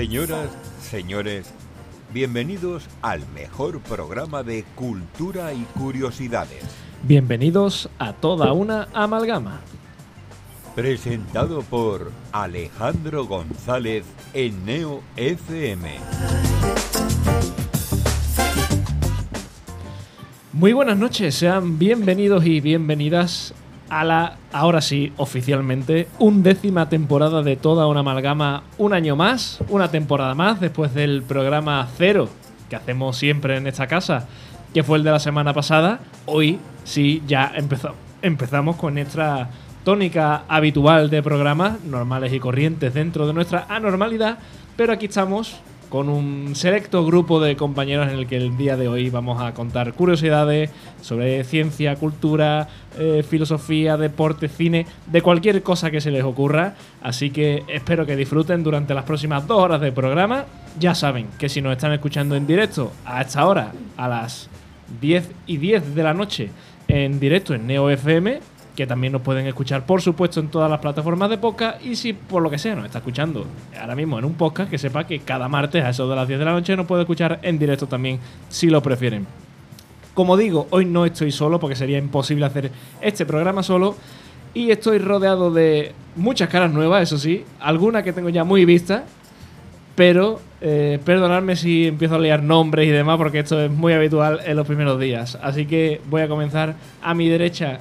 Señoras, señores, bienvenidos al mejor programa de cultura y curiosidades. Bienvenidos a toda una amalgama. Presentado por Alejandro González en Neo FM. Muy buenas noches, sean bienvenidos y bienvenidas a la, ahora sí, oficialmente, undécima temporada de toda una amalgama, un año más, una temporada más, después del programa cero que hacemos siempre en esta casa, que fue el de la semana pasada. Hoy sí, ya empezamos con nuestra tónica habitual de programas normales y corrientes dentro de nuestra anormalidad, pero aquí estamos con un selecto grupo de compañeros en el que el día de hoy vamos a contar curiosidades sobre ciencia, cultura, eh, filosofía, deporte, cine, de cualquier cosa que se les ocurra. Así que espero que disfruten durante las próximas dos horas de programa. Ya saben que si nos están escuchando en directo a esta hora, a las 10 y 10 de la noche, en directo en Neo FM, que también nos pueden escuchar, por supuesto, en todas las plataformas de podcast. Y si por lo que sea nos está escuchando ahora mismo en un podcast, que sepa que cada martes a eso de las 10 de la noche nos puede escuchar en directo también, si lo prefieren. Como digo, hoy no estoy solo porque sería imposible hacer este programa solo. Y estoy rodeado de muchas caras nuevas, eso sí, algunas que tengo ya muy vistas. Pero eh, perdonadme si empiezo a liar nombres y demás, porque esto es muy habitual en los primeros días. Así que voy a comenzar a mi derecha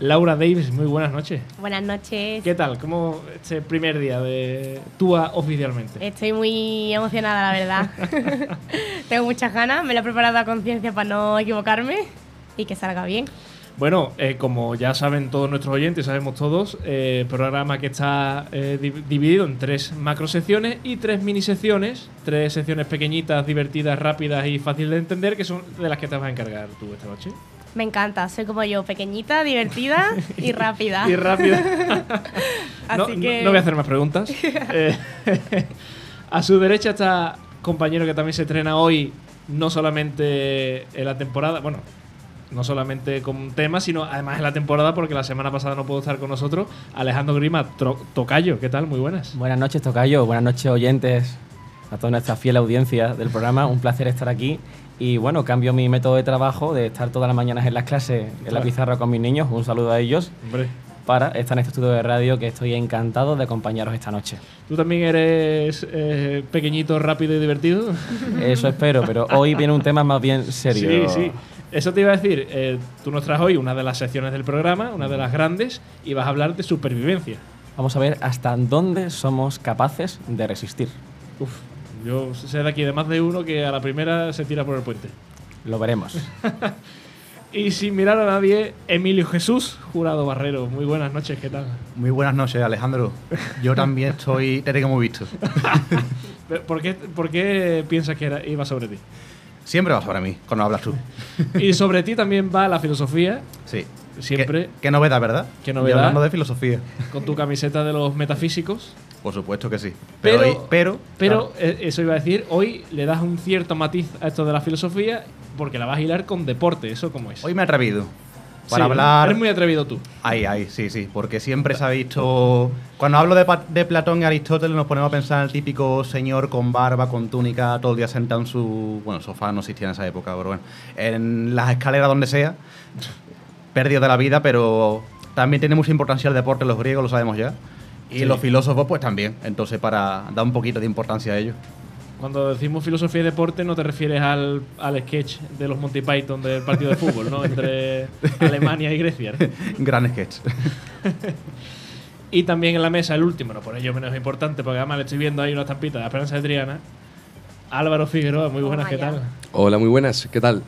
Laura Davis, muy buenas noches. Buenas noches. ¿Qué tal? ¿Cómo este primer día de TUA oficialmente? Estoy muy emocionada, la verdad. Tengo muchas ganas, me lo he preparado a conciencia para no equivocarme y que salga bien. Bueno, eh, como ya saben todos nuestros oyentes, sabemos todos, eh, programa que está eh, dividido en tres macro secciones y tres mini secciones, tres secciones pequeñitas, divertidas, rápidas y fáciles de entender, que son de las que te vas a encargar tú esta noche. Me encanta, soy como yo, pequeñita, divertida y rápida. y rápida. no, que... no, voy a hacer más preguntas. Eh, a su derecha está compañero que también se estrena hoy, no solamente en la temporada, bueno, no solamente con temas, sino además en la temporada, porque la semana pasada no pudo estar con nosotros. Alejandro Grima, Tocayo, ¿qué tal? Muy buenas. Buenas noches, Tocayo. Buenas noches, oyentes, a toda nuestra fiel audiencia del programa. Un placer estar aquí y bueno, cambio mi método de trabajo de estar todas las mañanas en las clases, en la pizarra con mis niños. Un saludo a ellos. Para estar en este estudio de radio que estoy encantado de acompañaros esta noche. ¿Tú también eres eh, pequeñito, rápido y divertido? Eso espero, pero hoy viene un tema más bien serio. Sí, sí. Eso te iba a decir. Eh, tú nos traes hoy una de las secciones del programa, una de las grandes, y vas a hablar de supervivencia. Vamos a ver hasta dónde somos capaces de resistir. Uf, yo sé de aquí de más de uno que a la primera se tira por el puente. Lo veremos. y sin mirar a nadie, Emilio Jesús, jurado Barrero. Muy buenas noches, ¿qué tal? Muy buenas noches, Alejandro. Yo también estoy, te tengo muy visto. ¿Por qué, ¿Por qué piensas que iba sobre ti? Siempre va sobre mí, cuando hablas tú. y sobre ti también va la filosofía. Sí. Siempre. Qué, novedad, ¿verdad? Qué novedad. hablando de filosofía. Con tu camiseta de los metafísicos. Por supuesto que sí. Pero, pero, pero, eh, eso iba a decir, hoy le das un cierto matiz a esto de la filosofía porque la vas a hilar con deporte, ¿eso cómo es? Hoy me he atrevido. Para hablar. Eres muy atrevido tú. Ay, ay, sí, sí. Porque siempre se ha visto. Cuando hablo de, de, Platón y Aristóteles, nos ponemos a pensar en el típico señor con barba, con túnica, todo el día sentado en su. Bueno, sofá no existía en esa época, pero bueno. En las escaleras, donde sea. Perdido de la vida, pero también tiene mucha importancia el deporte, los griegos lo sabemos ya. Y los filósofos, pues también. Entonces, para dar un poquito de importancia a ellos. Cuando decimos filosofía y deporte, no te refieres al, al sketch de los Monty Python del partido de fútbol, ¿no? Entre Alemania y Grecia. Gran sketch. y también en la mesa, el último, no por ello menos importante, porque además le estoy viendo ahí una estampita de Esperanza de Triana. Álvaro Figueroa, muy buenas, ¿qué tal? Hola, muy buenas, ¿qué tal?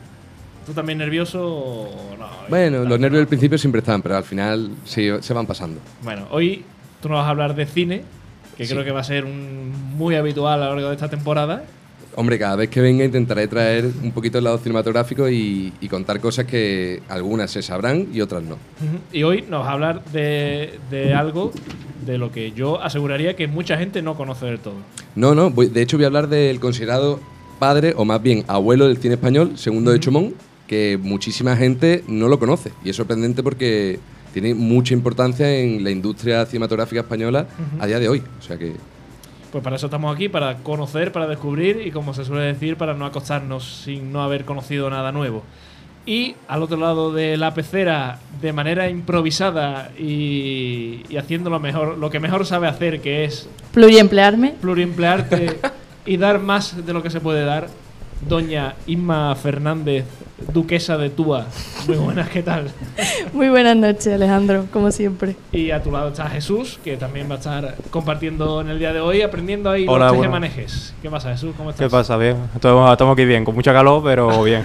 ¿Tú también nervioso o no? Bueno, los nervios del principio siempre están, pero al final sí, se van pasando. Bueno, hoy tú nos vas a hablar de cine, que creo que va a ser un, muy habitual a lo largo de esta temporada. Hombre, cada vez que venga intentaré traer un poquito el lado cinematográfico y, contar cosas que algunas se sabrán y otras no. Y hoy nos va a hablar de, algo de lo que yo aseguraría que mucha gente no conoce del todo. No, no, de hecho voy a hablar del considerado padre, o más bien abuelo del cine español, segundo de Chumón, que muchísima gente no lo conoce. Y es sorprendente porque tiene mucha importancia en la industria cinematográfica española a día de hoy. O sea que. Pues para eso estamos aquí, para conocer, para descubrir y como se suele decir, para no acostarnos sin no haber conocido nada nuevo. Y al otro lado de la pecera, de manera improvisada y, y haciendo lo mejor, lo que mejor sabe hacer, que es Pluriemplearme. pluriemplearte y dar más de lo que se puede dar, doña Inma Fernández, duquesa de Túa. Muy buenas, ¿qué tal? Muy buenas noches, Alejandro, como siempre. Y a tu lado está Jesús, que también va a estar compartiendo en el día de hoy, aprendiendo ahí Hola, los bueno. manejes. ¿Qué pasa, Jesús? ¿Cómo estás? ¿Qué pasa? Bien. Estamos, estamos aquí bien, con mucha calor, pero bien.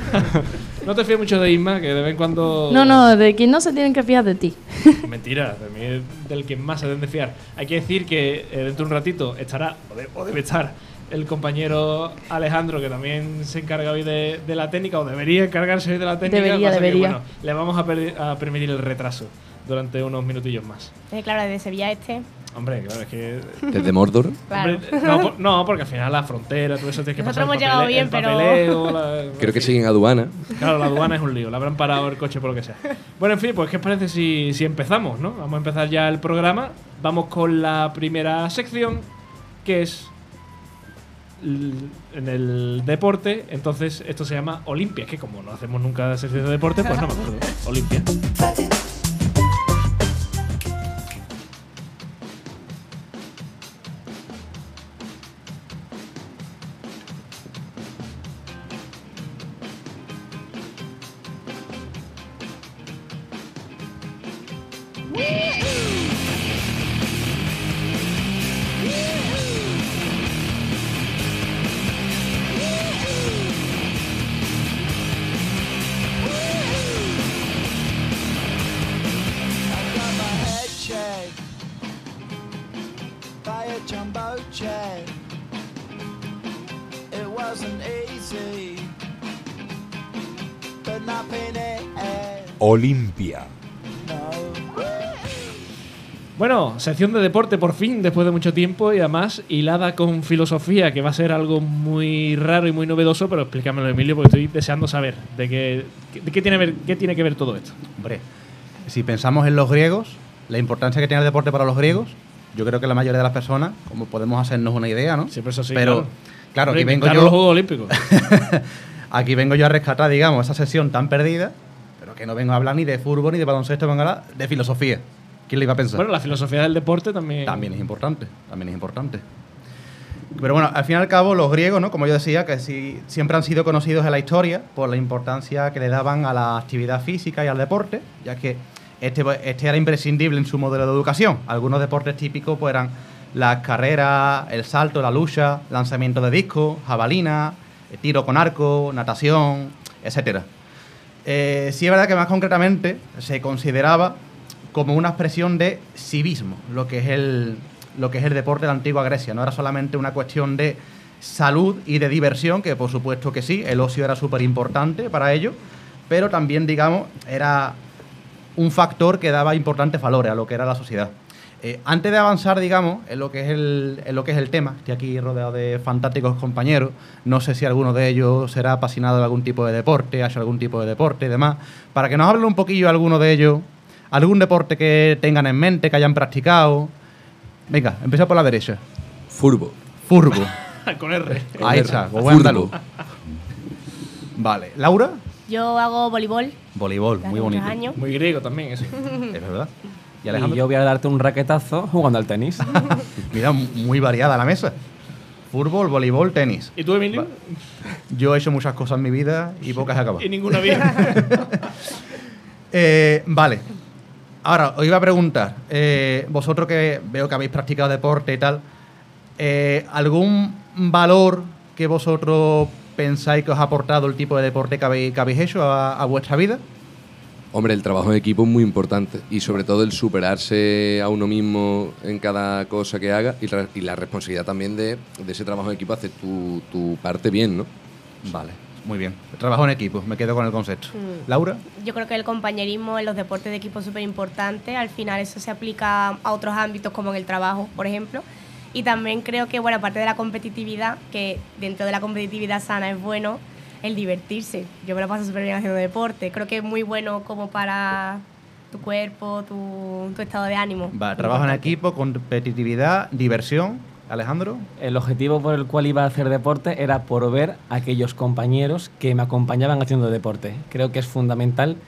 No te fíes mucho de Inma, que de vez en cuando... No, no, de quien no se tienen que fiar de ti. Mentira, de mí es del que más se deben de fiar. Hay que decir que eh, dentro de un ratito estará, o debe estar, el compañero Alejandro, que también se encarga hoy de, de la técnica, o debería encargarse hoy de la técnica. Debería, que, bueno, le vamos a, permitir el retraso durante unos minutillos más. Eh, claro, desde Sevilla Este. Hombre, claro, es que... Desde Mordor. Claro. Hombre, no, por- no, porque al final la frontera, todo eso tienes que Nosotros pasar el hemos llegado bien, el pero- la- Creo en que fin. siguen aduana. Claro, la aduana es un lío, le habrán parado el coche por lo que sea. Bueno, en fin, pues ¿qué os parece si, si empezamos, no? Vamos a empezar ya el programa. Vamos con la primera sección, que es en el deporte. Entonces, esto se llama Olimpia, que como no hacemos nunca sección de deporte, pues no me acuerdo. Olimpia. Olimpia. No. Bueno, sección de deporte por fin, después de mucho tiempo y además hilada con filosofía, que va a ser algo muy raro y muy novedoso, pero explícamelo, Emilio, porque estoy deseando saber de qué, de qué, tiene, ver- qué tiene que ver todo esto. Hombre, si pensamos en los griegos, la importancia que tiene el deporte para los griegos, yo creo que la mayoría de las personas, como podemos hacernos una idea, ¿no? Siempre eso sí, Pero, claro. claro, aquí vengo los yo. Juegos Olímpicos. Aquí vengo yo a rescatar, digamos, esa sesión tan perdida, pero que no vengo a hablar ni de fútbol ni de baloncesto, vengo a hablar de filosofía. ¿Quién le iba a pensar? bueno, la filosofía del deporte también. También es importante, también es importante. Pero bueno, al fin y al cabo, los griegos, ¿no? Como yo decía, que sí, siempre han sido conocidos en la historia por la importancia que le daban a la actividad física y al deporte, ya que este, este era imprescindible en su modelo de educación. Algunos deportes típicos pues, eran las carreras, el salto, la lucha, lanzamiento de disco, jabalina, eh, tiro con arco, natación, etcétera. Eh, sí es verdad que más concretamente se consideraba como una expresión de civismo, lo que es el, lo que es el deporte de la antigua Grecia. No era solamente una cuestión de salud y de diversión, que por supuesto que sí, el ocio era súper importante para ello, pero también, digamos, era un factor que daba importantes valores a lo que era la sociedad. Eh, antes de avanzar, digamos, en lo, que es el, en lo que es el tema, estoy aquí rodeado de fantásticos compañeros, no sé si alguno de ellos será apasionado de algún tipo de deporte, ha hecho algún tipo de deporte y demás, para que nos hablen un poquillo alguno de ellos, algún deporte que tengan en mente, que hayan practicado. Venga, empieza por la derecha. Furbo. Furbo. Con R. Ahí está, como Furbo. Vale, Laura, Yo hago voleibol. voleibol, muy bonito. años. Muy griego también, eso. Es verdad. Y Y Alejandro, yo voy a darte un raquetazo jugando al tenis. mira, muy variada la mesa. Fútbol, voleibol, tenis. ¿Y tú, Emilio? Yo he hecho muchas cosas en mi vida y pocas he acabado. Y ninguna bien. Eh, vale. Ahora, os iba a preguntar, eh, vosotros que veo que habéis practicado deporte y tal, eh, ¿algún valor que vosotros pensáis que os ha aportado el tipo de deporte que habéis, que habéis hecho a, a vuestra vida? Hombre, el trabajo en equipo es muy importante y sobre todo el superarse a uno mismo en cada cosa que haga y la, y la responsabilidad también de, de ese trabajo en equipo hacer tu, tu parte bien, ¿no? Vale, muy bien. Trabajo en equipo, me quedo con el concepto. Mm. Laura, Yo creo que el compañerismo en los deportes de equipo es súper importante. Al final eso se aplica a otros ámbitos como en el trabajo, por ejemplo. Y también creo que, bueno, aparte de la competitividad, que dentro de la competitividad sana es bueno, el divertirse. Yo me lo paso súper bien haciendo deporte. Creo que es muy bueno como para tu cuerpo, tu, tu estado de ánimo. va, trabajo en equipo, competitividad, diversión. Alejandro. El objetivo por el cual iba a hacer deporte era por ver a aquellos compañeros que me acompañaban haciendo deporte. Creo que es fundamental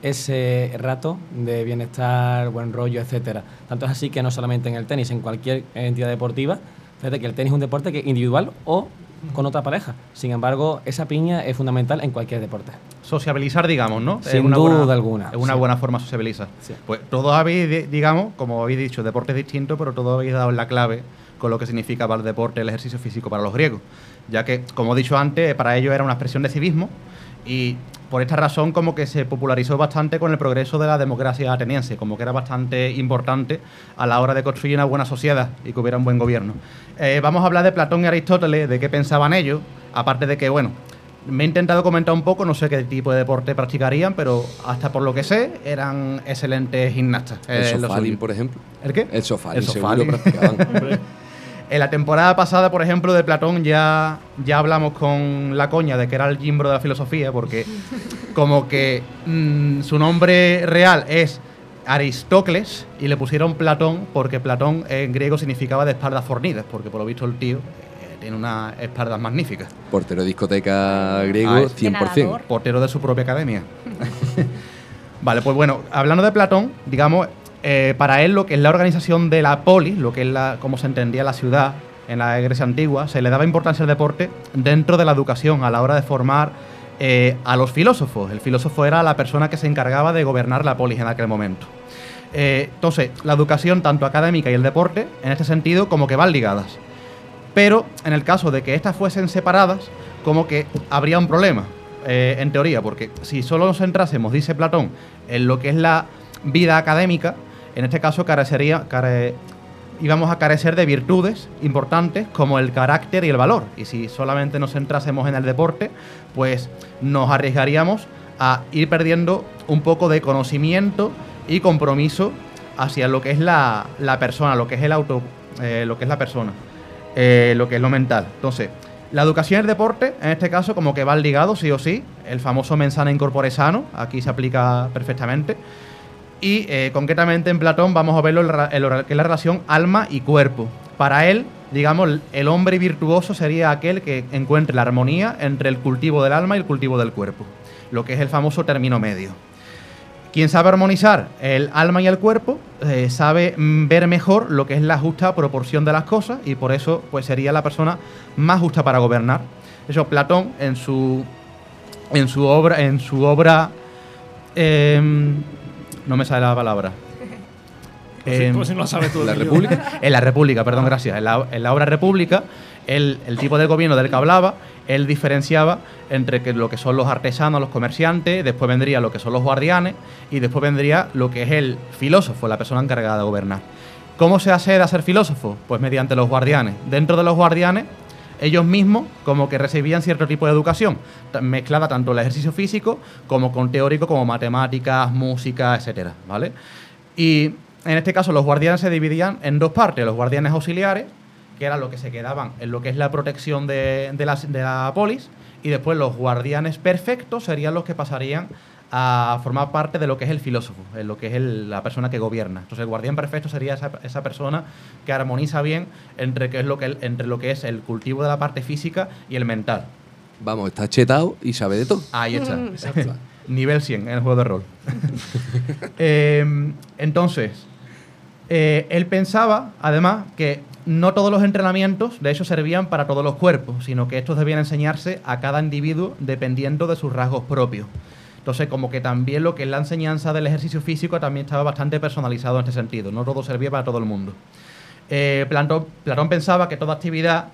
ese rato de bienestar, buen rollo, etcétera. Tanto es así que no solamente en el tenis, en cualquier entidad deportiva, fíjate que el tenis es un deporte que individual o con otra pareja. Sin embargo, esa piña es fundamental en cualquier deporte. Sociabilizar, digamos, ¿no? Es Sin una duda buena- alguna, Es una sí. buena forma de sociabilizar. Sí. Pues todos habéis, di- digamos, como habéis dicho, deportes distintos, pero todos habéis dado la clave con lo que significa para el deporte el ejercicio físico para los griegos. Ya que, como he dicho antes, para ellos era una expresión de civismo y por esta razón como que se popularizó bastante con el progreso de la democracia ateniense, como que era bastante importante a la hora de construir una buena sociedad y que hubiera un buen gobierno. Eh, vamos a hablar de Platón y Aristóteles, de qué pensaban ellos, aparte de que, bueno, me he intentado comentar un poco, no sé qué tipo de deporte practicarían, pero hasta por lo que sé, eran excelentes gimnastas. El eh, suyo. por ejemplo. ¿El qué? El sofalín, El practicaban. En la temporada pasada, por ejemplo, de Platón ya, ya hablamos con la coña de que era el gimbro de la filosofía, porque como que mm, su nombre real es Aristócles y le pusieron Platón porque Platón en griego significaba de espaldas fornidas, porque por lo visto el tío eh, tiene unas espaldas magníficas. Portero de discoteca griego, Ah, 100%. portero de su propia academia. vale, pues bueno, hablando de Platón, digamos, eh, para él lo que es la organización de la polis, lo que es la, como se entendía la ciudad en la Grecia antigua, se le daba importancia al deporte dentro de la educación a la hora de formar eh, a los filósofos. El filósofo era la persona que se encargaba de gobernar la polis en aquel momento. Eh, entonces, la educación, tanto académica y el deporte, en este sentido, como que van ligadas. Pero en el caso de que éstas fuesen separadas, como que habría un problema, en teoría, porque si solo nos centrásemos, dice Platón, en lo que es la vida académica, en este caso carecería, care- íbamos a carecer de virtudes importantes como el carácter y el valor. Y si solamente nos centrásemos en el deporte, pues nos arriesgaríamos a ir perdiendo un poco de conocimiento y compromiso hacia lo que es la, persona, lo que es el auto, eh, lo que es la persona, eh, lo que es lo mental. Entonces, la educación y el deporte, en este caso, como que van ligados, sí o sí. El famoso mensana incorpore sano, aquí se aplica perfectamente. Y eh, concretamente en Platón vamos a verlo en lo que es la relación alma y cuerpo. Para él, digamos, el hombre virtuoso sería aquel que encuentre la armonía entre el cultivo del alma y el cultivo del cuerpo, lo que es el famoso término medio. Quien sabe armonizar el alma y el cuerpo eh, sabe mm, ver mejor lo que es la justa proporción de las cosas y por eso pues sería la persona más justa para gobernar. Eso Platón en su en su obra en su obra em, no me sale la palabra. Pues si- Em, pues si no sabes tú. ¿La. República? en la República, perdón, gracias. En la, en la obra República, el, el tipo de gobierno del que hablaba, él diferenciaba entre que lo que son los artesanos, los comerciantes, después vendría lo que son los guardianes y después vendría lo que es el filósofo, la persona encargada de gobernar. ¿Cómo se hace de ser filósofo? Pues mediante los guardianes. Dentro de los guardianes, ellos mismos como que recibían cierto tipo de educación, mezclada tanto el ejercicio físico como con teórico, como matemáticas, música, etcétera, ¿vale? Y en este caso los guardianes se dividían en dos partes, los guardianes auxiliares, que eran los que se quedaban en lo que es la protección de, de la polis, y después los guardianes perfectos serían los que pasarían a formar parte de lo que es el filósofo, en lo que es el- la persona que gobierna. Entonces el guardián perfecto sería esa, esa persona que armoniza bien entre, qué es lo que, entre lo que es el cultivo de la parte física y el mental. Vamos, está chetado y sabe de todo. Ahí está. Nivel 100 en el juego de rol. Eh, entonces, eh, él pensaba, además, que no todos los entrenamientos, de hecho, servían para todos los cuerpos, sino que estos debían enseñarse a cada individuo dependiendo de sus rasgos propios. Entonces, como que también lo que es la enseñanza del ejercicio físico también estaba bastante personalizado en este sentido. No todo servía para todo el mundo. Eh, Platón, pensaba que toda actividad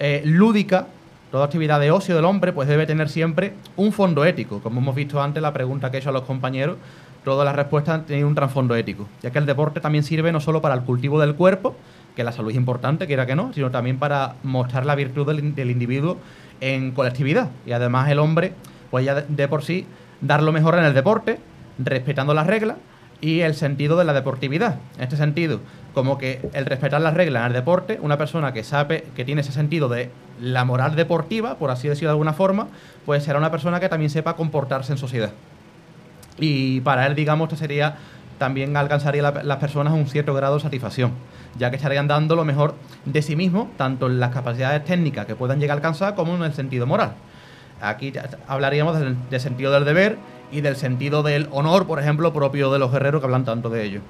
eh, lúdica, toda actividad de ocio del hombre, pues debe tener siempre un fondo ético. Como hemos visto antes, la pregunta que he hecho a los compañeros, todas las respuestas tienen un trasfondo ético, ya que el deporte también sirve no solo para el cultivo del cuerpo, que la salud es importante, quiera que no, sino también para mostrar la virtud del, in- del individuo en colectividad. Y además el hombre, pues ya de por sí, dar lo mejor en el deporte, respetando las reglas y el sentido de la deportividad. En este sentido, como que el respetar las reglas en el deporte, una persona que sabe, que tiene ese sentido de la moral deportiva, por así decirlo de alguna forma, pues será una persona que también sepa comportarse en sociedad. Y para él, digamos, esta sería también alcanzaría la- las personas un cierto grado de satisfacción, ya que estarían dando lo mejor de sí mismo, tanto en las capacidades técnicas que puedan llegar a alcanzar como en el sentido moral. Aquí hablaríamos del, sentido del deber y del sentido del honor, por ejemplo, propio de los guerreros que hablan tanto de ello.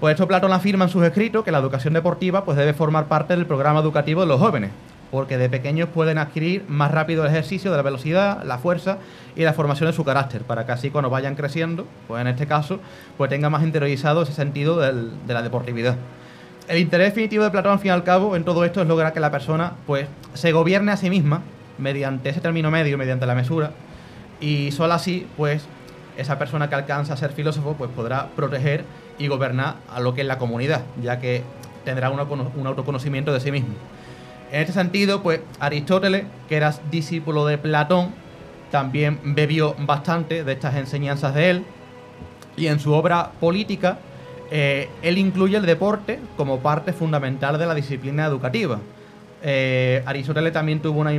Pues esto Platón afirma en sus escritos que la educación deportiva pues debe formar parte del programa educativo de los jóvenes, porque de pequeños pueden adquirir más rápido el ejercicio de la velocidad, la fuerza y la formación de su carácter, para que así cuando vayan creciendo, pues en este caso, pues tenga más interiorizado ese sentido de la deportividad. El interés definitivo de Platón, al fin y al cabo, en todo esto es lograr que la persona pues se gobierne a sí misma mediante ese término medio, mediante la mesura, y solo así, pues, esa persona que alcanza a ser filósofo, pues podrá proteger y gobernar a lo que es la comunidad, ya que tendrá un autocono- un autoconocimiento de sí mismo. En este sentido, pues Aristóteles, que era discípulo de Platón, también bebió bastante de estas enseñanzas de él, y en su obra política, eh, él incluye el deporte como parte fundamental de la disciplina educativa. Eh, Aristóteles también tuvo una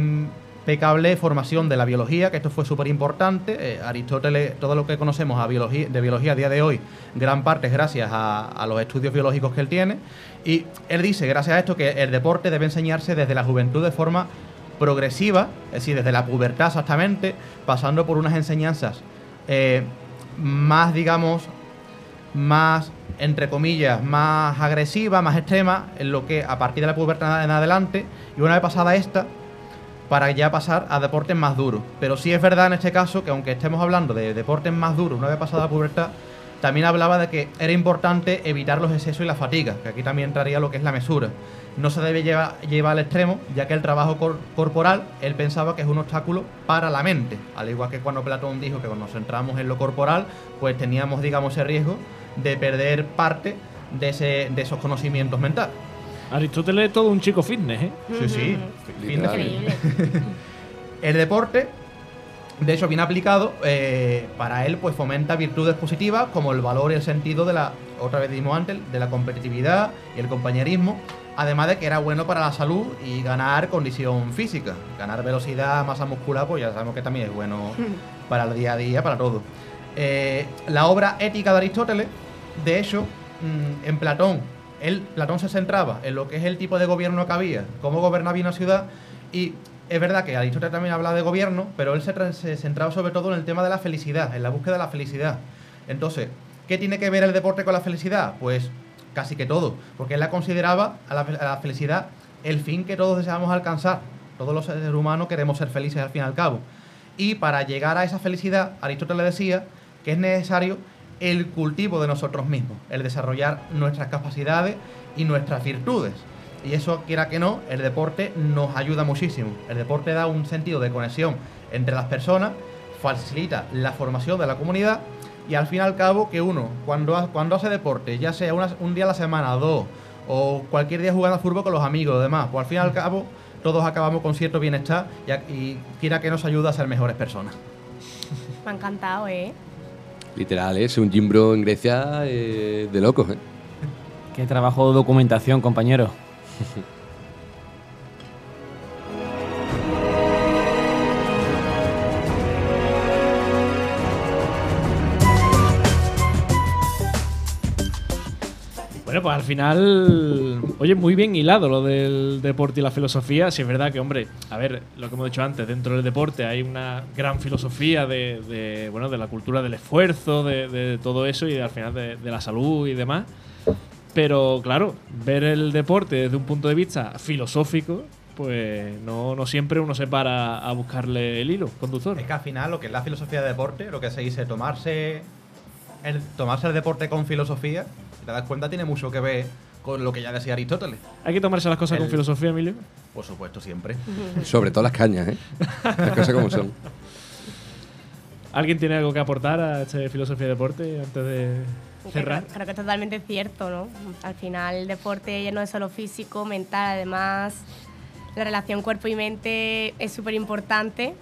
impecable formación de la biología, que esto fue súper importante. Eh, Aristóteles, todo lo que conocemos a biología, de biología a día de hoy, gran parte es gracias a, a los estudios biológicos que él tiene. Y él dice, gracias a esto, que el deporte debe enseñarse desde la juventud de forma progresiva, es decir, desde la pubertad exactamente, pasando por unas enseñanzas eh, más, digamos, más, entre comillas, más agresiva, más extrema, en lo que a partir de la pubertad en adelante, y una vez pasada esta, para ya pasar a deportes más duros. Pero sí es verdad en este caso que aunque estemos hablando de deportes más duros una vez pasada la pubertad, también hablaba de que era importante evitar los excesos y la fatiga, que aquí también entraría lo que es la mesura. No se debe llevar, llevar al extremo, ya que el trabajo cor- corporal, él pensaba que es un obstáculo para la mente. Al igual que cuando Platón dijo que cuando nos centramos en lo corporal, pues teníamos, digamos, ese riesgo de perder parte de, ese, de esos conocimientos mentales. Aristóteles es todo un chico fitness, ¿eh? Sí, sí. Increíble. El deporte, de hecho, bien aplicado, eh, para él pues fomenta virtudes positivas como el valor y el sentido de la, otra vez dijimos antes, de la competitividad y el compañerismo, además de que era bueno para la salud y ganar condición física, ganar velocidad, masa muscular, pues ya sabemos que también es bueno para el día a día, para todo. Eh, la obra ética de Aristóteles, de hecho, mm, en Platón, él, Platón se centraba en lo que es el tipo de gobierno que había, cómo gobernaba una ciudad, y es verdad que Aristóteles también habla de gobierno, pero él se, tra- se centraba sobre todo en el tema de la felicidad, en la búsqueda de la felicidad. Entonces, ¿qué tiene que ver el deporte con la felicidad? Pues casi que todo, porque él la consideraba a la, a la felicidad el fin que todos deseamos alcanzar. Todos los seres humanos queremos ser felices al fin y al cabo. Y para llegar a esa felicidad, Aristóteles decía que es necesario el cultivo de nosotros mismos, el desarrollar nuestras capacidades y nuestras virtudes. Y eso, quiera que no, el deporte nos ayuda muchísimo. El deporte da un sentido de conexión entre las personas, facilita la formación de la comunidad y al fin y al cabo que uno, cuando, cuando hace deporte, ya sea un día a la semana, dos, o cualquier día jugando al fútbol con los amigos y demás, pues al fin y al cabo todos acabamos con cierto bienestar y, a- y quiera que nos ayuda a ser mejores personas. Me ha encantado, ¿eh? Literal, ¿eh? es un gimbro en Grecia eh, de locos. ¿eh? Qué trabajo de documentación, compañero. Bueno, pues al final, oye, muy bien hilado lo del deporte y la filosofía. Si es verdad que, hombre, a ver, lo que hemos dicho antes, dentro del deporte hay una gran filosofía de, bueno, de la cultura del esfuerzo, de, todo eso y al final de, de la salud y demás. Pero claro, ver el deporte desde un punto de vista filosófico, pues no, no siempre uno se para a buscarle el hilo conductor. Es que al final lo que es la filosofía de deporte, lo que se dice tomarse el, tomarse el deporte con filosofía, si te das cuenta, tiene mucho que ver con lo que ya decía Aristóteles. Hay que tomarse las cosas con El- filosofía, Emilio. Por supuesto, siempre. Sobre todo las cañas, ¿eh? las cosas como son. ¿Alguien tiene algo que aportar a este filosofía de deporte antes de cerrar? Creo, creo que es totalmente cierto, ¿no? Al final el deporte ya no es solo físico, mental, además la relación cuerpo y mente es súper importante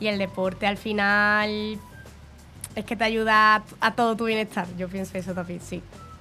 y el deporte al final es que te ayuda a, a todo tu bienestar. Yo pienso eso también, sí.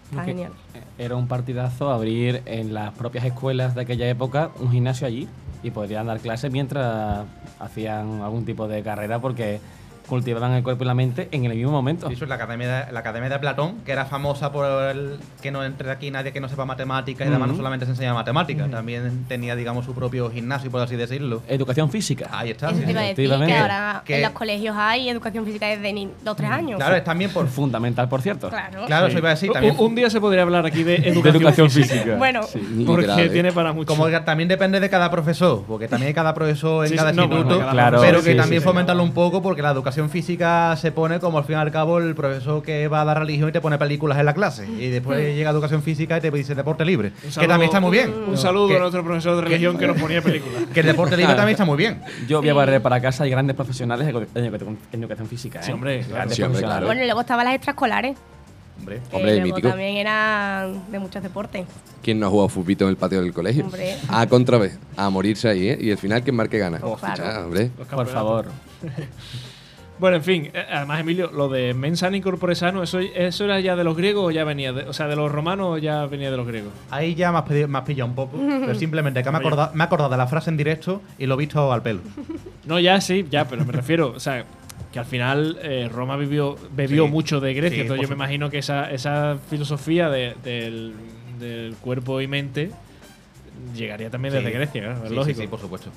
Está genial. Era un partidazo abrir en las propias escuelas de aquella época un gimnasio allí y podrían dar clases mientras hacían algún tipo de carrera porque cultivaban el cuerpo y la mente en el mismo momento. Eso es la academia, de, la academia de Platón, que era famosa por el que no entre aquí nadie que no sepa matemática y además no Ujú. solamente se enseña matemática, también tenía, digamos, su propio gimnasio, por así decirlo. Educación física. Ahí está. Eso sí, te iba a sí. decir, que Efectivamente. ahora Que- en los colegios hay educación física desde 2-3 años. Claro, es también por. Fundamental, por cierto. Claro. Claro, Sí. eso iba a decir Un- también. Un, día se podría hablar aquí de De educación, educación física. Bueno, Ni Porque ¿eh? tiene para mucho. Como que también depende de cada profesor, porque también hay cada profesor en Sí, cada no, bueno, instituto, cada Claro, pero sí, que sí, también sí. fomentarlo un poco porque la educación física se pone como al fin y al cabo el profesor que va a dar religión y te pone películas en la clase y después llega educación física y te dice deporte libre, Un que saludo- también está muy bien. Un saludo que, a nuestro profesor de religión que nos ponía películas. que el deporte libre también está muy bien. Yo voy a barrer para casa y grandes profesionales en edu- en educación, educación física. ¿eh? Sí, hombre, claro. Grandes Sí, hombre, profesionales. claro. Bueno, y luego estaban las extraescolares. Hombre. que Hombre, luego mítico. también eran de muchos deportes. ¿Quién no ha jugado futbito en el patio del colegio? Hombre. A contra B, a morirse ahí, ¿eh? Y al final, ¿quién marque gana? Oh, claro. Ya, hombre. Por favor. Bueno, en fin, eh, además, Emilio, lo de mensana incorpore sano, ¿eso, ¿eso era ya de los griegos o ya venía de, o sea, de los romanos o ya venía de los griegos? Ahí ya me has, pedi- me has pillado un poco, pero simplemente que me he acordado, me he acordado de la frase en directo y lo he visto al pelo. No, ya sí, ya, pero me refiero, o sea, que al final eh, Roma vivió, bebió Sí, mucho de Grecia, sí, entonces yo me imagino que esa, esa filosofía de- del, del cuerpo y mente llegaría también desde. Grecia, es lógico. Sí, por supuesto.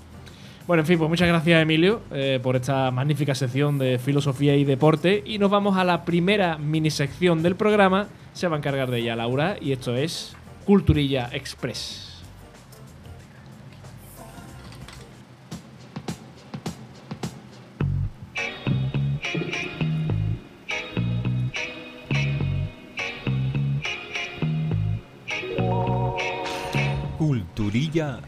Bueno, en fin, pues muchas gracias Emilio eh, por esta magnífica sección de filosofía y deporte y nos vamos a la primera mini sección del programa, se va a encargar de ella Laura y esto es Culturilla Express. Culturilla.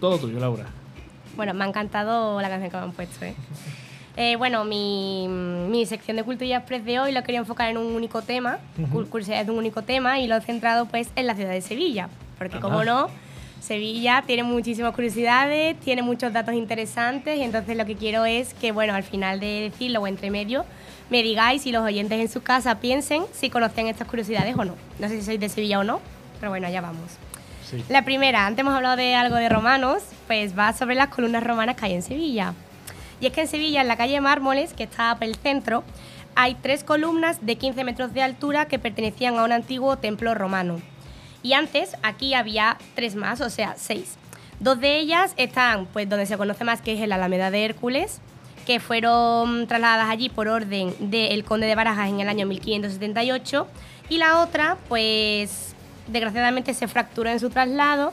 Todo tuyo, Laura. Bueno, me ha encantado la canción que me han puesto, ¿eh? Eh, bueno, mi, mi sección de Cultura Express de hoy lo quería enfocar en un único tema, cul- curiosidades de un único tema, y lo he centrado pues en la ciudad de Sevilla. Porque, Anda. como no, Sevilla tiene muchísimas curiosidades, tiene muchos datos interesantes, y entonces lo que quiero es que, bueno, al final de decirlo o entre medio, me digáis y los oyentes en su casa piensen si conocen estas curiosidades o no. No sé si sois de Sevilla o no, pero bueno, allá vamos. Sí. La primera, antes hemos hablado de algo de romanos, pues va sobre las columnas romanas que hay en Sevilla. Y es que en Sevilla, en la calle Mármoles, que está por el centro, hay tres columnas de 15 metros de altura que pertenecían a un antiguo templo romano. Y antes aquí había tres más, o sea, seis. Dos de ellas están, pues, donde se conoce más, que es en la Alameda de Hércules, que fueron trasladadas allí por orden del conde de Barajas en el año 1578. Y la otra, pues, desgraciadamente se fracturó en su traslado,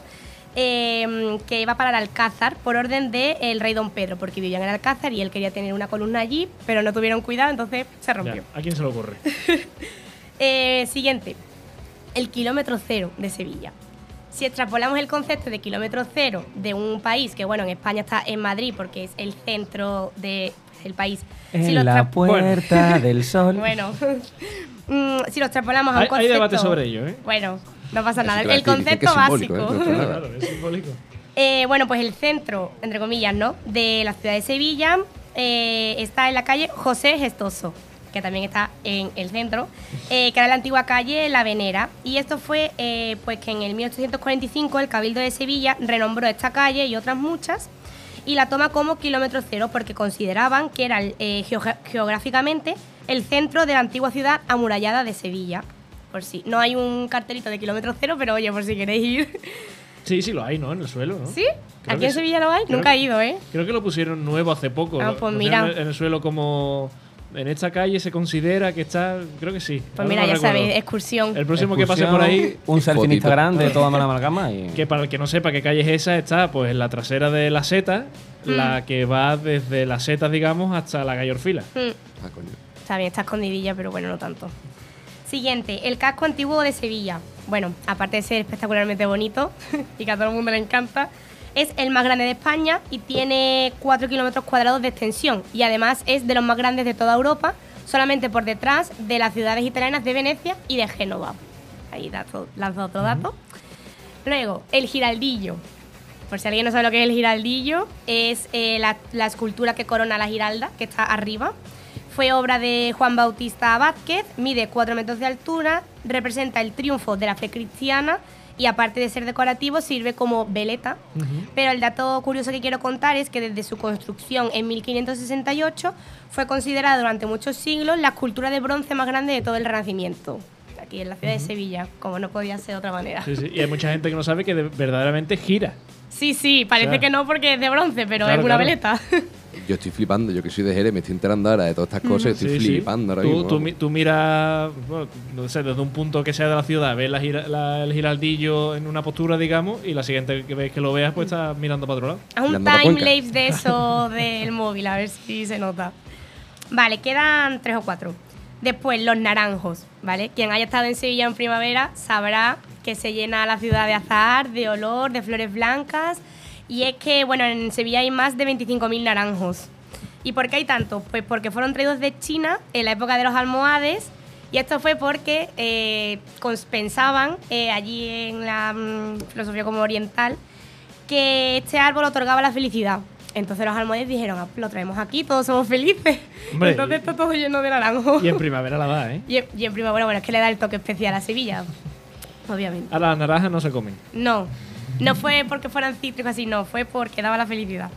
eh, que iba para el Alcázar por orden del rey Don Pedro, porque vivían en el Alcázar y él quería tener una columna allí, pero no tuvieron cuidado, entonces se rompió. Ya, ¿A quién se le ocurre? Eh, siguiente, el kilómetro cero de Sevilla. Si extrapolamos el concepto de kilómetro cero de un país, que bueno, en España está en Madrid porque es el centro de- del país. si lo En la puerta del sol. Bueno, Mm, si lo extrapolamos a un Hay, hay concepto... debate sobre ello, ¿eh? Bueno, no pasa nada. El concepto es simbólico, básico. ¿eh? Claro, es simbólico. Eh, bueno, pues el centro, entre comillas, ¿no? De la ciudad de Sevilla eh, está en la calle José Gestoso, que también está en el centro, eh, que era la antigua calle La Venera. Y esto fue eh, pues que en el 1845 el Cabildo de Sevilla renombró esta calle y otras muchas y la toma como kilómetro cero porque consideraban que era eh, geográficamente el centro de la antigua ciudad amurallada de Sevilla. Por si no hay un cartelito de kilómetro cero, pero oye, por si queréis ir. Sí, sí, lo hay, ¿no? En el suelo, ¿no? ¿Sí? Creo ¿Aquí en sí. Sevilla lo hay? Creo Nunca he ido, ¿eh? Creo que lo pusieron nuevo hace poco. Ah, pues mira. En el suelo como... En esta calle se considera que está... Creo que sí. Pues mira, no ya recuerdo. sabéis, excursión. El próximo que pase por ahí... Un selfie en Fotito. Instagram de toda mala amalgama y. Que para el que no sepa qué calle es esa, está pues en la trasera de la seta, Mm. la que va desde las setas, digamos, hasta la calle Orfila. Mm, Ah, coño. Está bien, está escondidilla, pero bueno, no tanto. Siguiente, el casco antiguo de Sevilla. Bueno, aparte de ser espectacularmente bonito y que a todo el mundo le encanta, es el más grande de España y tiene 4 kilómetros cuadrados de extensión. Y además es de los más grandes de toda Europa, solamente por detrás de las ciudades italianas de Venecia y de Génova. Ahí dato, lanzo otro dato. Luego, el giraldillo. Por si alguien no sabe lo que es el giraldillo, es eh, la, la escultura que corona la giralda, que está arriba. Fue obra de Juan Bautista Vázquez, mide 4 metros de altura, representa el triunfo de la fe cristiana y aparte de ser decorativo sirve como veleta. Pero el dato curioso que quiero contar es que desde su construcción en 1568 fue considerada durante muchos siglos la escultura de bronce más grande de todo el Renacimiento. Aquí en la ciudad de Sevilla, como no podía ser de otra manera. Sí, sí. Y hay mucha gente que no sabe que de- verdaderamente gira. Sí, sí, parece O sea, que no porque es de bronce, pero claro, es una claro. veleta. Yo estoy flipando, yo que soy de Jerez, me estoy enterando ahora de todas estas cosas, estoy Sí, sí. flipando ahora tú, mismo. tú tú miras, bueno, no sé, desde un punto que sea de la ciudad, ves la la- el giraldillo en una postura, digamos, y la siguiente que ves que lo veas, pues estás mirando para otro lado. Haz un Mirando pa' time Cuenca. lapse de eso del móvil, a ver si se nota. Vale, quedan tres o cuatro. Después, los naranjos, ¿vale? Quien haya estado en Sevilla en primavera sabrá que se llena la ciudad de azahar, de olor, de flores blancas. Y es que, bueno, en Sevilla hay más de 25.000 naranjos. ¿Y por qué hay tantos? Pues porque fueron traídos de China en la época de los almohades. Y esto fue porque eh, pensaban eh, allí en la mm, filosofía como oriental que este árbol otorgaba la felicidad. Entonces los almohades dijeron, "Ah, lo traemos aquí, todos somos felices. Hombre, Entonces está todo lleno de naranjo. Y en primavera la da, ¿eh? Y en, y en primavera, bueno, es que le da el toque especial a Sevilla, obviamente. Ahora las naranjas no se comen. No, no fue porque fueran cítricos así, no, fue porque daba la felicidad.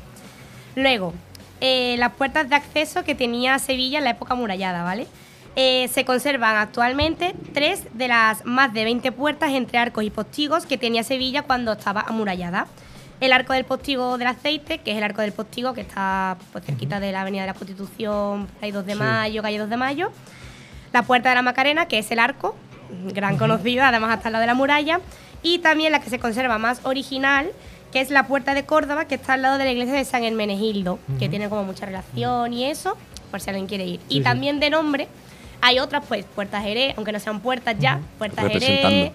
Luego, eh, las puertas de acceso que tenía Sevilla en la época amurallada, ¿vale? Eh, se conservan actualmente tres de las más de 20 puertas entre arcos y postigos que tenía Sevilla cuando estaba amurallada. El arco del postigo del aceite, que es el arco del postigo que está pues, cerquita de la Avenida de la Constitución, hay 2 de Sí. mayo, calle 2 de mayo. La Puerta de la Macarena, que es el arco, gran conocida, además hasta al lado de la muralla. Y también la que se conserva más original, que es la Puerta de Córdoba, que está al lado de la iglesia de San Hermenegildo, que tiene como mucha relación y eso, por si alguien quiere ir. Sí, y sí. también de nombre, hay otras, pues, Puerta Jerez, aunque no sean puertas ya, Puerta Jerez, Representando.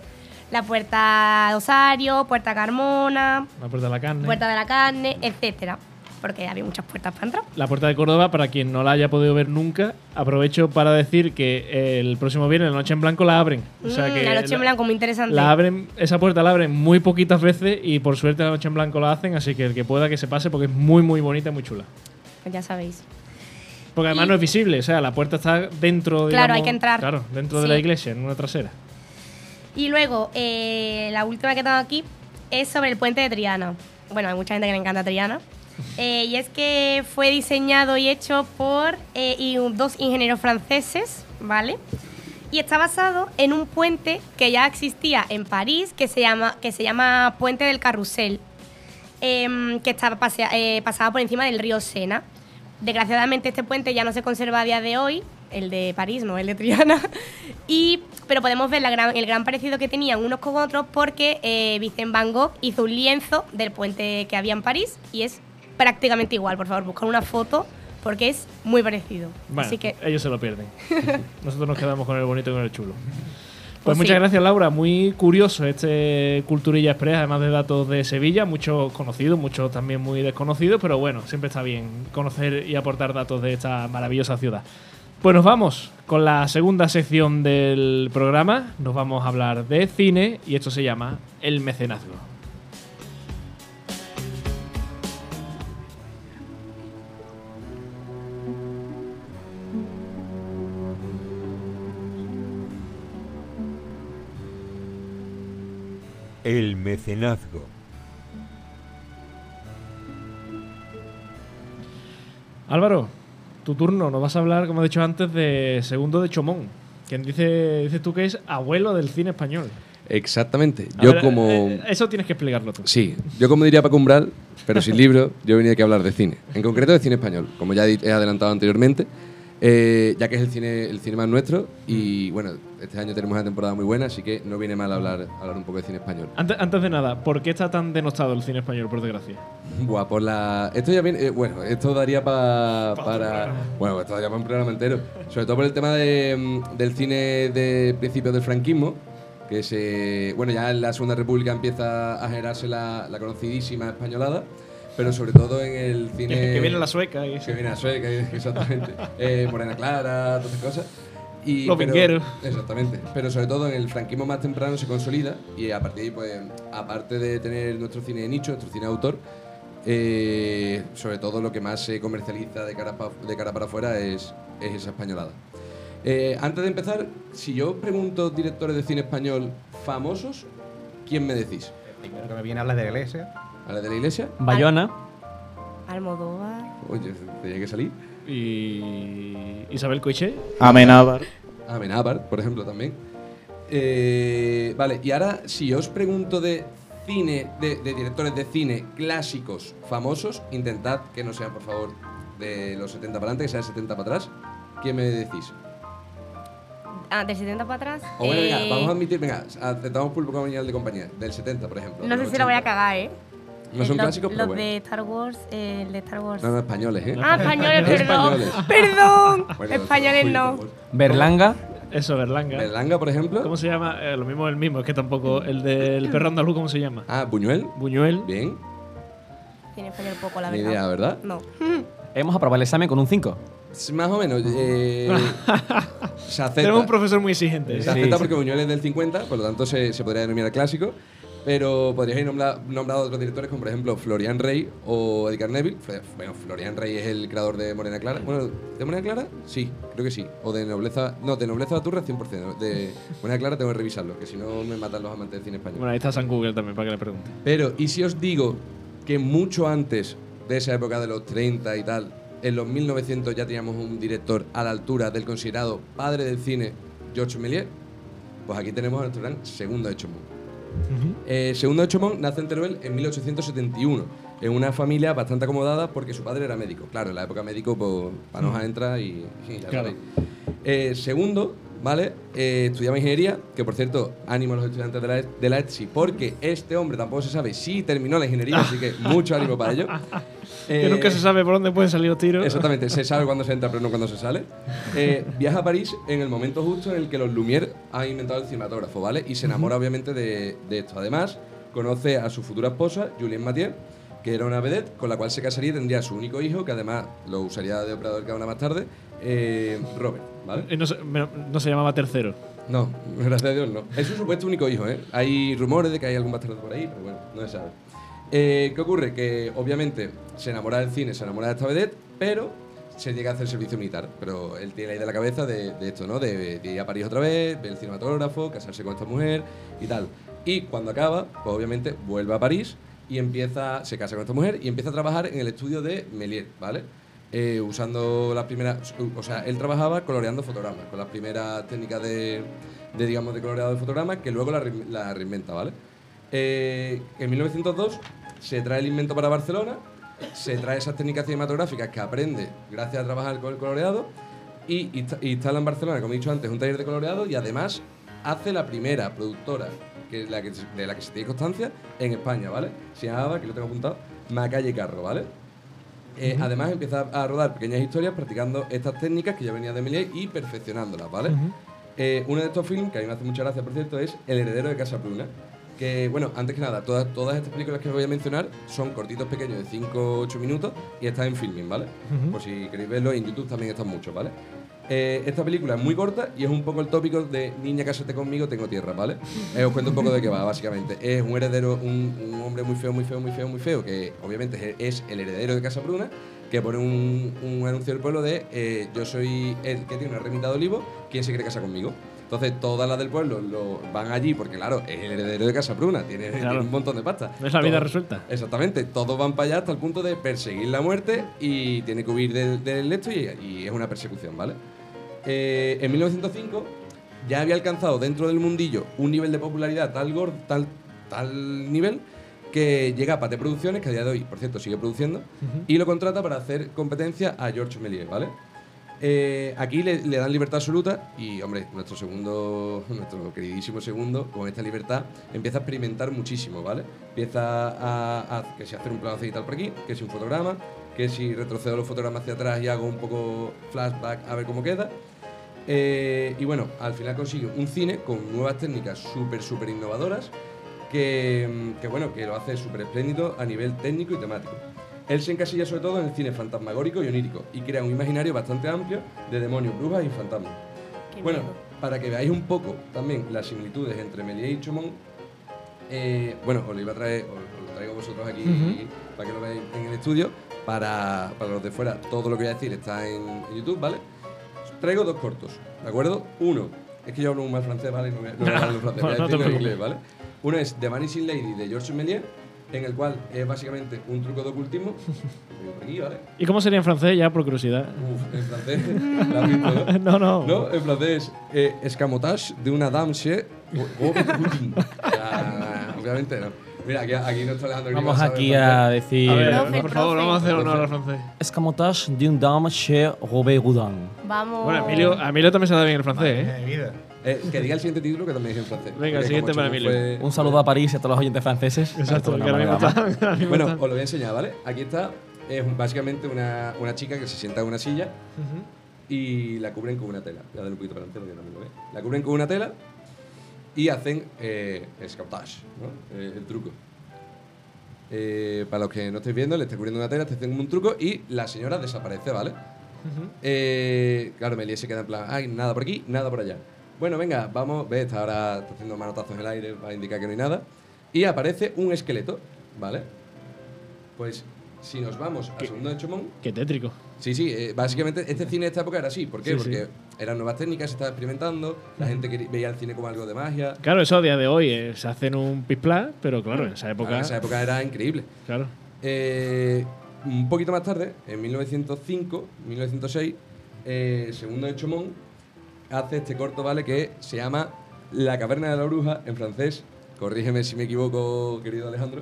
la Puerta Osario, Puerta Carmona, La puerta de la carne. Puerta de la Carne, etcétera. Porque había muchas puertas para entrar. La puerta de Córdoba, para quien no la haya podido ver nunca, aprovecho para decir que el próximo viernes, la noche en blanco, la abren. O sea Mm, que la noche en blanco, muy interesante. La abren, esa puerta la abren muy poquitas veces y por suerte la noche en blanco la hacen, así que el que pueda que se pase porque es muy muy bonita y muy chula. Pues ya sabéis. Porque además Y- no es visible, o sea, la puerta está dentro, Claro, digamos, hay que entrar. Claro, dentro de la iglesia, en una trasera. Y luego, eh, la última que tengo aquí es sobre el puente de Triana. Bueno, hay mucha gente que le encanta Triana. Eh, y es que fue diseñado y hecho por eh, y dos ingenieros franceses, ¿vale? Y está basado en un puente que ya existía en París, que se llama, que se llama Puente del Carrusel, em, que estaba pasea- eh, pasaba por encima del río Sena. Desgraciadamente este puente ya no se conserva a día de hoy, el de París, no el de Triana, y, pero podemos ver la gran- el gran parecido que tenían unos con otros porque eh, Vincent Van Gogh hizo un lienzo del puente que había en París y es prácticamente igual. Por favor, buscar una foto porque es muy parecido. Bueno, Así que ellos se lo pierden. Nosotros nos quedamos con el bonito y con el chulo. Pues Pues muchas sí. gracias, Laura. Muy curioso este Culturilla Express, además de datos de Sevilla, muchos conocidos, muchos también muy desconocidos, pero bueno, siempre está bien conocer y aportar datos de esta maravillosa ciudad. Pues nos vamos con la segunda sección del programa. Nos vamos a hablar de cine y esto se llama El Mecenazgo. El mecenazgo. Álvaro, tu turno. Nos vas a hablar, como he dicho antes, de Segundo de Chomón. Quien dice, dices tú que es abuelo del cine español. Exactamente. A Yo ver, como... eh, eso tienes que explicarlo tú. Sí, yo como diría Paco Umbral, pero sin libro, yo venía aquí a hablar de cine. En concreto de cine español, como ya he he adelantado anteriormente, eh, ya que es el cine, el cine más nuestro y bueno, este año tenemos una temporada muy buena, así que no viene mal hablar, hablar un poco de cine español. Antes, antes de nada, ¿por qué está tan denostado el cine español, por desgracia? Buah, por la... Esto ya viene... eh, bueno, esto daría pa- para... Bueno, esto daría para un programa entero. Sobre todo por el tema de, mm, del cine de principios del franquismo, que se... Bueno, ya en la Segunda República empieza a generarse la, la conocidísima españolada, pero sobre todo en el cine... Que, que viene la sueca y Que viene la sueca, exactamente. eh, Morena Clara, todas esas cosas. Y, Los pero- vingueros. Exactamente. Pero sobre todo en el franquismo más temprano se consolida y a partir de ahí, pues, aparte de tener nuestro cine de nicho, nuestro cine de autor, eh, sobre todo lo que más se comercializa de cara, pa- de cara para afuera es, es esa españolada. Eh, antes de empezar, si yo pregunto directores de cine español famosos, ¿quién me decís? Primero que me viene a hablar de la iglesia. ¿A la de la iglesia? Bayona. Almodóvar. Oye, tenía que salir. Y Isabel Coixet. Amenábar. A Benabar, por ejemplo, también. Eh, vale, y ahora, si os pregunto de cine, de, de directores de cine clásicos famosos, intentad que no sean, por favor, de los 70 para adelante, que sean 70 para atrás. ¿Quién me decís? Ah, del 70 para atrás. O bueno, venga, Eh, vamos a admitir, venga, aceptamos público comunidad de compañía, del 70, por ejemplo. No sé si lo voy a 80. cagar, ¿eh? No son Los- clásicos, pero Los bueno. de Star Wars, eh, el de Star Wars. No, no, españoles, ¿eh? Ah, españoles, perdón. Españoles. Perdón. Bueno, españoles no. Berlanga. Eso, Berlanga. Berlanga, por ejemplo. ¿Cómo se llama? Eh, lo mismo el mismo, es que tampoco. El del perro andaluz, ¿cómo se llama? Ah, Buñuel. Buñuel. Bien. Tiene un poco, la Ni verdad. idea, ¿verdad? No. Hemos aprobado el examen con un 5. S- Más o menos. eh, se acepta. Tenemos un profesor muy exigente. Se Sí, acepta sí. porque Buñuel es del 50, por lo tanto se, se podría denominar clásico. Pero podríais haber nombra- nombrado otros directores como por ejemplo Florian Rey o Edgar Neville. Bueno, Florian Rey es el creador de Morena Clara. Bueno, ¿de Morena Clara? Sí, creo que sí. O de Nobleza... No, de Nobleza Baturra 100%. De Morena Clara tengo que revisarlo, que si no me matan los amantes del cine español. Bueno, ahí está San Google también, para que le pregunte. Pero, ¿y si os digo que mucho antes de esa época de los 30 y tal, en los 1900 ya teníamos un director a la altura del considerado padre del cine, Georges Méliès? Pues aquí tenemos a nuestro gran segundo Eh, segundo de Chaumont nace en Teruel en 1871, en una familia bastante acomodada porque su padre era médico. Claro, en la época médico, pues, Panoja entra y, y ya Claro. Eh, segundo, ¿vale? Eh, estudiaba ingeniería, que por cierto, ánimo a los estudiantes de la, de la ETSI, porque este hombre tampoco se sabe si terminó la ingeniería, así que mucho ánimo para ello. que Eh, nunca se sabe por dónde pueden salir los tiros. Exactamente, se sabe cuándo se entra, pero no cuándo se sale. Eh, viaja a París en el momento justo en el que los Lumière han inventado el cinematógrafo, ¿vale? Y se enamora obviamente de, de esto. Además, conoce a su futura esposa, Julienne Mathieu, que era una vedette con la cual se casaría y tendría su único hijo, que además lo usaría de operador cámara más tarde, eh, Robert, ¿vale? Y no, se, me- no se llamaba tercero. No, gracias a Dios no. Es su supuesto único hijo, ¿eh? Hay rumores de que hay algún bastardo por ahí, pero bueno, no se sabe. Eh, ¿Qué ocurre? Que obviamente se enamora del cine, se enamora de esta vedette, pero se llega a hacer servicio militar. Pero él tiene la idea de la cabeza de, de esto, ¿no? De, de ir a París otra vez, ver el cinematógrafo, casarse con esta mujer y tal. Y cuando acaba, pues obviamente vuelve a París y empieza, se casa con esta mujer y empieza a trabajar en el estudio de Méliès, ¿vale? Eh, usando las primeras, o sea, él trabajaba coloreando fotogramas, con las primeras técnicas de, de, digamos, de coloreado de fotogramas que luego la, la reinventa, ¿vale? Eh, en 1902 se trae el invento para Barcelona, se trae esas técnicas cinematográficas que aprende gracias a trabajar con el coloreado y insta- instala en Barcelona, como he dicho antes, un taller de coloreado y además hace la primera productora que es la que, se- de la que se tiene constancia en España, ¿vale? Se llamaba, que lo tengo apuntado, Macalle Carro, ¿vale? Eh, Además empieza a rodar pequeñas historias practicando estas técnicas que ya venía de Méliès y perfeccionándolas, ¿vale? Eh, uno de estos films, que a mí me hace mucha gracia, por cierto, es El heredero de Casa Bruna. Que, bueno, antes que nada, todas, todas estas películas que os voy a mencionar son cortitos pequeños de 5 o 8 minutos y están en filming, ¿vale? Por si queréis verlo, en YouTube también están muchos, ¿vale? Eh, esta película es muy corta y es un poco el tópico de Niña, cásate conmigo, tengo tierra, ¿vale? Eh, os cuento un poco de qué va, básicamente. Es un heredero, un, un hombre muy feo, muy feo, muy feo, muy feo, que obviamente es, el heredero de Casa Bruna, que pone un, un anuncio del pueblo de eh, yo soy el que tiene una remita de olivo, ¿quién se quiere casar conmigo? Entonces todas las del pueblo lo, van allí porque, claro, es el heredero de Casa Bruna, tiene, Claro. tiene un montón de pasta. No es la vida resuelta. Exactamente, todos van para allá hasta el punto de perseguir la muerte y tiene que huir del, del esto y, y es una persecución, ¿vale? Eh, en 1905 ya había alcanzado dentro del mundillo un nivel de popularidad tal, gor- tal, tal nivel que llega a Pate Producciones, que a día de hoy, por cierto, sigue produciendo, y lo contrata para hacer competencia a George Méliès, ¿vale? Eh, aquí le, le dan libertad absoluta y, hombre, nuestro segundo, nuestro queridísimo segundo, con esta libertad, empieza a experimentar muchísimo, ¿vale? Empieza a, a- que si hacer un plano cenital por aquí, que si un fotograma, que si retrocedo los fotogramas hacia atrás y hago un poco flashback a ver cómo queda. Eh, y bueno, al final consigue un cine con nuevas técnicas súper, súper innovadoras que, mm, que, bueno, que lo hace súper espléndido a nivel técnico y temático. Él se encasilla sobre todo en el cine fantasmagórico y onírico y crea un imaginario bastante amplio de demonios, brujas y fantasmas. Qué Bueno, miedo. para que veáis un poco también las similitudes entre Méliès y Chaumont, eh, bueno, os lo iba a traer, os, os lo traigo a vosotros aquí para que lo veáis en el estudio. Para, para los de fuera, todo lo que voy a decir está en, en YouTube, ¿vale? Traigo dos cortos, ¿de acuerdo? Uno, es que yo hablo un mal francés, ¿vale? No voy a, no voy a hablar en francés, voy a No te decirlo en preocupes. inglés, ¿vale? Uno es The Vanishing Lady de George Méliès, en el cual es básicamente un truco de ocultismo. Aquí, ¿vale? ¿Y cómo sería en francés ya por curiosidad? Uf, en francés. ¿la has visto, no? No, no. No, en francés, eh, escamotage de una dame chez Robert Houdin. O sea, Obviamente no. Mira, aquí, aquí nuestro Alejandro Vamos aquí a decir. A ver, Profe, por favor, profe. vamos a hacer honor al francés. Escamotage d'une dame chez Robert Houdin. Vamos. Bueno, Emilio, a Emilio también se da bien el francés, ¿eh? Vida. Eh, que diga el siguiente título que también es en francés. Venga, el siguiente como para Emilio. fue- Un saludo a París y a todos los oyentes franceses. Exacto, que es ahora mismo está- Bueno, os lo voy a enseñar, ¿vale? Aquí está. Es básicamente una, una chica que se sienta en una silla Ujú. y la cubren con una tela. Voy a darle un poquito para adelante porque también lo ve. La cubren con una tela y hacen eh, escamotage, ¿no? Eh, el truco. Eh, para los que no estáis viendo, le está cubriendo una tela, está haciendo un truco y la señora desaparece, ¿vale? Eh, claro, Melie se queda en plan, ay, nada por aquí, nada por allá. Bueno, venga, vamos, ve, está ahora está haciendo manotazos en el aire para indicar que no hay nada. Y aparece un esqueleto, ¿vale? Pues si nos vamos al segundo de Chomón, Qué tétrico. Sí, sí, eh, básicamente este cine de esta época era así. ¿Por qué? Sí, Porque sí. eran nuevas técnicas, se estaba experimentando, la gente quería- veía el cine como algo de magia. Claro, eso a día de hoy eh, se hacen un pispla, pero claro, en esa época. Claro, en esa época era increíble. Claro. Eh, un poquito más tarde, en 1905, 1906, eh, segundo de Chomón hace este corto, ¿vale? Que se llama La caverna de la bruja, en francés. Corrígeme si me equivoco, querido Alejandro.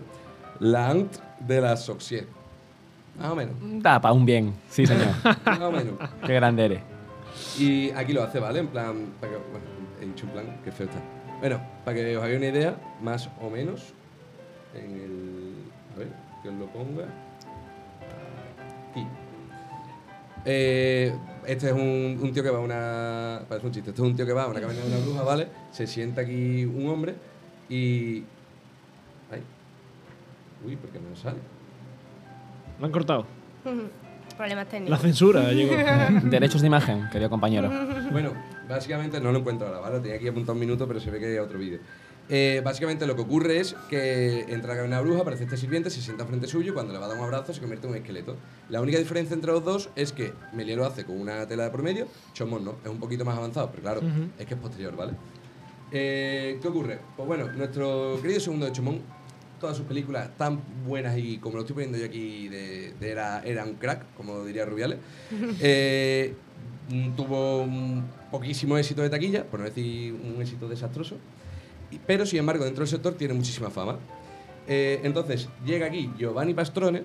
La Ant de la Soxier. Más o menos. Da para un bien. Sí, señor. Más o menos. Qué grande eres. Y aquí lo hace, ¿vale? En plan, para que, bueno, he dicho en plan, que feo está. Bueno, para que os hagáis una idea, más o menos, en el... A ver, que os lo ponga. Aquí. Eh, este es un, un tío que va a una... Parece un chiste. Este es un tío que va a una caverna de una bruja, ¿vale? Se sienta aquí un hombre y... Ay. Uy, ¿por qué no sale? Lo han cortado. Problemas La técnicos. censura llegó. Derechos de imagen, querido compañero. Bueno, básicamente no lo encuentro ahora, ¿vale? Tenía aquí apuntado un minuto, pero se ve que hay otro vídeo. Eh, básicamente lo que ocurre es que entra la una bruja, aparece este sirviente, se sienta frente suyo y cuando le va a dar un abrazo se convierte en un esqueleto. La única diferencia entre los dos es que Melie lo hace con una tela de por medio, Chomón no, es un poquito más avanzado, pero claro, Ujú. es que es posterior, ¿vale? Eh, ¿Qué ocurre? Pues bueno, nuestro querido segundo de Chomón, todas sus películas tan buenas y como lo estoy poniendo yo aquí, de, de era, era un crack, como diría Rubiales, eh, mm, tuvo un poquísimo éxito de taquilla, por no decir un éxito desastroso, pero sin embargo dentro del sector tiene muchísima fama. Eh, entonces llega aquí Giovanni Pastrone,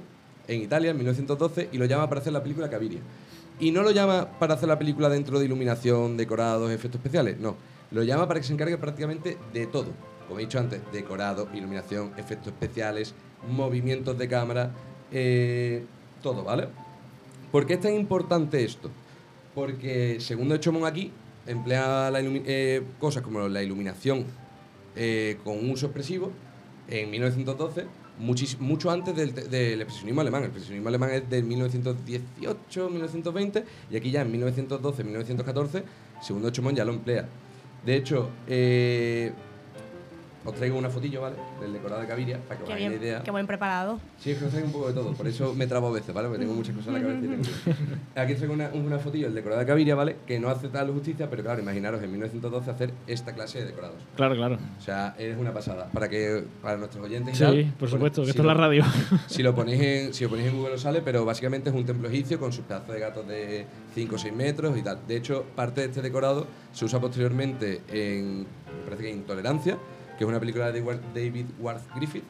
en Italia, en 1912, y lo llama para hacer la película Caviria. Y no lo llama para hacer la película dentro de iluminación, decorados, efectos especiales, no. Lo llama para que se encargue prácticamente de todo. Como he dicho antes, decorado, iluminación, efectos especiales, movimientos de cámara, eh, todo, ¿vale? ¿Por qué es tan importante esto? Porque, según de Chomón aquí, emplea eh, cosas como la iluminación eh, con un uso expresivo en 1912, muchis- mucho antes del, expresionismo alemán. El expresionismo alemán es del 1918, 1920, y aquí ya en 1912, 1914, segundo Chomón ya lo emplea. De hecho, os traigo una fotillo, ¿vale? Del decorado de Caviria, para que os Qué hagáis bien, una idea. qué buen preparado. Sí, es que os traigo un poco de todo, por eso me trabo a veces, ¿vale? Porque tengo muchas cosas en la cabeza y tengo Aquí traigo una, una fotillo del decorado de Caviria, ¿vale? Que no hace tal justicia, pero claro, imaginaros en 1912 hacer esta clase de decorados. Claro, claro. O sea, es una pasada. Para que para nuestros oyentes y Sí, tal, por pues, supuesto, que si esto es la lo- radio. Si lo ponéis en, si lo ponéis en Google sale, pero básicamente es un templo egipcio con sus pedazos de gatos de 5 o 6 metros y tal. De hecho, parte de este decorado se usa posteriormente en, me parece que en Intolerancia, que es una película de David Worth Griffith,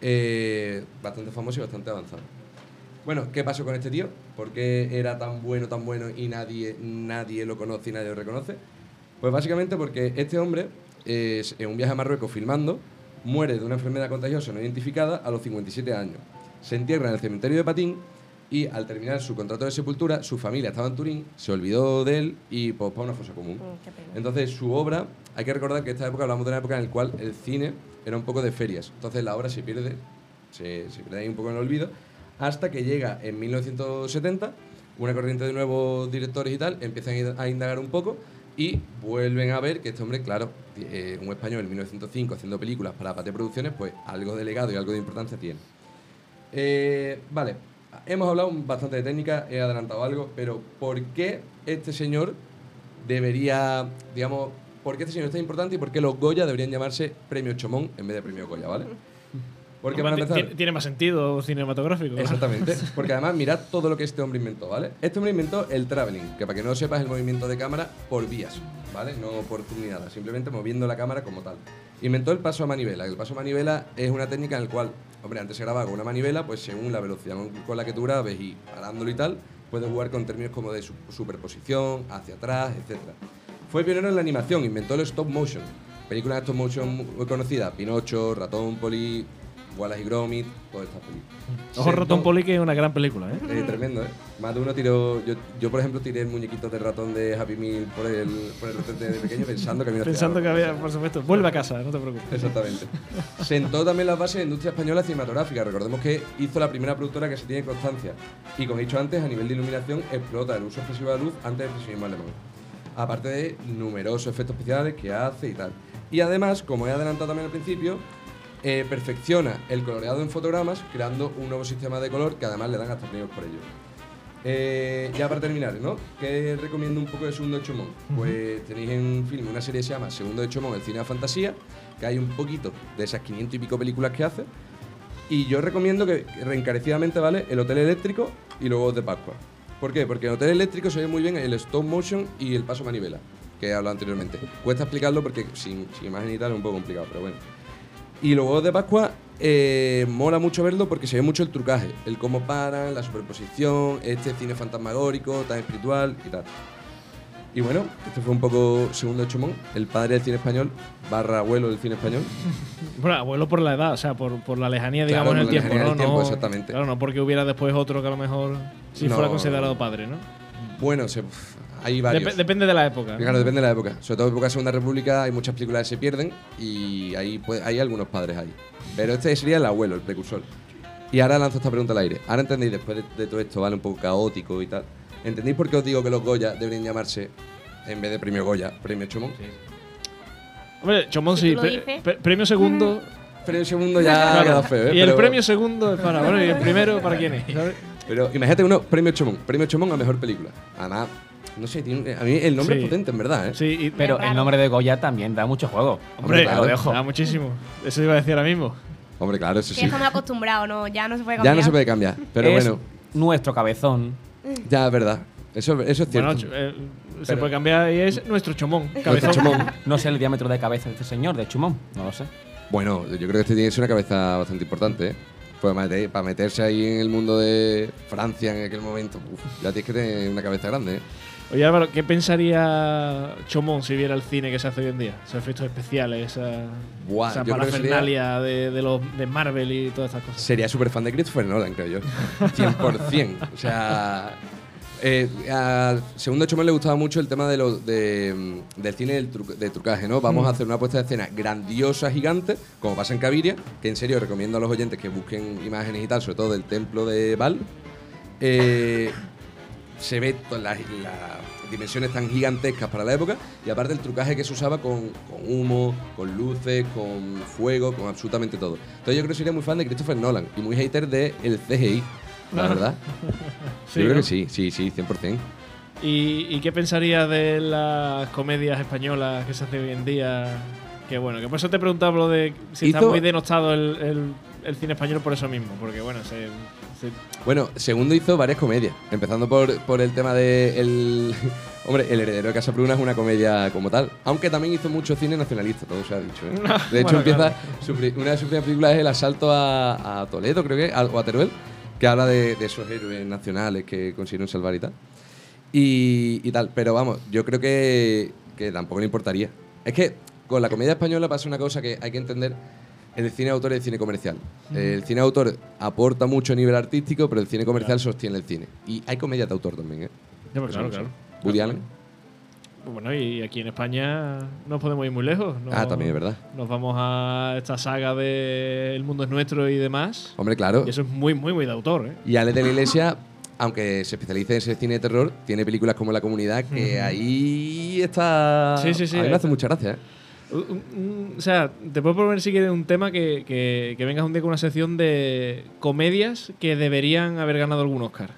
eh, bastante famoso y bastante avanzado. Bueno, ¿qué pasó con este tío? ¿Por qué era tan bueno, tan bueno y nadie, nadie lo conoce y nadie lo reconoce? Pues básicamente porque este hombre, es, en un viaje a Marruecos filmando, muere de una enfermedad contagiosa no identificada a los 57 años. Se entierra en el cementerio de Patín y al terminar su contrato de sepultura, su familia estaba en Turín, se olvidó de él y pues para una fosa común. Mm. Entonces su obra, hay que recordar que esta época hablamos de una época en la cual el cine era un poco de ferias. Entonces la obra se pierde, se, se pierde ahí un poco en el olvido, hasta que llega en 1970 una corriente de nuevos directores y tal, empiezan a indagar un poco y vuelven a ver que este hombre, claro, eh, un español en 1905 haciendo películas para Pate Producciones, pues algo de legado y algo de importancia tiene. Eh, vale, hemos hablado bastante de técnica, he adelantado algo, pero ¿por qué este señor debería, digamos, por qué este señor es tan importante y por qué los Goya deberían llamarse Premio Chomón en vez de Premio Goya, ¿vale? Porque para empezar, ti- Tiene más sentido cinematográfico. Exactamente. Porque además, mirad todo lo que este hombre inventó, ¿vale? Este hombre inventó el traveling, que para que no lo sepas, es el movimiento de cámara por vías, ¿vale? No por ni nada, simplemente moviendo la cámara como tal. Inventó el paso a manivela. El paso a manivela es una técnica en la cual, hombre, antes se grababa con una manivela, pues según la velocidad con la que tú grabes y parándolo y tal, puedes jugar con términos como de su- superposición, hacia atrás, etc. Fue pionero en la animación, inventó el stop motion. Películas de stop motion muy conocidas, Pinocho, Ratón, Poli, Wallace y Gromit, todas estas películas. Ojo, Sentó- Ratón Poli, que es una gran película, ¿eh? eh, tremendo, ¿eh? Más de uno tiró. Yo, yo, por ejemplo, tiré el muñequito de ratón de Happy Meal por el, por el de pequeño pensando que había una Pensando que había, por supuesto. Vuelve a casa, no te preocupes. Exactamente. Sentó también las bases de la industria española cinematográfica. Recordemos que hizo la primera productora que se tiene constancia. Y como he dicho antes, a nivel de iluminación, explota el uso excesivo de la luz antes del expresionismo alemán. Aparte de numerosos efectos especiales que hace y tal. Y además, como he adelantado también al principio, eh, perfecciona el coloreado en fotogramas creando un nuevo sistema de color que además le dan hasta premios por ello. Eh, ya para terminar, ¿no? ¿Qué recomiendo un poco de Segundo de Chomón? Pues tenéis en film una serie que se llama Segundo de Chomón, el cine de fantasía, que hay un poquito de esas 500 y pico películas que hace. Y yo recomiendo que reencarecidamente, ¿vale? El Hotel Eléctrico y luego de Pascua. ¿Por qué? Porque en Hotel Eléctrico se ve muy bien el stop motion y el paso manivela, que he hablado anteriormente. Cuesta explicarlo porque sin, sin imagen y tal es un poco complicado, pero bueno. Y los huevos de Pascua eh, mola mucho verlo porque se ve mucho el trucaje, el cómo paran, la superposición, este cine fantasmagórico, tan espiritual y tal. Y bueno, este fue un poco segundo Chumón, el padre del cine español, barra abuelo del cine español. Bueno, abuelo por la edad, o sea, por, por la lejanía, Claro, digamos, en el tiempo, ¿no? del tiempo, No- exactamente. Claro, no porque hubiera después otro que a lo mejor sí No. fuera considerado padre, ¿no? Bueno, se- hay varios. Dep- depende de la época. Claro, depende de la época. Sobre todo en época de Segunda República hay muchas películas que se pierden y ahí hay algunos padres ahí. Pero este sería el abuelo, el precursor. Y ahora lanzo esta pregunta al aire. Ahora entendéis, después de, de todo esto, ¿vale? Un poco caótico y tal. ¿Entendéis por qué os digo que los Goya deberían llamarse, en vez de premio Goya, premio Chomón? Hombre, Chomón sí. pre- pre- premio segundo. Premio segundo ya claro, quedado feo, ¿eh? y el Pero- premio segundo es para. Bueno, y el primero para quién es. Pero imagínate uno, premio Chomón. Premio Chomón a mejor película. Además, no sé, tiene un- a mí el nombre Sí. es potente, en verdad, ¿eh? Sí, y- Pero el nombre de Goya también da mucho juego. hombre, claro. lo dejo. Da muchísimo. Eso iba a decir ahora mismo. Hombre, claro, eso Que sí. estamos acostumbrados, ¿no? Ya no se puede Ya cambiar. no se puede cambiar. Pero es bueno, nuestro cabezón. ya es verdad. Eso, eso es cierto. Bueno, ch- eh, se Pero- puede cambiar y es nuestro Chomón. Nuestro Cabezón. Chomón. No sé el diámetro de cabeza de este señor, de Chumón. No lo sé. Bueno, yo creo que este tiene que ser una cabeza bastante importante, ¿eh? Pues para, meter- para meterse ahí en el mundo de Francia en aquel momento, uf, ya tienes que tener una cabeza grande, ¿eh? Oye, Álvaro, ¿qué pensaría Chomón si viera el cine que se hace hoy en día? Esos efectos especiales, esa, Buah, esa sería- parafernalia de, de, los, de Marvel y todas estas cosas. Sería súper fan de Christopher Nolan, creo yo. 100%. o sea. Eh, a segundo Chomón le gustaba mucho el tema de lo, de, mm, del cine del tru- de trucaje, ¿no? Vamos a hacer una puesta de escena grandiosa, gigante, como pasa en Caviria, que en serio recomiendo a los oyentes que busquen imágenes y tal, sobre todo del templo de Val. Eh, se ve todas las, dimensiones tan gigantescas para la época y aparte el trucaje que se usaba con, con humo, con luces, con fuego, con absolutamente todo. Entonces yo creo que sería muy fan de Christopher Nolan y muy hater de el CGI, la verdad. Sí, yo creo ¿no? que sí, sí, sí, 100%. ¿Y, y qué pensaría de las comedias españolas que se hacen hoy en día? Que bueno, que por eso te preguntaba lo de si está muy denostado el, el- el cine español por eso mismo. Porque bueno, se, se- Bueno, segundo hizo varias comedias, empezando por, por el tema de el hombre, El heredero de Casa Pruna es una comedia como tal, aunque también hizo mucho cine nacionalista, todo se ha dicho. ¿eh? De hecho, Bueno, empieza claro. una de sus primeras películas es el asalto a, a Toledo, creo que, o a Teruel, que habla de, de esos héroes nacionales que consiguieron salvar y tal. Y, y tal, pero vamos, yo creo que, que tampoco le importaría. Es que con la comedia española pasa una cosa que hay que entender el cine de autor y el cine comercial. El cine de autor aporta mucho a nivel artístico, pero el cine comercial sostiene el cine. Y hay comedias de autor también, ¿eh? Ya, pues, claro, claro. Woody Allen. Bueno, y aquí en España no podemos ir muy lejos. ¿no? Ah, también es verdad. Nos vamos a esta saga de El mundo es nuestro y demás. Hombre, claro. Y eso es muy, muy, muy de autor, ¿eh? Y Alex de la Iglesia, aunque se especialice en ese cine de terror, tiene películas como La Comunidad, que ahí está... Sí, sí, sí, A mí me hace mucha gracia, ¿eh? Un- un- O sea, te puedo proponer si quieres un tema que, que, que vengas un día con una sección de comedias que deberían haber ganado algún Oscar.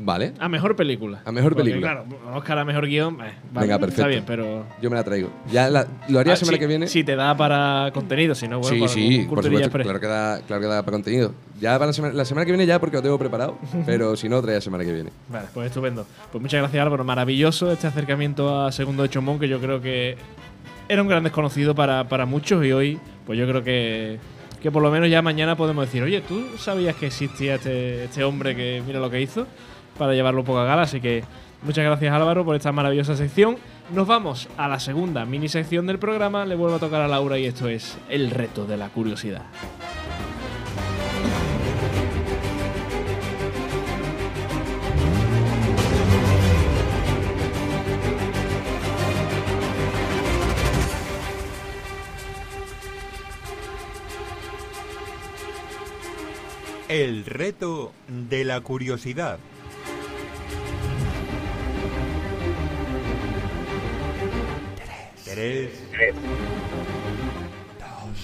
Vale. A mejor película. A mejor Porque, película. Claro, Oscar a mejor guion. eh, vale, Venga, perfecto. Está bien, pero. Yo me la traigo. Ya la- lo haría Ah, la semana sí, que viene. Si te da para contenido, si no, bueno, sí, para sí, un por supuesto. Claro que, da, claro que da para contenido. Ya para la semana, la semana que viene ya porque lo tengo preparado. pero si no, trae la semana que viene. Vale, pues estupendo. Pues muchas gracias, Álvaro. Maravilloso este acercamiento a Segundo de Chomón, que yo creo que era un gran desconocido para, para muchos y hoy, pues yo creo que, que por lo menos ya mañana podemos decir, oye, ¿tú sabías que existía este, este hombre que mira lo que hizo para llevarlo un poco a gala? Así que muchas gracias, Álvaro, por esta maravillosa sección. Nos vamos a la segunda mini sección del programa. Le vuelvo a tocar a Laura y esto es el reto de la curiosidad. El reto de la curiosidad. Tres.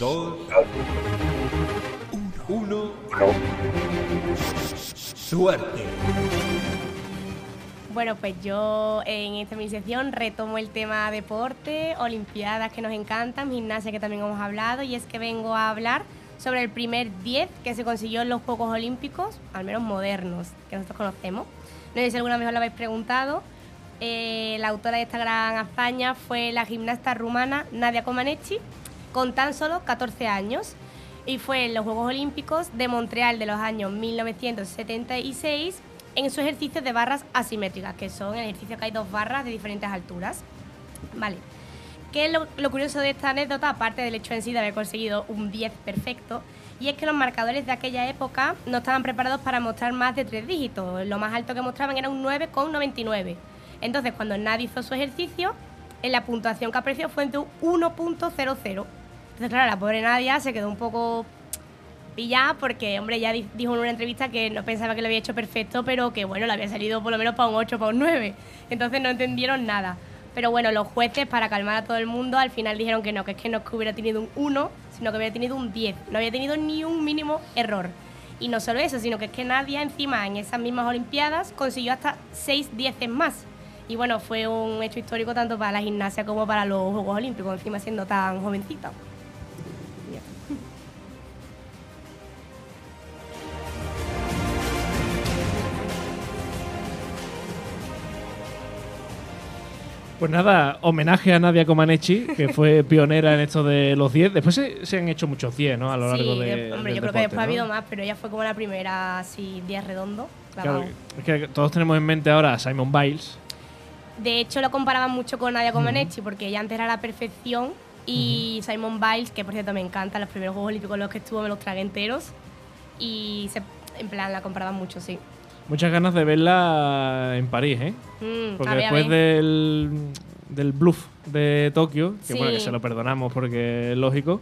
Dos. Uno. Suerte. Bueno, pues yo en esta mi sección retomo el tema deporte, olimpiadas que nos encantan, gimnasia que también hemos hablado, y es que vengo a hablar sobre el primer 10 que se consiguió en los Juegos Olímpicos, al menos modernos, que nosotros conocemos. No sé si alguna vez os lo habéis preguntado. Eh, la autora de esta gran hazaña fue la gimnasta rumana Nadia Comaneci, con tan solo 14 años, y fue en los Juegos Olímpicos de Montreal de los años 1976 en su ejercicio de barras asimétricas, que son el ejercicio que hay dos barras de diferentes alturas. Vale. ¿Qué es lo, curioso de esta anécdota, aparte del hecho en sí de haber conseguido un 10 perfecto? Y es que los marcadores de aquella época no estaban preparados para mostrar más de tres dígitos. Lo más alto que mostraban era un 9,99. Entonces, cuando nadie hizo su ejercicio, en la puntuación que apareció fue de un 1.00. Entonces, claro, la pobre Nadia se quedó un poco pillada porque, hombre, ya di- dijo en una entrevista que no pensaba que lo había hecho perfecto, pero que, bueno, le había salido por lo menos para un 8, para un 9. Entonces no entendieron nada. Pero bueno, los jueces, para calmar a todo el mundo, al final dijeron que no, que es que no es que hubiera tenido un 1, sino que hubiera tenido un 10. No había tenido ni un mínimo error. Y no solo eso, sino que es que Nadia, encima, en esas mismas Olimpiadas, consiguió hasta 6 dieces más. Y bueno, fue un hecho histórico tanto para la gimnasia como para los Juegos Olímpicos, encima siendo tan jovencita. Pues nada, homenaje a Nadia Comaneci, que fue pionera en esto de los 10. Después se, se han hecho muchos 10, ¿no? A lo largo sí, de. de- hombre, del yo creo que después ha habido más, pero ella fue como la primera, así, 10 redondo. Claro, es que todos tenemos en mente ahora a Simon Biles. De hecho, lo comparaban mucho con Nadia Comaneci, porque ella antes era la perfección. Y Simon Biles, que por cierto me encanta, los primeros Juegos Olímpicos en los que estuvo me los tragué enteros. Y se, en plan la comparaban mucho, sí. Muchas ganas de verla en París, ¿eh? Mm, Porque después del, del bluff de Tokio, que Sí. bueno, que se lo perdonamos porque es lógico,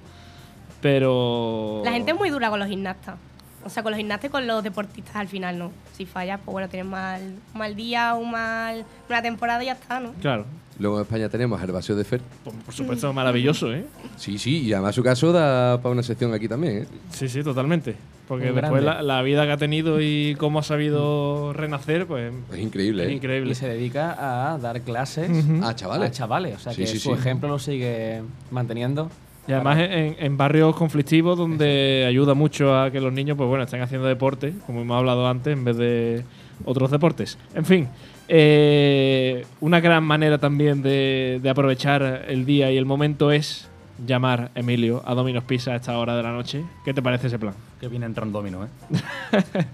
pero... La gente es muy dura con los gimnastas. O sea, con los gimnastas y con los deportistas al final, ¿no? Si fallas, pues bueno, tienes mal, un mal día, un mal, una temporada y ya está, ¿no? Claro, Luego en España tenemos a Gervasio de Fer. por, por supuesto, maravilloso, ¿eh? Sí, sí, y además su caso da para una sección aquí también, ¿eh? Sí, sí, totalmente. Porque Un después la, la vida que ha tenido y cómo ha sabido renacer, pues Es increíble, es ¿eh? increíble. Y se dedica a dar clases Ujú. Ah, chavales. a chavales. O sea Sí, que sí, su sí. ejemplo lo sigue manteniendo. Y además en, en barrios conflictivos donde ayuda mucho a que los niños pues bueno estén haciendo deporte, como hemos hablado antes, en vez de otros deportes. En fin, eh, una gran manera también de, de aprovechar el día y el momento es llamar, Emilio, a Domino's Pizza a esta hora de la noche. ¿Qué te parece ese plan? Que viene entrando domino, ¿eh?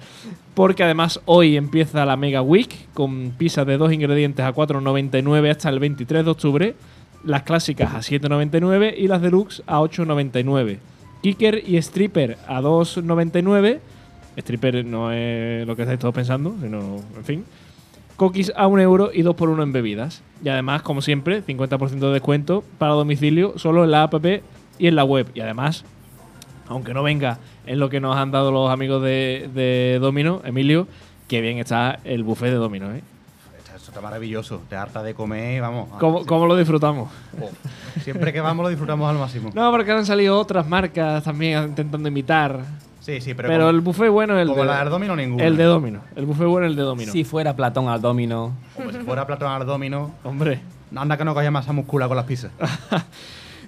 Porque además hoy empieza la Mega Week con pizzas de dos ingredientes a 4,99 hasta el 23 de octubre, las clásicas a 7,99 y las deluxe a 8,99. Kicker y Stripper a 2,99. Stripper no es lo que estáis todos pensando, sino, en fin. Cookies a 1 euro y 2 por 1 en bebidas. Y además, como siempre, 50% de descuento para domicilio solo en la app y en la web. Y además, aunque no venga en lo que nos han dado los amigos de, de Domino, Emilio, que bien está el buffet de Domino, ¿eh? Está maravilloso. Te harta de comer, vamos. ¿Cómo, cómo lo disfrutamos? Oh, Siempre que vamos lo disfrutamos al máximo. No, porque han salido otras marcas también intentando imitar. Sí, sí, pero, Pero, como, el buffet bueno es el como de. la del domino, ninguna. El de domino. El buffet bueno es el de domino. Si fuera Platón al domino, Como si fuera Platón al domino. Hombre. Anda que no coge masa muscular con las pizzas.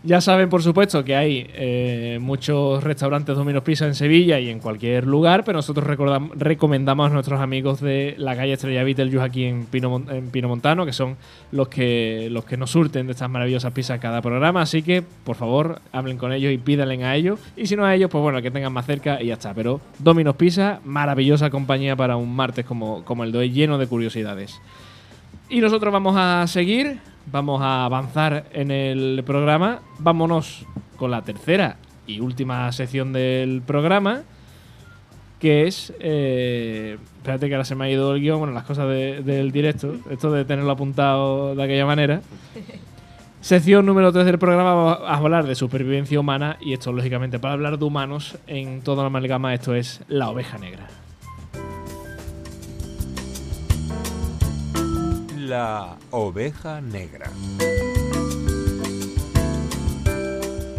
Ya saben, por supuesto, que hay eh, muchos restaurantes Domino's Pizza en Sevilla y en cualquier lugar, pero nosotros recomendamos a nuestros amigos de la calle Estrella Betelgeuse aquí en Pino, en Pino Montano, que son los que, los que nos surten de estas maravillosas pizzas cada programa. Así que, por favor, hablen con ellos y pídanle a ellos. Y si no a ellos, pues bueno, que tengan más cerca y ya está. Pero Domino's Pizza, maravillosa compañía para un martes como, como el de hoy, lleno de curiosidades. Y nosotros vamos a seguir, vamos a avanzar en el programa. Vámonos con la tercera y última sección del programa, que es... eh, espérate que ahora se me ha ido el guion, bueno, las cosas de- del directo, esto de tenerlo apuntado de aquella manera. Sección número 3 del programa vamos a hablar de supervivencia humana y esto, lógicamente, para hablar de humanos en toda la amalgama, esto es la oveja negra. La oveja negra.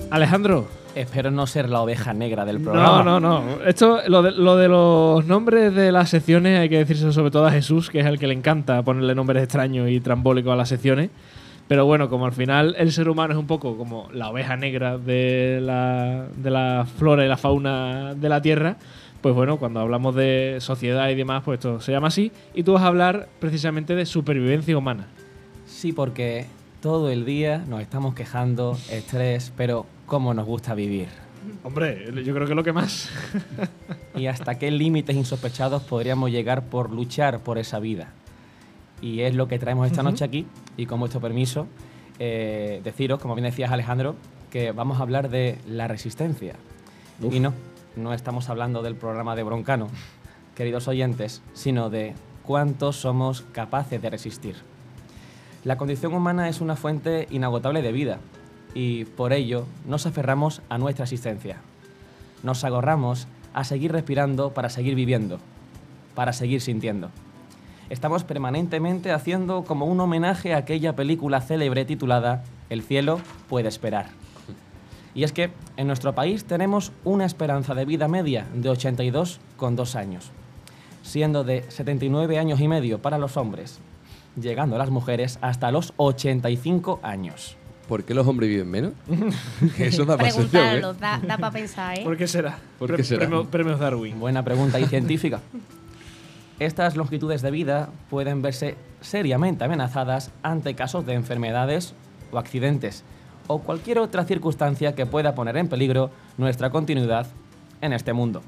Alejandro, espero no ser la oveja negra del No, programa. no, no. Esto, lo de, lo de los nombres de las secciones hay que decirse sobre todo a Jesús, que es el que le encanta ponerle nombres extraños y trambólicos a las secciones. Pero bueno, como al final el ser humano es un poco como la oveja negra de la, de la flora y la fauna de la Tierra, pues bueno, cuando hablamos de sociedad y demás, pues esto se llama así. Y tú vas a hablar precisamente de supervivencia humana. Sí, porque todo el día nos estamos quejando, estrés, pero cómo nos gusta vivir. Hombre, yo creo que lo que más. Y hasta qué límites insospechados podríamos llegar por luchar por esa vida. Y es lo que traemos esta noche aquí. Y con vuestro permiso, eh, deciros, como bien decías Alejandro, que vamos a hablar de la resistencia. Y no, no estamos hablando del programa de Broncano, queridos oyentes, sino de cuántos somos capaces de resistir. La condición humana es una fuente inagotable de vida y por ello nos aferramos a nuestra existencia. Nos agorramos a seguir respirando para seguir viviendo, para seguir sintiendo. Estamos permanentemente haciendo como un homenaje a aquella película célebre titulada El cielo puede esperar. Y es que en nuestro país tenemos una esperanza de vida media de 82,2 años, siendo de 79 años y medio para los hombres, llegando a las mujeres hasta los 85 años. ¿Por qué los hombres viven menos? Eso da para ¿eh? Preguntarlo, da, da para pensar, ¿eh? ¿Por qué será? ¿Por Pre- qué será? premio- premios Darwin. Buena pregunta y científica. Estas longitudes de vida pueden verse seriamente amenazadas ante casos de enfermedades o accidentes o cualquier otra circunstancia que pueda poner en peligro nuestra continuidad en este mundo.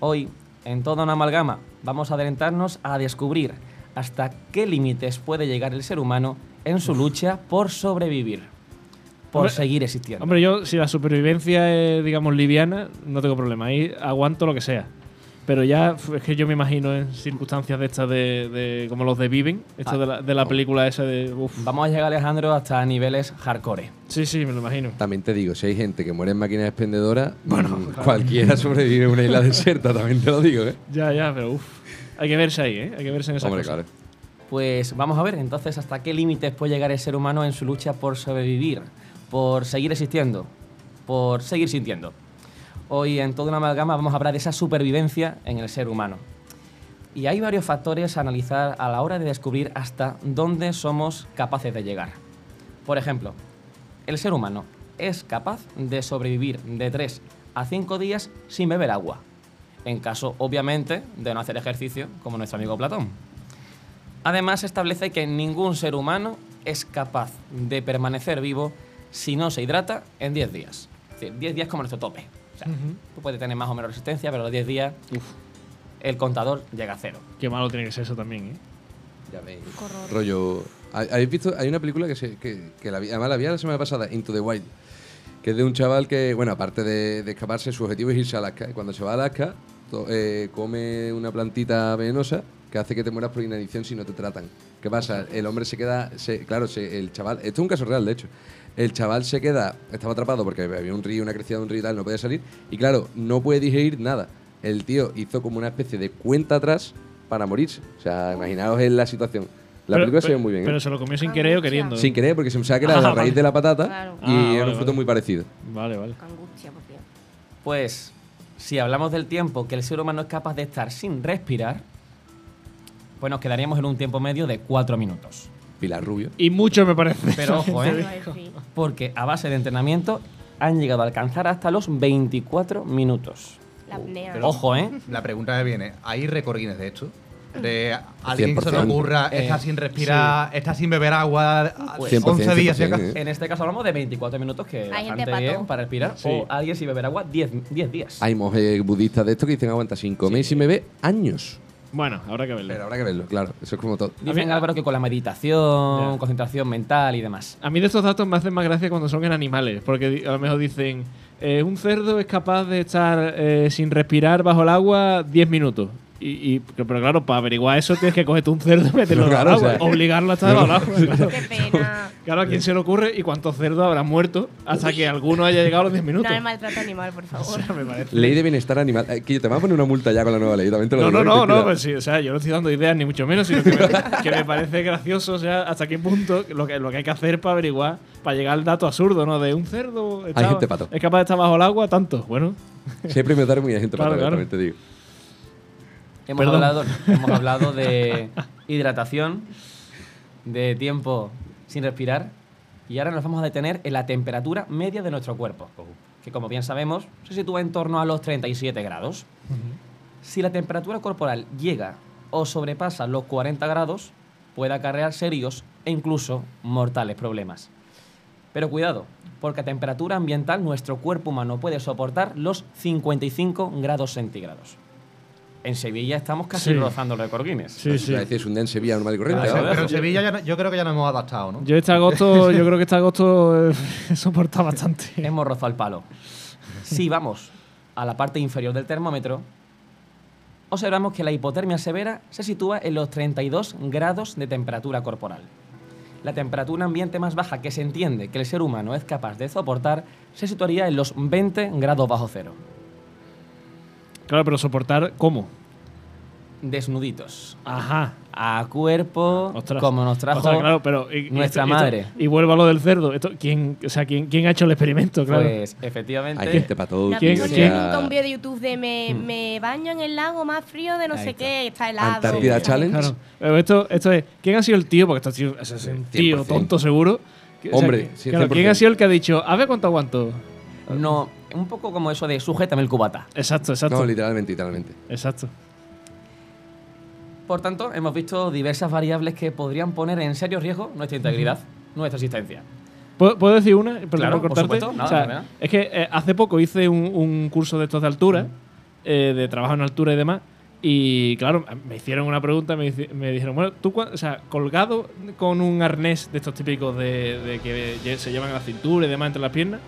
Hoy, en toda una amalgama, vamos a adelantarnos a descubrir hasta qué límites puede llegar el ser humano en su lucha por sobrevivir, por Hombre, seguir existiendo. Hombre, yo si la supervivencia es, digamos, liviana, no tengo problema. Ahí aguanto lo que sea. Pero ya es que yo me imagino en circunstancias de estas de, de- como los de Viven, esto Ah. de, la, de la película esa de... uf. Vamos a llegar, Alejandro, hasta niveles hardcore. Sí, sí, me lo imagino. También te digo, si hay gente que muere en máquinas expendedoras, mm, cualquiera sobrevive en una isla desierta, también te lo digo, ¿eh? Ya, ya, pero uff. Hay que verse ahí, ¿eh? Hay que verse en esa Hombre, cosa. claro. Pues vamos a ver entonces hasta qué límites puede llegar el ser humano en su lucha por sobrevivir, por seguir existiendo, por seguir sintiendo. Hoy en toda una amalgama vamos a hablar de esa supervivencia en el ser humano. Y hay varios factores a analizar a la hora de descubrir hasta dónde somos capaces de llegar. Por ejemplo, el ser humano es capaz de sobrevivir de 3 a 5 días sin beber agua, en caso obviamente de no hacer ejercicio como nuestro amigo Platón. Además, establece que ningún ser humano es capaz de permanecer vivo si no se hidrata en 10 días. Es decir, 10 días como nuestro tope. O sea, Ujú. tú puedes tener más o menos resistencia, pero a los 10 días el contador llega a cero. Qué malo tiene que ser eso también, ¿eh? Ya veis. Rollo. ¿ha- ¿Habéis visto? Hay una película que, se, que, que la vi, además la vi la semana pasada, Into the Wild, que es de un chaval que, bueno, aparte de, de escaparse, su objetivo es irse a Alaska. Y cuando se va a Alaska, to- eh, come una plantita venenosa que hace que te mueras por inanición si no te tratan. ¿Qué pasa? El hombre se queda, se- claro, se- el chaval, esto es un caso real, de hecho. El chaval se queda, estaba atrapado porque había un río, una crecida de un río y tal, no podía salir. Y claro, no puede digerir nada. El tío hizo como una especie de cuenta atrás para morirse. O sea, imaginaos en la situación. La Pero- película se ve pero- muy bien. ¿eh? Pero se lo comió sin querer o queriendo. Sin querer, porque se pensaba que era Ah, la vale. raíz de la patata Claro. y Ah, era vale, un fruto vale. muy parecido. Vale, vale. Pues si hablamos del tiempo que el ser humano es capaz de estar sin respirar, pues nos quedaríamos en un tiempo medio de 4 minutos. Pilar Rubio. Y mucho me parece. Pero ojo, ¿eh? Sí. Porque a base de entrenamiento han llegado a alcanzar hasta los 24 minutos. La apnea. Ojo, ¿eh? La pregunta me viene, ¿hay récord Guinness de esto? De alguien que se le 100%. ocurra, Eh, está sin respirar, está sin beber agua, Pues 100%, 11 días y 100%, acá. ¿eh? En este caso hablamos de 24 minutos, que gente bastante bien para respirar. Sí. O alguien sin beber agua 10, 10 días. Hay monjes budistas de estos que dicen aguanta sin comer y sin beber años. Bueno, habrá que verlo. Pero habrá que verlo, claro. Eso es como todo. Dicen A Álvaro que con la meditación, Ya. concentración mental y demás. A mí de estos datos me hacen más gracia cuando son en animales, porque a lo mejor dicen, eh, un cerdo es capaz de estar eh, sin respirar bajo el agua 10 minutos. Y, y- pero claro, para averiguar eso tienes que cogerte un cerdo y meterlo Claro, el agua, o sea- obligarlo a estar bajo el agua. Claro. Qué pena. Claro, ¿a quién se le ocurre y cuántos cerdos habrán muerto hasta que alguno haya llegado a los 10 minutos? No hay maltrato animal, por O favor. sea, me parece- Ley de bienestar animal. Eh, que te van a poner una multa ya con la nueva ley. También te lo No, no, digo, no, no, pues sí, o sea, yo no estoy dando ideas ni mucho menos, sino que me, que me parece gracioso, o sea, hasta qué punto lo que, lo que hay que hacer para averiguar, para llegar al dato absurdo, ¿no? De un cerdo está- gente pato. es capaz de estar bajo el agua, tanto. Bueno, Siempre me daré muy gente Claro, para claro. también te digo. Hemos Perdón. hablado, hemos hablado de hidratación, de tiempo sin respirar, y ahora nos vamos a detener en la temperatura media de nuestro cuerpo, que como bien sabemos se sitúa en torno a los 37 grados. Si la temperatura corporal llega o sobrepasa los 40 grados, puede acarrear serios e incluso mortales problemas. Pero cuidado, porque a temperatura ambiental nuestro cuerpo humano puede soportar los 55 grados centígrados. En Sevilla estamos casi Sí. rozando el récord Guinness. sí, sí. Es un día en Sevilla normal y corriente. Ah, Pero en Sevilla ya no- yo creo que ya nos hemos adaptado, ¿no? Yo este agosto, yo creo que este agosto eh, he soportado bastante. Hemos rozado el palo. Si vamos a la parte inferior del termómetro, observamos que la hipotermia severa se sitúa en los 32 grados de temperatura corporal. La temperatura ambiente más baja que se entiende que el ser humano es capaz de soportar se situaría en los 20 grados bajo cero. Claro, pero soportar, ¿cómo? Desnuditos. Ajá. A cuerpo, Ostras. como nos trajo Ostras, claro, pero, y- y nuestra esto- esto- madre. y vuelvo a lo del cerdo. Esto, ¿quién, o sea, ¿quién, quién ha hecho el experimento? Claro. Pues efectivamente. Hay gente para todo. ¿No has ¿Quién- quién- nunca un vídeo de YouTube de me, Hmm. me baño en el lago más frío de no Ahí sé está. qué, está helado? Antártida ¿sabes? Challenge. Claro. Pero esto, esto es. ¿Quién ha sido el tío? Porque esto ha sido, es un tío 100%. tonto seguro. Que- o sea, Hombre, que- sí, claro, 100%. ¿Quién ha sido el que ha dicho, a ver cuánto aguanto? No, un poco como eso de sujétame el cubata. Exacto, exacto. No, literalmente, literalmente. exacto. Por tanto, hemos visto diversas variables que podrían poner en serio riesgo nuestra integridad, nuestra existencia. ¿Puedo, puedo decir una? Perdón Claro, por por cortarte. supuesto. Nada, O sea, nada. es que eh, hace poco hice un, un curso de estos de altura, eh, de trabajo en altura y demás. Y claro, me hicieron una pregunta, me, me dijeron, bueno, tú, o sea, colgado con un arnés de estos típicos de, de que se llevan a la cintura y demás entre las piernas,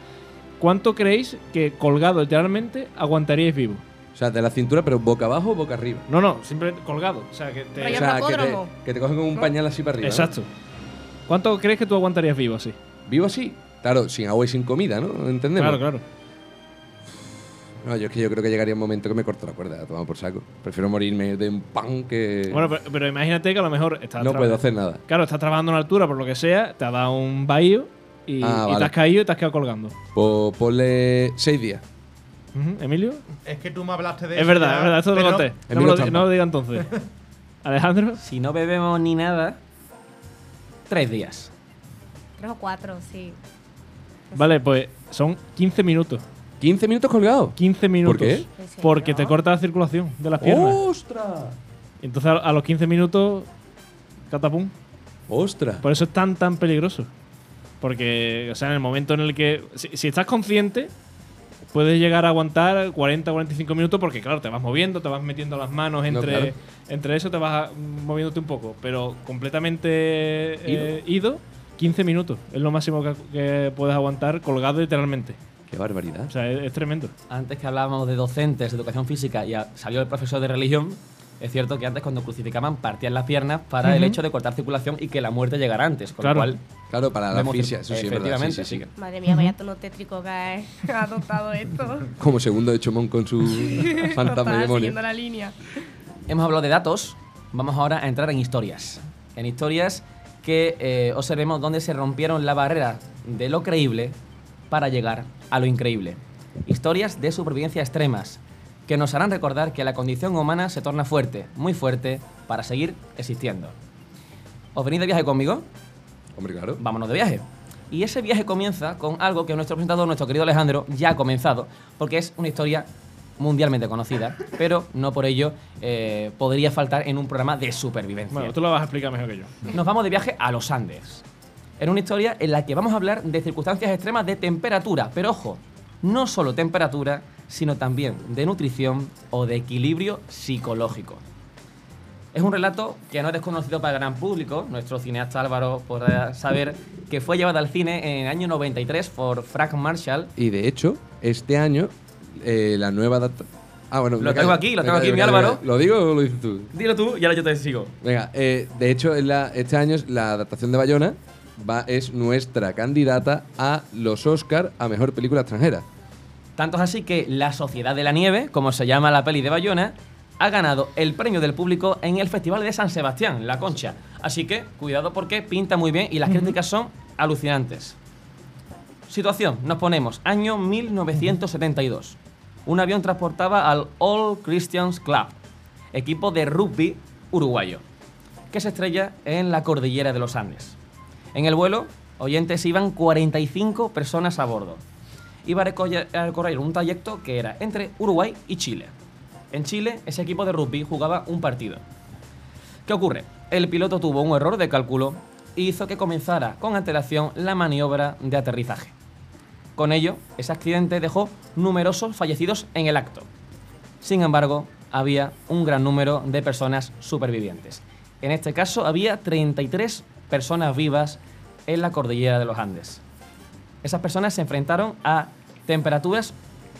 ¿cuánto creéis que colgado literalmente aguantaríais vivo? O sea, de la cintura, pero boca abajo o boca arriba. No, no, simplemente colgado. O sea, que te... O sea, que te, que te cogen con un pañal así para arriba. ¿no? Exacto. ¿Cuánto crees que tú aguantarías vivo así? Vivo así. Claro, sin agua y sin comida, ¿no? ¿Entendemos? Claro, claro. No, yo es que yo creo que llegaría un momento que me corto la cuerda, a tomar por saco. Prefiero morirme de un pan que. Bueno, pero, pero imagínate que a lo mejor estás no puedo hacer nada. Claro, estás trabajando en altura por lo que sea, te ha dado un bahío y, Ah, y vale. te has caído y te has quedado colgando. Pues ponle seis días. Ujú, ¿Emilio? Es que tú me hablaste de Es eso verdad, ya, es verdad, esto te lo pero- conté. No, Emilio lo, di- Trampa. no lo diga entonces. Alejandro, Si no bebemos ni nada, tres días. Tres o cuatro, sí. vale, pues son 15 minutos. 15 minutos colgado. 15 minutos. qué? ¿En serio? Porque te corta la circulación de las piernas. ¡Ostras! Y entonces a, a los 15 minutos, catapum. ¡Ostras! Por eso es tan, tan peligroso. Porque, o sea, en el momento en el que. Si, si estás consciente, puedes llegar a aguantar 40 45 minutos porque, claro, te vas moviendo, te vas metiendo las manos entre, claro. entre eso, te vas mm, moviéndote un poco. Pero completamente eh, ido, 15 minutos. Es lo máximo que, que puedes aguantar colgado literalmente. ¡Qué barbaridad! O sea, es, es tremendo. Antes que hablábamos de docentes, de educación física, y a- salió el profesor de religión, es cierto que antes cuando crucificaban partían las piernas para el hecho de cortar circulación y que la muerte llegara antes. Con Claro. lo cual, Claro, para la asfixia, eso sí es verdad. Sí, efectivamente, sí, sí. sí que- Madre mía, vaya tono tétrico que ha adoptado esto. Como segundo de Chomón con su fantasma demonio. la línea. Hemos hablado de datos, vamos ahora a entrar en historias. En historias que eh, observemos dónde se rompieron la barrera de lo creíble para llegar a lo increíble. Historias de supervivencia extremas, que nos harán recordar que la condición humana se torna fuerte, muy fuerte, para seguir existiendo. ¿Os venís de viaje conmigo? Hombre, claro. Vámonos de viaje. Y ese viaje comienza con algo que nuestro presentador, nuestro querido Alejandro, ya ha comenzado, porque es una historia mundialmente conocida, pero no por ello eh, podría faltar en un programa de supervivencia. Bueno, tú lo vas a explicar mejor que yo. Nos vamos de viaje a los Andes. En una historia en la que vamos a hablar de circunstancias extremas de temperatura, pero ojo, no solo temperatura, sino también de nutrición o de equilibrio psicológico. Es un relato que no es desconocido para el gran público. Nuestro cineasta Álvaro podrá saber que fue llevado al cine en el año 93 por Frank Marshall. Y de hecho, este año, eh, la nueva adapta- Ah, bueno. Lo tengo aquí, lo tengo aquí, mi Álvaro. ¿Lo digo o lo dices tú? Dilo tú y ahora yo te sigo. Venga, eh, de hecho, en la- este año la adaptación de Bayona va, es nuestra candidata a los Oscar a Mejor Película Extranjera. Tanto es así que La Sociedad de la Nieve, como se llama la peli de Bayona, ha ganado el premio del público en el Festival de San Sebastián, La Concha. Así que cuidado porque pinta muy bien y las críticas son alucinantes. Situación, nos ponemos, año 1972. Un avión transportaba al All Christians Club, equipo de rugby uruguayo, que se estrella en la cordillera de los Andes. En el vuelo, oyentes, iban 45 personas a bordo. Iba a recorrer, un trayecto que era entre Uruguay y Chile. En Chile, ese equipo de rugby jugaba un partido. ¿Qué ocurre? El piloto tuvo un error de cálculo y hizo que comenzara con antelación la maniobra de aterrizaje. Con ello, ese accidente dejó numerosos fallecidos en el acto. Sin embargo, había un gran número de personas supervivientes. En este caso, había 33 personas vivas en la cordillera de los Andes. Esas personas se enfrentaron a temperaturas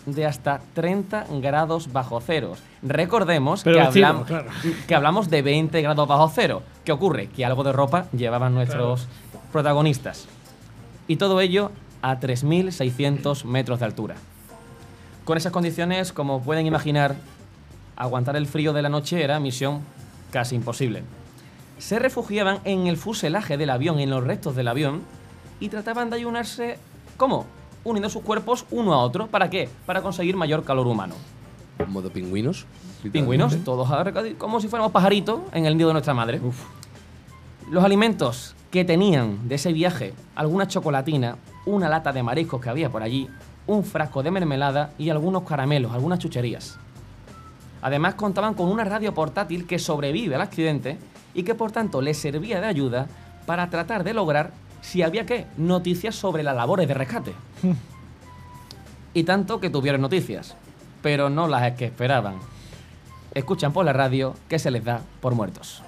de hasta 30 grados bajo cero. Recordemos Pero que, vestido, hablamos, claro. que hablamos de 20 grados bajo cero. ¿Qué ocurre? Que algo de ropa llevaban nuestros protagonistas. Y todo ello a 3.600 metros de altura. Con esas condiciones, como pueden imaginar, aguantar el frío de la noche era misión casi imposible. Se refugiaban en el fuselaje del avión, en los restos del avión, y trataban de ayunarse, ¿cómo? Uniendo sus cuerpos uno a otro. ¿Para qué? Para conseguir mayor calor humano. Modo pingüinos. Pingüinos, todos como si fuéramos pajaritos en el nido de nuestra madre. Los alimentos que tenían de ese viaje, alguna chocolatina, una lata de mariscos que había por allí, un frasco de mermelada y algunos caramelos, algunas chucherías. Además contaban con una radio portátil que sobrevive al accidente y que por tanto les servía de ayuda para tratar de lograr, si había que, noticias sobre las labores de rescate. y tanto que tuvieron noticias, pero no las que esperaban. Escuchan por la radio que se les da por muertos.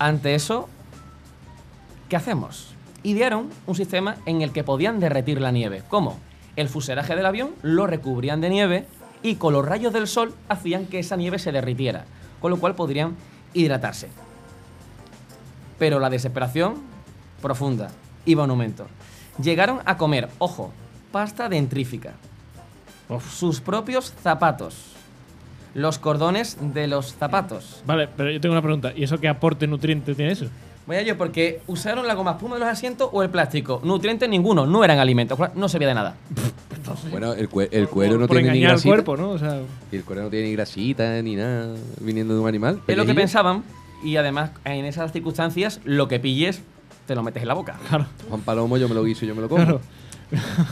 Ante eso, ¿qué hacemos? Idearon un sistema en el que podían derretir la nieve. ¿Cómo? El fuselaje del avión lo recubrían de nieve y con los rayos del sol hacían que esa nieve se derritiera, con lo cual podrían hidratarse. Pero la desesperación profunda iba en aumento. Llegaron a comer, ojo, pasta dentrífica, sus propios zapatos, los cordones de los zapatos. Vale, pero yo tengo una pregunta. ¿Y eso qué aporte nutriente tiene eso? Vaya yo, porque usaron la goma espuma de los asientos o el plástico. Nutrientes ninguno, no eran alimentos, no servía de nada. Bueno, el, cue- el cuero no por tiene ni grasita. cuerpo, ¿no? O sea, Y el cuero no tiene ni grasita ni nada viniendo de un animal. Es lo que pensaban y además en esas circunstancias lo que pilles te lo metes en la boca. claro. Juan Palomo, yo me lo guiso y yo me lo como. claro.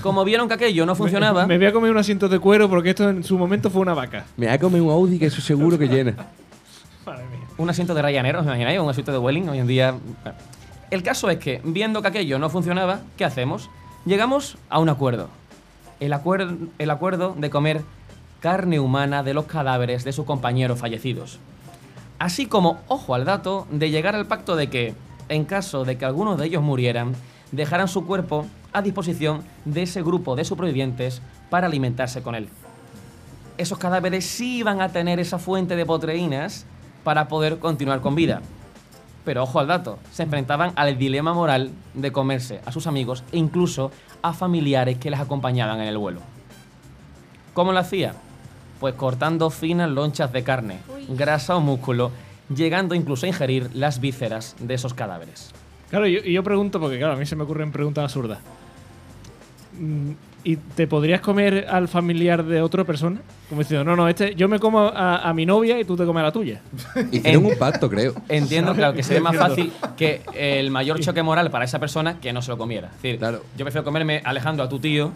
Como vieron que aquello no funcionaba, Me voy a comer un asiento de cuero porque esto en su momento fue una vaca. Me ha comido un Audi que eso seguro que llena. Madre mía. un asiento de Ryanair, ¿os imagináis? Un asiento de Welling hoy en día. El caso es que, viendo que aquello no funcionaba, ¿qué hacemos? Llegamos a un acuerdo. El, acuer- el acuerdo de comer carne humana de los cadáveres de sus compañeros fallecidos. Así como, ojo al dato, de llegar al pacto de que, en caso de que algunos de ellos murieran, dejaran su cuerpo a disposición de ese grupo de supervivientes para alimentarse con él. Esos cadáveres sí iban a tener esa fuente de proteínas para poder continuar con vida. Pero ojo al dato, se enfrentaban al dilema moral de comerse a sus amigos e incluso a familiares que les acompañaban en el vuelo. ¿Cómo lo hacía? Pues cortando finas lonchas de carne, grasa o músculo, llegando incluso a ingerir las vísceras de esos cadáveres. Claro, y yo, pregunto, porque claro, a mí se me ocurren preguntas absurdas. Mm, ¿Y te podrías comer al familiar de otra persona? Como diciendo, no, no, este, yo me como a, a mi novia y tú te comes a la tuya. Hicieron un pacto, creo. Entiendo, claro, que sería más fácil que el mayor choque moral para esa persona que no se lo comiera. Es decir, Claro. yo prefiero comerme Alejandro a tu tío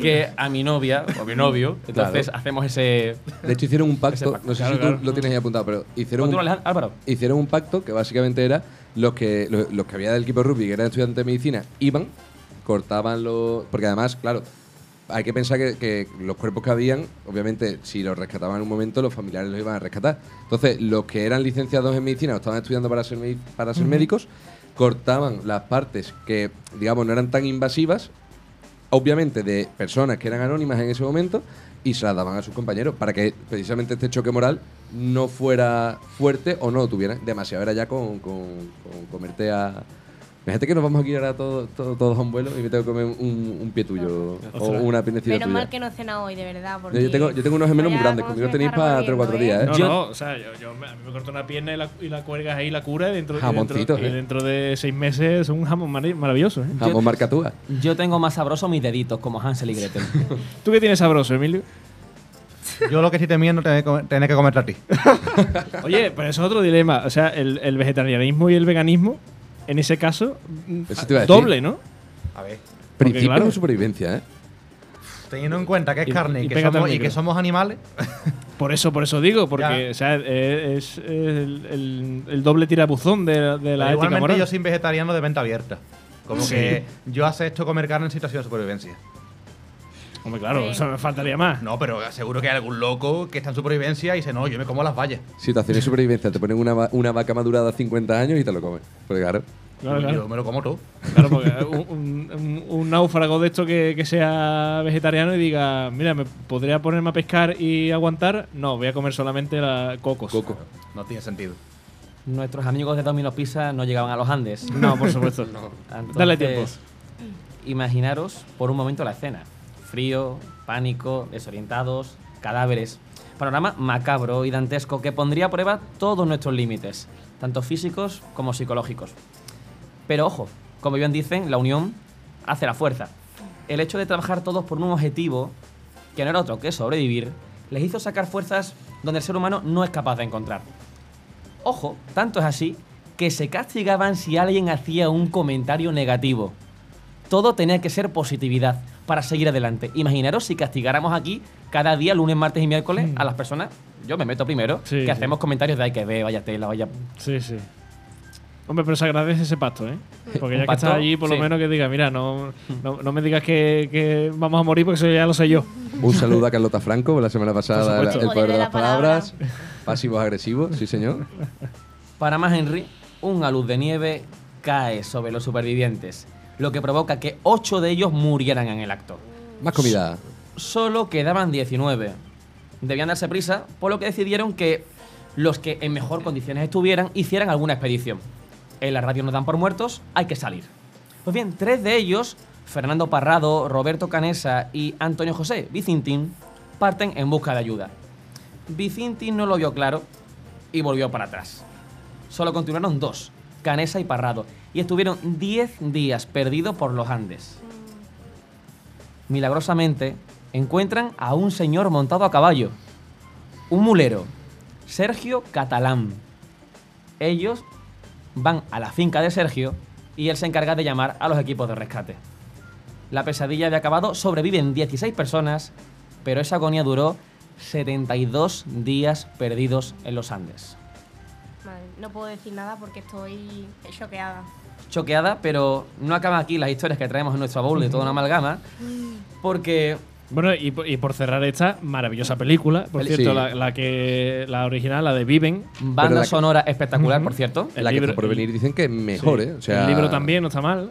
que a mi novia o a mi novio. Entonces Claro. hacemos ese. De hecho, hicieron un pacto, pacto. no sé Claro, si tú claro. lo tienes ahí apuntado, pero hicieron Continúa, un, Álvaro. hicieron un pacto que básicamente era los que, los, los que había del equipo de rugby, que eran estudiantes de medicina, iban, cortaban los... Porque además, claro, hay que pensar que, que los cuerpos que habían, obviamente, si los rescataban en un momento, los familiares los iban a rescatar. Entonces, los que eran licenciados en medicina o estaban estudiando para ser, para ser médicos, cortaban las partes que, digamos, no eran tan invasivas, obviamente de personas que eran anónimas en ese momento, y se las daban a sus compañeros para que precisamente este choque moral no fuera fuerte o no tuviera demasiado. Era ya con, con- con comerte a. Imagínate que nos vamos a ir ahora todos, todos, todos a un vuelo y me tengo que comer un, un pie tuyo o Ostras. una piernecita Menos tuya. mal que no he cenado hoy, de verdad. Yo- Porque Yo tengo, yo tengo unos gemelos muy grandes, conmigo tenéis para 3 o 4 días, ¿eh? No, Yo- no, o sea, yo, yo- a mí me corto una pierna y la, y la cuelgas ahí, la cura, y dentro, y Jamoncito, dentro, y ¿eh? dentro de seis meses es un jamón marav- maravilloso. ¿eh? Jamón marca túa. Yo tengo más sabroso mis deditos, como Hansel y Gretel. ¿Tú qué tienes sabroso, Emilio? Yo lo que sí temía no tener que, comer- tener que comerte a ti. Oye, pero eso es otro dilema. O sea, el, el vegetarianismo y el veganismo, en ese caso, Eso te iba a decir. doble, ¿no? A ver. Principio claro. de supervivencia, ¿eh? Teniendo en cuenta que es Y- carne y, y que, pégate al somos, y micro. que somos animales, Por eso, por eso digo, porque Ya. o sea, eh, es el, el- el doble tirabuzón de, de la ética igualmente moral. yo soy vegetariano de mente abierta. Como Sí. que yo acepto comer carne en situación de supervivencia. Hombre, claro, Sí. eso me faltaría más. No, pero seguro que hay algún loco que está en supervivencia y dice, no, yo me como las vallas. Situación de supervivencia. Te ponen una, va- una vaca madurada 50 años y te lo comes. Porque claro. Claro, Yo me lo como todo. Claro, porque un, un- un- un náufrago de esto que, que sea vegetariano y diga, mira, ¿me podría ponerme a pescar y aguantar? No, voy a comer solamente la cocos. Coco. No tiene sentido. Nuestros amigos de Domino Pizza no llegaban a los Andes. No, por supuesto. Entonces, Dale tiempo. Imaginaros por un momento la escena. Frío, pánico, desorientados, cadáveres. Panorama macabro y dantesco que pondría a prueba todos nuestros límites, tanto físicos como psicológicos. Pero ojo, como bien dicen, la unión hace la fuerza. El hecho de trabajar todos por un objetivo, que no era otro que sobrevivir, les hizo sacar fuerzas donde el ser humano no es capaz de encontrar. Ojo, tanto es así que se castigaban si alguien hacía un comentario negativo. Todo tenía que ser positividad para seguir adelante. Imaginaros si castigáramos aquí cada día, lunes, martes y miércoles, a las personas, yo me meto primero, Sí, que sí. hacemos comentarios de hay que ver, vaya tela, vaya... Sí, sí. Hombre, pero se agradece ese pacto, ¿eh? Porque ya que estás allí, por lo sí. menos que diga, mira, no, no, no me digas que, que vamos a morir porque eso ya lo sé yo. Un saludo a Carlota Franco, la semana pasada, supuesto. el poder de Poder de las la palabra. palabras. Pasivos agresivos, sí señor. Para más Henry, un alud de nieve cae sobre los supervivientes, lo que provoca que 8 de ellos murieran en el acto. Más comida. Solo quedaban 19. Debían darse prisa, por lo que decidieron que los que en mejor condiciones estuvieran hicieran alguna expedición. En la radio nos dan por muertos, hay que salir. Pues bien, tres de ellos, Fernando Parrado, Roberto Canesa y Antonio José Vicintín, parten en busca de ayuda. Vicintín no lo vio claro y volvió para atrás. Solo continuaron dos, Canesa y Parrado, y estuvieron 10 días perdidos por los Andes. Milagrosamente, encuentran a un señor montado a caballo, un mulero, Sergio Catalán. Ellos van a la finca de Sergio y él se encarga de llamar a los equipos de rescate. La pesadilla había acabado, sobreviven 16 personas, pero esa agonía duró 72 días perdidos en los Andes. No puedo decir nada porque estoy choqueada. Choqueada, pero no acaban aquí las historias que traemos en nuestro baúl de toda una amalgama, porque Bueno, y, por- y por cerrar esta maravillosa película, por Sí. cierto, la, la que la original, la de Viven. banda que- sonora espectacular, por cierto. El la que libro- está por venir dicen que es mejor, Sí. ¿eh? O sea, el libro también no está mal.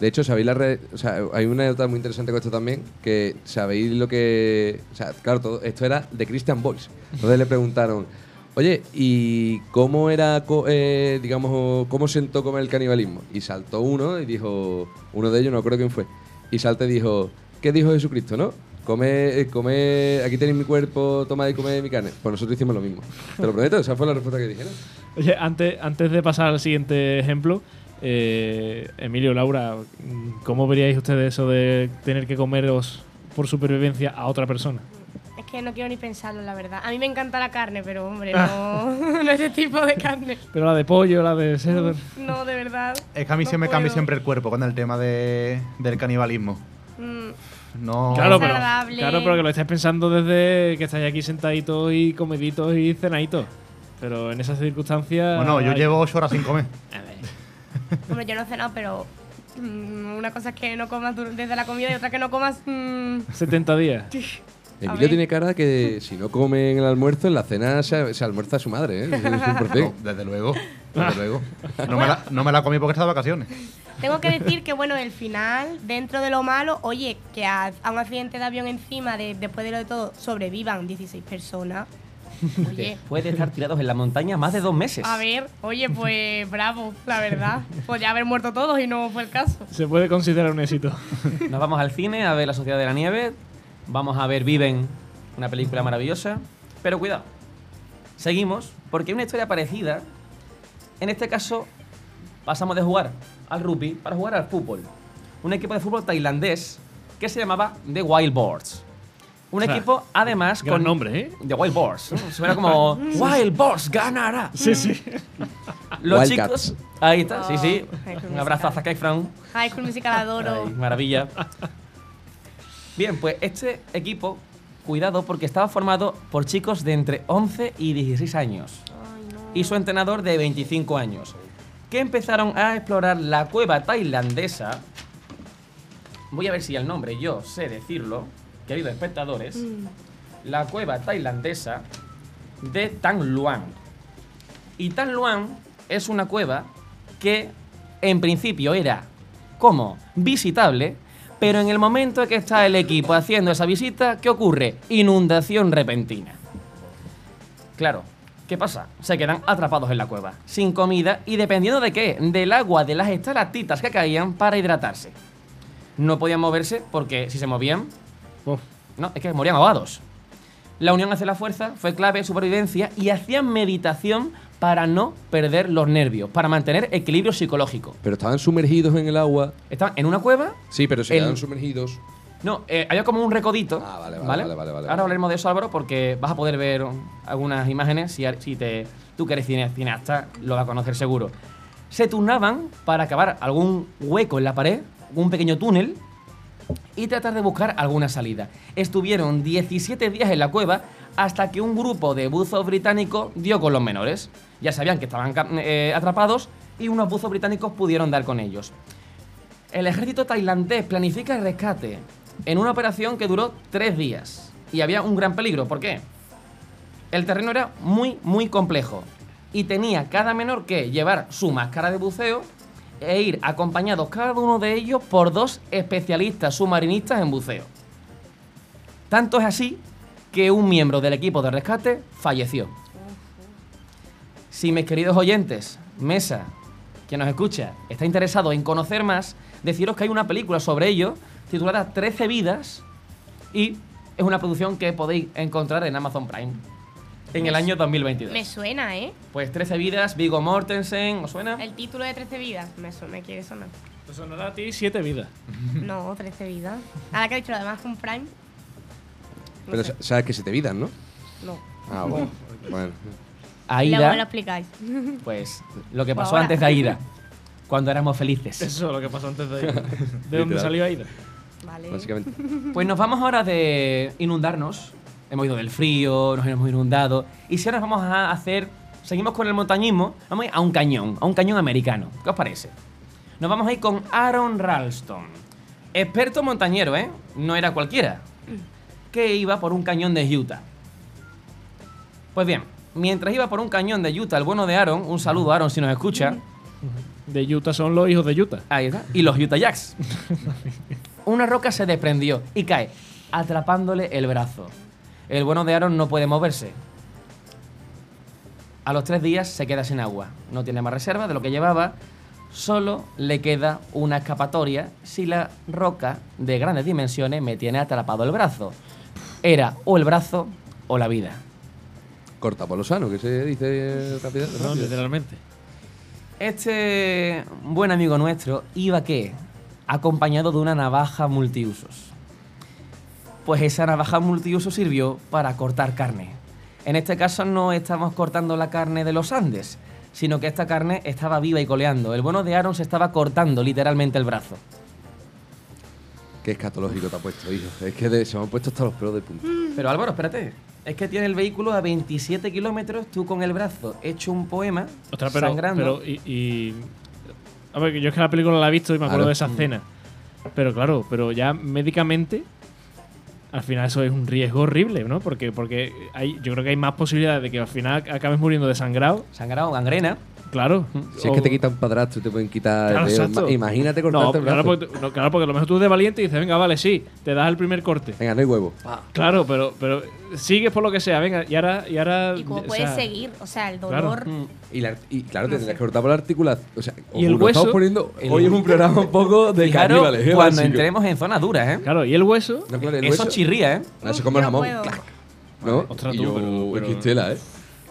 De hecho, sabéis la re- o sea, hay una nota muy interesante con esto también, que sabéis lo que, o sea, claro, todo esto era de Christian Boyce. Entonces le preguntaron, oye, ¿y cómo era, eh, digamos, cómo sentó comer el canibalismo? Y saltó uno y dijo, uno de ellos, no creo quién fue, y salta y dijo, ¿qué dijo Jesucristo, no? Come, eh, come, aquí tenéis mi cuerpo, toma y come mi carne. Pues nosotros hicimos lo mismo. Te lo prometo, esa fue la respuesta que dijeron. Oye, antes, antes de pasar al siguiente ejemplo, eh, Emilio, Laura, ¿cómo veríais ustedes eso de tener que comeros por supervivencia a otra persona. Que no quiero ni pensarlo, la verdad. A mí me encanta la carne, pero hombre, no, no ese tipo de carne. Pero la de pollo, la de cerdo. No, de verdad. Es que a mí no se me cambia siempre el cuerpo con el tema de, del canibalismo. Mm, No. Claro, pero, Desagradable. claro, pero que lo estáis pensando desde que estáis aquí sentaditos y comiditos y cenaditos. Pero en esas circunstancias. Bueno, yo hay- llevo ocho horas sin comer. Hombre, yo no he cenado, pero mm, una cosa es que no comas desde la comida y otra que no comas. mm, 70 días. Emilio tiene cara que si no come en el almuerzo, en la cena se, se almuerza su madre, ¿eh? No, desde luego. Desde luego. No me, la, no me la comí porque estaba de vacaciones. Tengo que decir que, bueno, el final, dentro de lo malo, oye, que a, a un accidente de avión encima, de, después de lo de todo, sobrevivan 16 personas. Oye, Después de estar tirados en la montaña más de dos meses. a ver, oye, pues bravo, la verdad. Podría haber muerto todos y no fue el caso. Se puede considerar un éxito. Nos vamos al cine a ver La Sociedad de la Nieve. Vamos a ver Viven, una película maravillosa. Pero cuidado, seguimos porque hay una historia parecida. En este caso, pasamos de jugar al rugby para jugar al fútbol. Un equipo de fútbol tailandés que se llamaba The Wild Boars. Un O sea, equipo, además, Gran con. nombre, ¿eh? The Wild Boars. ¿no? Suena como Wild Boars ganará. Sí, sí. Los chicos. Ahí está, sí, sí. Oh, Un abrazo a Efron. High School Musical adoro. Ay, maravilla. Bien, pues este equipo, cuidado, porque estaba formado por chicos de entre 11 y 16 años. Y su entrenador de 25 años. Que empezaron a explorar la cueva tailandesa. Voy a ver si el nombre yo sé decirlo, queridos espectadores. La cueva tailandesa de Tan Luang. Y Tan Luang es una cueva que en principio era como visitable, pero en el momento en que está el equipo haciendo esa visita, ¿qué ocurre? Inundación repentina. Claro, ¿qué pasa? Se quedan atrapados en la cueva, sin comida y dependiendo de qué, del agua de las estalactitas que caían para hidratarse. No podían moverse porque si se movían, Uf. no, es que morían ahogados. La unión hacia la fuerza fue clave en supervivencia y hacían meditación para no perder los nervios, para mantener equilibrio psicológico. Pero estaban sumergidos en el agua. Estaban en una cueva. Sí, pero se sumergidos. No, eh, había como un recodito. Ah, vale, vale, vale, vale, vale, Ahora hablaremos de eso, Álvaro, porque vas a poder ver algunas imágenes. Si, si te, tú que eres cine- cineasta, lo vas a conocer seguro. Se turnaban para acabar algún hueco en la pared, un pequeño túnel, y tratar de buscar alguna salida. Estuvieron 17 días en la cueva hasta que un grupo de buzos británicos dio con los menores. Ya sabían que estaban eh, atrapados y unos buzos británicos pudieron dar con ellos. El ejército tailandés planifica el rescate en una operación que duró tres días. Y había un gran peligro. ¿Por qué? El terreno era muy, muy complejo. Y tenía cada menor que llevar su máscara de buceo e ir acompañados cada uno de ellos por dos especialistas submarinistas en buceo. Tanto es así que un miembro del equipo de rescate falleció. Si mis queridos oyentes, Mesa, que nos escucha, está interesado en conocer más, deciros que hay una película sobre ello titulada 13 vidas y es una producción que podéis encontrar en Amazon Prime en el año 2022. Me suena, ¿eh? Pues 13 vidas, Vigo Mortensen, ¿os suena? El título de 13 vidas. Me, su- me quiere sonar. Pues sonará a ti siete vidas. No, 13 vidas. Ahora que ha dicho lo demás con Prime. No Pero sé. sabes que se te vidan, ¿no? No. Ah, bueno. bueno. Luego me lo Aida, explicáis. pues lo que pasó Ahora. antes de Aida, cuando éramos felices. Eso es lo que pasó antes de Aida. ¿De dónde salió Aida? Vale. Básicamente. Pues nos vamos ahora de inundarnos. Hemos ido del frío, nos hemos inundado. Y si ahora vamos a hacer. Seguimos con el montañismo, vamos a ir a un cañón, a un cañón americano. ¿Qué os parece? Nos vamos a ir con Aaron Ralston. Experto montañero, ¿eh? No era cualquiera. Que iba por un cañón de Utah. Pues bien, mientras iba por un cañón de Utah, el bueno de Aaron, un saludo Aaron si nos escucha. De Utah son los hijos de Utah. Ahí está. Y los Utah Jacks. Una roca se desprendió y cae, atrapándole el brazo. El bueno de Aaron no puede moverse. A los tres días se queda sin agua. No tiene más reserva de lo que llevaba. Solo le queda una escapatoria si la roca de grandes dimensiones me tiene atrapado el brazo. Era o el brazo o la vida. Corta por lo sano, que se dice rápido. No, literalmente. Este buen amigo nuestro iba qué? Acompañado de una navaja multiusos. Pues esa navaja multiuso sirvió para cortar carne. En este caso no estamos cortando la carne de los Andes, sino que esta carne estaba viva y coleando. El bueno de Aaron se estaba cortando literalmente el brazo. Qué escatológico te ha puesto, hijo. Es que de- se me han puesto hasta los pelos de punta. Pero Álvaro, espérate. Es que tiene el vehículo a 27 kilómetros, tú con el brazo hecho un poema, Ostras, pero, sangrando. pero y, y- A ver, que yo es que la película la he visto y me acuerdo Claro. de esa escena. Pero claro, pero ya médicamente, al final eso es un riesgo horrible, ¿no? Porque, porque hay, yo creo que hay más posibilidades de que al final acabes muriendo de sangrado. Sangrado, gangrena. Claro. Si es que te quitan padrastro y te pueden quitar. Claro, exacto. Imagínate cortarte no, el brazo. claro, porque, no, claro, porque a lo mejor tú eres de valiente y dices, venga, vale, sí, te das el primer corte. Venga, no hay huevo. Claro, pero, pero sigues por lo que sea, venga, y ahora. Y, ahora, Y cómo puedes sea, seguir, o sea, el Claro. dolor. Y, la- y claro, te tendrás que cortar por la articulación. O sea, Y el hueso- estamos poniendo. el- hoy es un programa un poco de Fijaros caníbales, ¿eh? cuando entremos en zonas duras, ¿eh? Claro, y el hueso. No, claro, el Eso hueso- chirría, ¿eh? No, se come el jamón. ¿No? Ostras, y tú, yo, pero- pero- Xtela, ¿eh?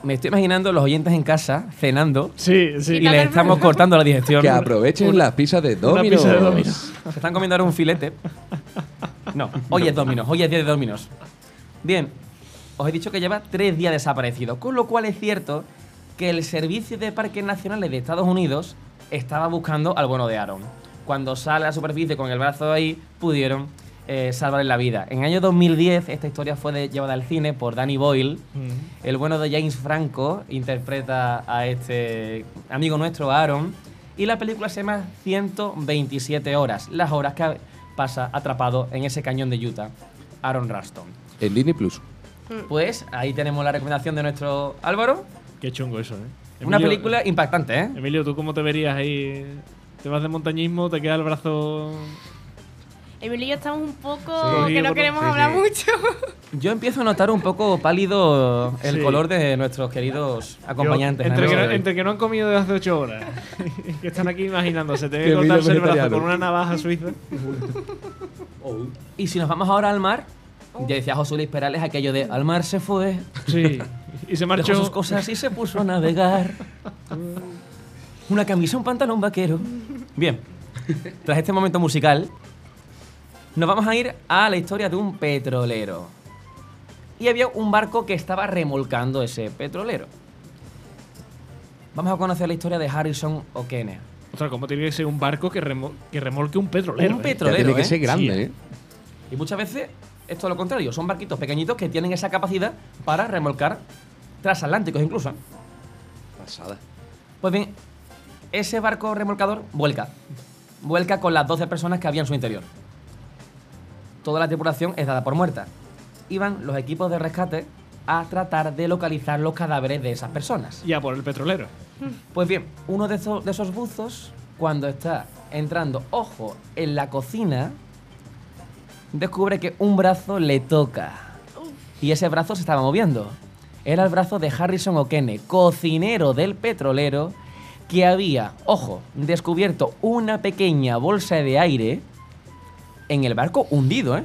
Me estoy imaginando los oyentes en casa cenando Sí, sí. y les estamos cortando la digestión. Que aprovechen las pizzas de Domino's. pizza de Domino's. Se están comiendo ahora un filete. No, hoy es Dominos, hoy es día de Dominos. Bien, os he dicho que lleva tres días desaparecido, con lo cual es cierto que el Servicio de Parques Nacionales de Estados Unidos estaba buscando al bueno de Aaron. Cuando sale a la superficie con el brazo ahí, pudieron eh, salvarle la vida. En el año 2010, esta historia fue de- llevada al cine por Danny Boyle. Mm. El bueno de James Franco interpreta a este amigo nuestro, Aaron. Y la película se llama 127 horas, las horas que pasa atrapado en ese cañón de Utah, Aaron Ralston. En Disney Plus. Pues ahí tenemos la recomendación de nuestro Álvaro. Qué chungo eso, ¿eh? Una película impactante, ¿eh? Emilio, ¿tú cómo te verías ahí? ¿Te vas de montañismo? ¿Te queda el brazo.? Emilio y yo estamos un poco Sí, que no queremos sí, hablar sí. mucho. Yo empiezo a notar un poco pálido el Sí. color de nuestros queridos acompañantes. Entre ¿no? que, no, entre que no han comido desde hace ocho horas. que están aquí imaginándose. Te Que que cortarse el brazo con una navaja suiza. Y si nos vamos ahora al mar, ya decía José Luis Perales aquello de al mar se fue, Sí. Y se dejó sus marchó. cosas y se puso a navegar. Una camisa, un pantalón vaquero. Bien, tras este momento musical, nos vamos a ir a la historia de un petrolero. Y había un barco que estaba remolcando ese petrolero. Vamos a conocer la historia de Harrison O'Kenney. Ostras, ¿cómo tiene que ser un barco que, remo- que remolque un petrolero? Un eh? Petrolero, tiene que ¿eh? ser grande, Sí. ¿eh? Y muchas veces esto es lo contrario, son barquitos pequeñitos que tienen esa capacidad para remolcar transatlánticos incluso. ¿eh? Pasada. Pues bien, ese barco remolcador vuelca. Vuelca con las 12 personas que había en su interior. Toda la tripulación es dada por muerta. Iban los equipos de rescate a tratar de localizar los cadáveres de esas personas. Ya por el petrolero. Pues bien, uno de esos, de esos buzos, cuando está entrando, ojo, en la cocina, descubre que un brazo le toca. Y ese brazo se estaba moviendo. Era el brazo de Harrison O'Kenney, cocinero del petrolero, que había, ojo, descubierto una pequeña bolsa de aire en el barco hundido, ¿eh?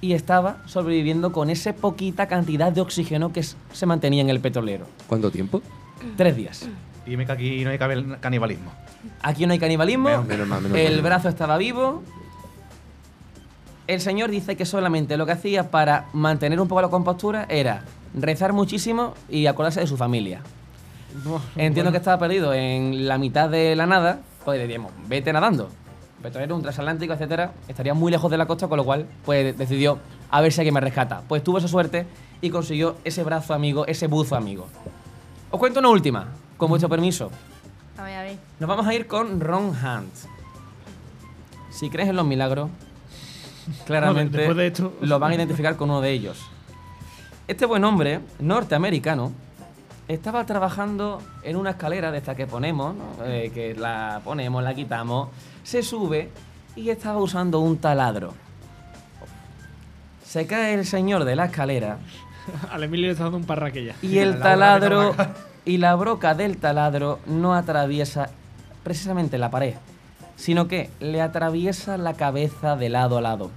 Y estaba sobreviviendo con esa poquita cantidad de oxígeno que se mantenía en el petrolero. ¿Cuánto tiempo? Tres días. Dime que aquí no hay canibalismo. Aquí no hay canibalismo. Menos- menos mal, menos el mal. brazo estaba vivo. El señor dice que solamente lo que hacía para mantener un poco la compostura era rezar muchísimo y acordarse de su familia. Entiendo que estaba perdido en la mitad de la nada, pues diríamos, vete nadando. Petrolero, un transatlántico, etcétera, estaría muy lejos de la costa, con lo cual, pues decidió a ver si alguien me rescata. Pues tuvo esa suerte y consiguió ese brazo amigo, ese buzo amigo. Os cuento una última, con vuestro permiso. A ver, a ver. Nos vamos a ir con Ron Hunt. Si crees en los milagros, claramente después de esto- lo van a identificar con uno de ellos. Este buen hombre, norteamericano, estaba trabajando en una escalera de esta que ponemos, ¿no? Eh, que la ponemos, la quitamos, se sube y estaba usando un taladro. Se cae el señor de la escalera Al Emilio le está dando un parraque ya. y el La taladro y la broca del taladro no atraviesa precisamente la pared, sino que le atraviesa la cabeza de lado a lado.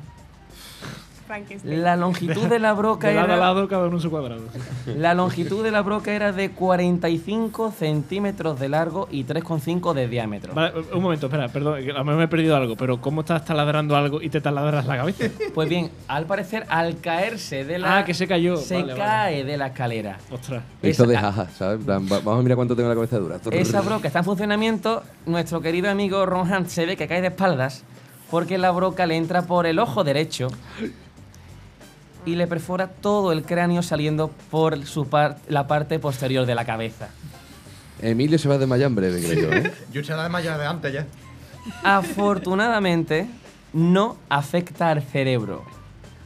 Frankenstein. La longitud de la broca De lado a era, lado, cada uno en su cuadrado. la longitud de la broca era de 45 centímetros de largo y 3,5 de diámetro. Vale, un momento, espera, perdón, a lo mejor me he perdido algo, pero ¿cómo estás taladrando algo y te taladras la cabeza? Pues bien, al parecer, al caerse de la. Ah, que se cayó. Se Vale, vale. cae de la escalera. Ostras. Esto de jaja, ¿sabes? Vamos a mirar cuánto tengo la cabeza dura. Esa broca está en funcionamiento. Nuestro querido amigo Ron Hunt se ve que cae de espaldas porque la broca le entra por el ojo derecho y le perfora todo el cráneo saliendo por su par- la parte posterior de la cabeza. Emilio se va a desmayar en breve, creo yo. ¿eh? Yo se la desmayado de antes ya. Afortunadamente, no afecta al cerebro.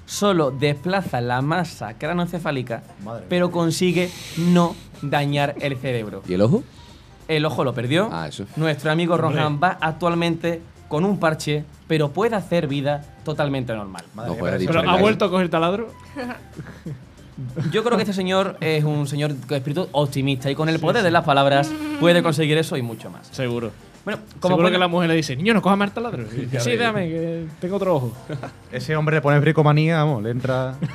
Solo desplaza la masa cranoencefálica, pero consigue no dañar el cerebro. ¿Y el ojo? El ojo lo perdió. Ah, eso. Nuestro amigo. Rohan va actualmente con un parche, pero puede hacer vida totalmente normal. Madre No mía, juega pero dicho ¿Pero en ha vuelto a coger taladro? Yo creo que este señor es un señor con espíritu optimista y con el poder de las palabras puede conseguir eso y mucho más. Seguro. Bueno, como Seguro que la mujer le dice, niño, no cojas más taladro. Dice, sí, déjame, que tengo otro ojo. Ese hombre le pone bricomanía, vamos, le entra.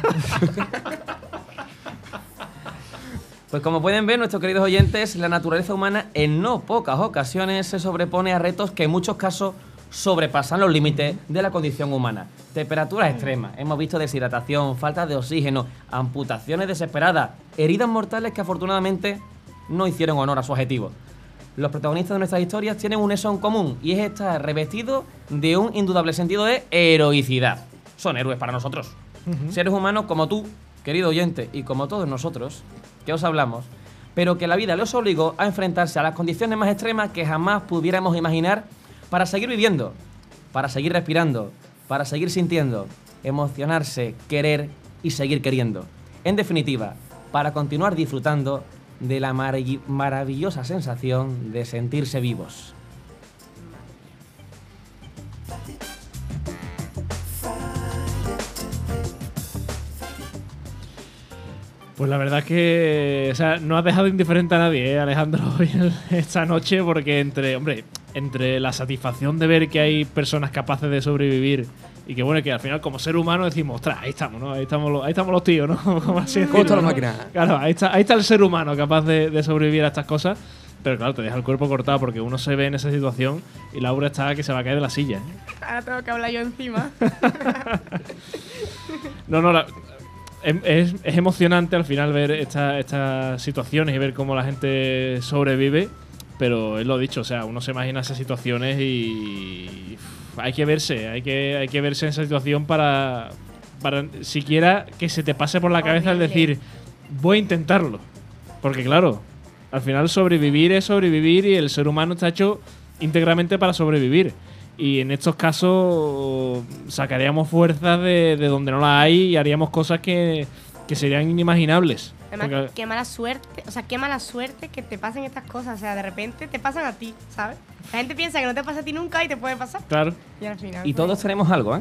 Pues como pueden ver, nuestros queridos oyentes, la naturaleza humana en no pocas ocasiones se sobrepone a retos que en muchos casos sobrepasan los límites de la condición humana. Temperaturas extremas, hemos visto deshidratación, falta de oxígeno, amputaciones desesperadas, heridas mortales que afortunadamente no hicieron honor a su objetivo. Los protagonistas de nuestras historias tienen un eso en común y es estar revestido de un indudable sentido de heroicidad. Son héroes para nosotros. Seres humanos como tú, querido oyente, y como todos nosotros, que os hablamos, pero que la vida los obligó a enfrentarse a las condiciones más extremas que jamás pudiéramos imaginar para seguir viviendo, para seguir respirando, para seguir sintiendo, emocionarse, querer y seguir queriendo. En definitiva, para continuar disfrutando de la marav- maravillosa sensación de sentirse vivos. Pues la verdad es que o sea, no has dejado indiferente a nadie, ¿eh, Alejandro, esta noche, porque entre, hombre, entre la satisfacción de ver que hay personas capaces de sobrevivir y que bueno, que al final como ser humano decimos, ostras, ahí estamos, ¿no? Ahí estamos los, ahí estamos los tíos, ¿no? Como así ¿Cómo está decirlo, la ¿no? máquina? Claro, ahí está, ahí está el ser humano capaz de, de sobrevivir a estas cosas. Pero claro, te deja el cuerpo cortado porque uno se ve en esa situación y Laura está que se va a caer de la silla. ¿eh? Ahora tengo que hablar yo encima. No, no, la- em- es, es emocionante al final ver esta- estas situaciones y ver cómo la gente sobrevive, pero es lo dicho, o sea, uno se imagina esas situaciones y hay que verse, hay que, hay que verse en esa situación para, para siquiera que se te pase por la cabeza el decir, voy a intentarlo. Porque claro, al final sobrevivir es sobrevivir y el ser humano está hecho íntegramente para sobrevivir. Y en estos casos sacaríamos fuerzas de, de donde no las hay y haríamos cosas que, que serían inimaginables. Además, Porque- qué mala suerte, o sea, qué mala suerte que te pasen estas cosas. O sea, de repente te pasan a ti, ¿sabes? La gente piensa que no te pasa a ti nunca y te puede pasar. claro. Y al final. Y todos tenemos algo, ¿eh?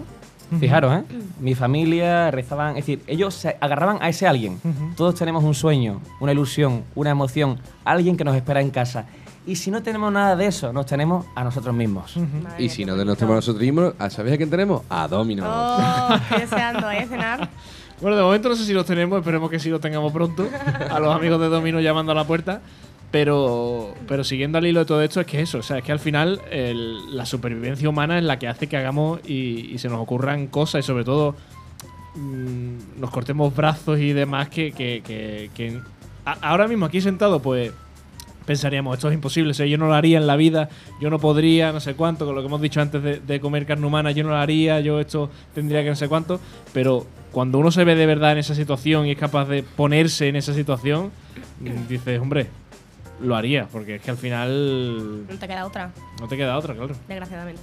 Fijaros, ¿eh? Mi familia rezaban, es decir, ellos se agarraban a ese alguien. Ujú. Todos tenemos un sueño, una ilusión, una emoción, alguien que nos espera en casa. Y si no tenemos nada de eso, nos tenemos a nosotros mismos. madre Y mía, si no nos tenemos nosotros mismos, ¿a- ¿sabéis a quién tenemos? A Domino. Oh, estoy deseando, ¿eh? Cenar. Bueno, de momento no sé si los tenemos, esperemos que sí los tengamos pronto. A los amigos de Domino llamando a la puerta. Pero, pero siguiendo al hilo de todo esto, es que eso, o sea, es que al final el- la supervivencia humana es la que hace que hagamos y, y se nos ocurran cosas y sobre todo mm, nos cortemos brazos y demás que, que- que- que a- ahora mismo aquí sentado, pues pensaríamos, esto es imposible, o sea, yo no lo haría en la vida, yo no podría, no sé cuánto, con lo que hemos dicho antes de, de comer carne humana, yo no lo haría, yo esto tendría que no sé cuánto, pero cuando uno se ve de verdad en esa situación y es capaz de ponerse en esa situación, dices, hombre, lo haría, porque es que al final No te queda otra, no te queda otra, claro. desgraciadamente.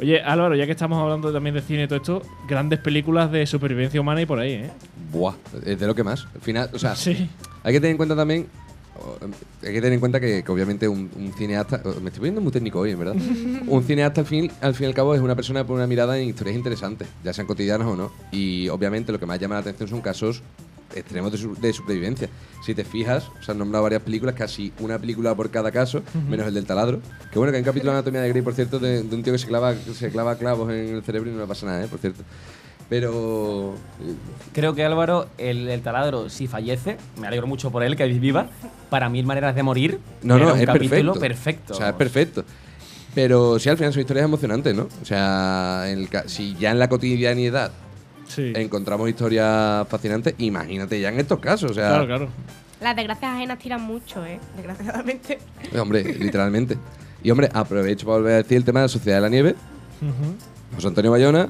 Oye, Álvaro, ya que estamos hablando también de cine y todo esto, grandes películas de supervivencia humana y por ahí, ¿eh? Buah, es de lo que más. Al final, o sea, Sí. hay que tener en cuenta también. Em, Hay que tener en cuenta que, que obviamente un, un cineasta. o, Me estoy poniendo muy técnico hoy, en verdad. un cineasta, al fin, al fin y al cabo, es una persona con una mirada en historias interesantes, ya sean cotidianas o no. Y obviamente lo que más llama la atención son casos extremos de, su- de supervivencia. Si te fijas, se han nombrado varias películas, casi una película por cada caso, menos el del taladro. Que bueno, que hay un capítulo de Anatomía de Grey, por cierto, de, de un tío que se clava, se clava clavos en el cerebro y no le pasa nada, ¿eh? por cierto. Pero. eh, Creo que Álvaro, el, el taladro, si fallece, me alegro mucho por él, que viva, para mil maneras de morir. No, era no, un es capítulo perfecto. perfecto. O sea, es perfecto. Pero sí, al final son historias emocionantes, ¿no? O sea, en el ca- si ya en la cotidianidad Sí. encontramos historias fascinantes, imagínate ya en estos casos. O sea, Claro, claro. Las desgracias ajenas tiran mucho, ¿eh? Desgraciadamente. hombre, literalmente. Y hombre, aprovecho para volver a decir el tema de la Sociedad de la Nieve. Ujú. José Antonio Bayona.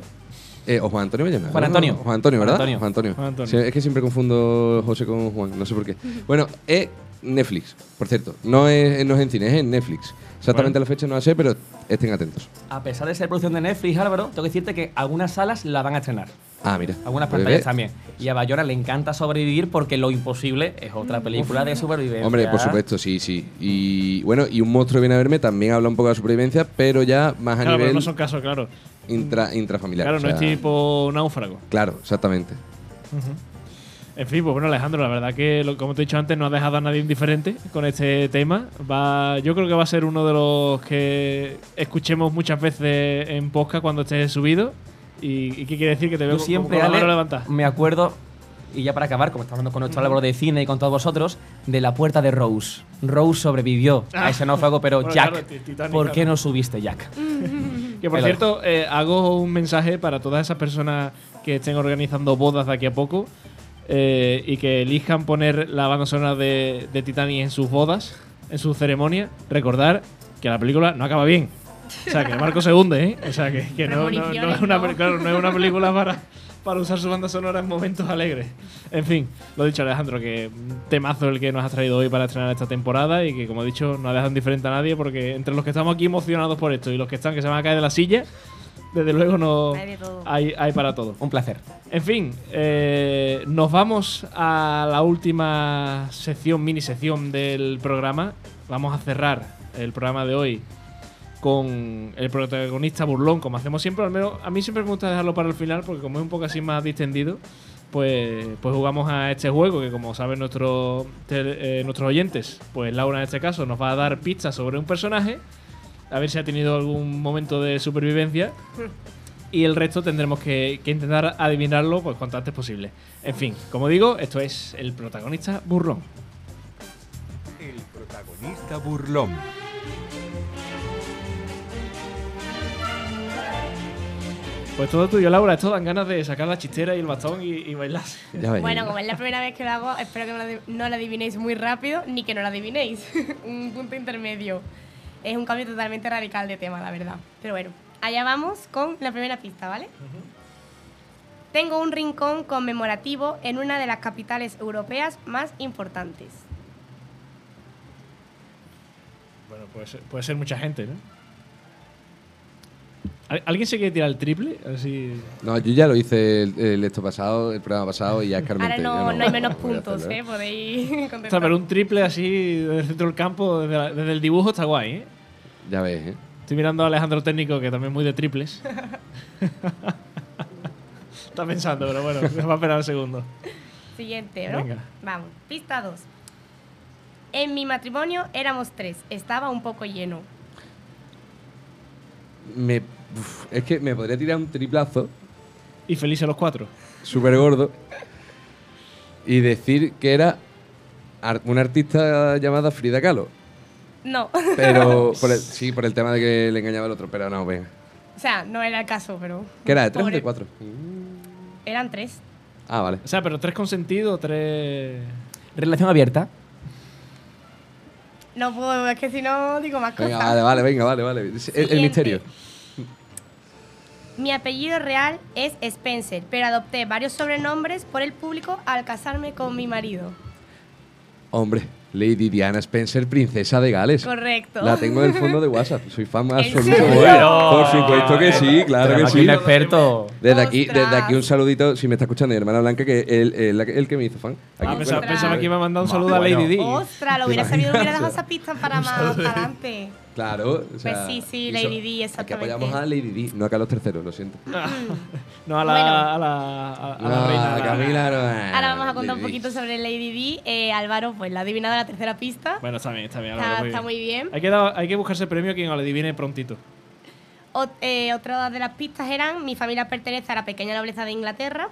Eh, o Juan Antonio Bayona. Juan ¿no? Antonio. Juan Antonio, Juan ¿verdad? Antonio. Juan Antonio. Juan Antonio. Sí, es que siempre confundo José con Juan, no sé por qué. Bueno, es Netflix, por cierto. No es, no es en cine, es en Netflix. Exactamente la fecha no la sé, pero estén atentos. A pesar de ser producción de Netflix, Álvaro, tengo que decirte que algunas salas la van a estrenar. Ah, mira. Algunas pantallas también. Y a Bayona le encanta sobrevivir porque Lo Imposible es otra película de supervivencia. Hombre, por supuesto, sí, sí. Y bueno, y Un monstruo viene a verme también habla un poco de supervivencia, pero ya más a Claro, pero nivel no son casos, claro. intra, intrafamiliar. Claro, o no es tipo náufrago. Claro, exactamente. En fin, pues bueno, Alejandro, la verdad que, lo- como te he dicho antes, no has dejado a nadie indiferente con este tema. Va, yo creo que va a ser uno de los que escuchemos muchas veces en podcast cuando esté subido. ¿Y, y qué quiere decir? Que te veo Yo siempre, con la Ale, mano levantada. me acuerdo, y ya para acabar, como estamos hablando con nuestro Álvaro de cine y con todos vosotros, de la puerta de Rose. Rose sobrevivió Ah. a ese náufrago, pero Bueno, Jack, claro, ti- Titanic, ¿por qué claro. no subiste, Jack? Que por cierto, eh, hago un mensaje para todas esas personas que estén organizando bodas de aquí a poco eh, y que elijan poner la banda sonora de, de Titanic en sus bodas, en sus ceremonias. Recordar que la película no acaba bien. O sea, que el barco se hunde, ¿eh? O sea, que, que no, no- no es una, claro, no es una película para, para usar su banda sonora en momentos alegres. En fin, lo dicho, Alejandro, que un temazo el que nos has traído hoy para estrenar esta temporada y que, como he dicho, no ha dejado indiferente a nadie porque entre los que estamos aquí emocionados por esto y los que están que se van a caer de la silla, desde luego no Hay de todo. hay, hay para todo. Un placer. En fin, eh, nos vamos a la última sección, mini sección del programa. Vamos a cerrar el programa de hoy con el protagonista burlón, como hacemos siempre. Al menos a mí siempre me gusta dejarlo para el final, porque como es un poco así más distendido, pues, pues jugamos a este juego que, como saben eh, nuestros oyentes, pues Laura en este caso nos va a dar pistas sobre un personaje, a ver si ha tenido algún momento de supervivencia y el resto tendremos que, que intentar adivinarlo pues cuanto antes posible. En fin, como digo, esto es el protagonista burlón. El protagonista burlón. Pues todo tuyo, Laura. Esto dan ganas de sacar la chistera y el bastón y, y bailar. Bueno, como es la primera vez que lo hago, espero que no lo adivinéis muy rápido ni que no lo adivinéis. un punto intermedio. Es un cambio totalmente radical de tema, la verdad. Pero bueno, allá vamos con la primera pista, ¿vale? Tengo un rincón conmemorativo en una de las capitales europeas más importantes. Bueno, puede ser, puede ser mucha gente, ¿no? ¿Al- ¿Alguien se quiere tirar el triple? Así. No, yo ya lo hice el, el esto pasado, el programa pasado y ya es Carmen. Ahora yo no, no hay menos puntos, ¿eh? Podéis O sea, contestar. pero un triple así desde el centro del campo, desde, la- desde el dibujo, está guay, ¿eh? Ya ves, ¿eh? Estoy mirando a Alejandro Técnico, que también es muy de triples. está pensando, pero bueno, me va a esperar un segundo. Siguiente, ¿no? Venga. Vamos, pista 2. En mi matrimonio éramos tres, estaba un poco lleno. Me, uf, es que me podría tirar un triplazo Y felices los cuatro. súper gordo y decir que era una artista llamada Frida Kahlo. No, Pero por el- sí, por el tema de que le engañaba al otro, pero no, venga. o sea, no era el caso, pero ¿Qué era? ¿De tres o de cuatro? eran tres. Ah, vale. O sea, pero tres con sentido, tres. Relación abierta. No puedo, es que si no digo más Venga, cosas. vale, vale, venga, vale, vale. El- misterio. Mi apellido real es Spencer, pero adopté varios sobrenombres por el público al casarme con mi marido. Hombre, Lady Diana Spencer, princesa de Gales. Correcto. La tengo en el fondo de WhatsApp. Soy fan ¿En absoluto. ella. Por supuesto que sí, claro que sí. un experto. Desde aquí, desde aquí un saludito, si me está escuchando mi hermana Blanca, que él es que- el que me hizo fan. Ah, pensaba, que iba a mandar un saludo Bueno. a Lady D. Ostras, lo hubiera sabido, hubiera dejado esa pista para más adelante. Claro. o sea, Pues sí, sí, y Lady so- Di, Aquí apoyamos exactamente. a Lady Di, no a Carlos III, lo siento. No, a la, Bueno. a la, a, a la No, reina. a la- Camila no es. Ahora vamos a contar un Lady poquito sobre Lady Di. Eh, Álvaro, pues la ha adivinado la tercera pista. Bueno, está bien, está bien. Álvaro, está, está muy bien. muy bien. Hay que, dar- hay que buscarse premio a quien lo adivine prontito. Ot- eh, otra de las pistas eran, mi familia pertenece a la pequeña nobleza de Inglaterra.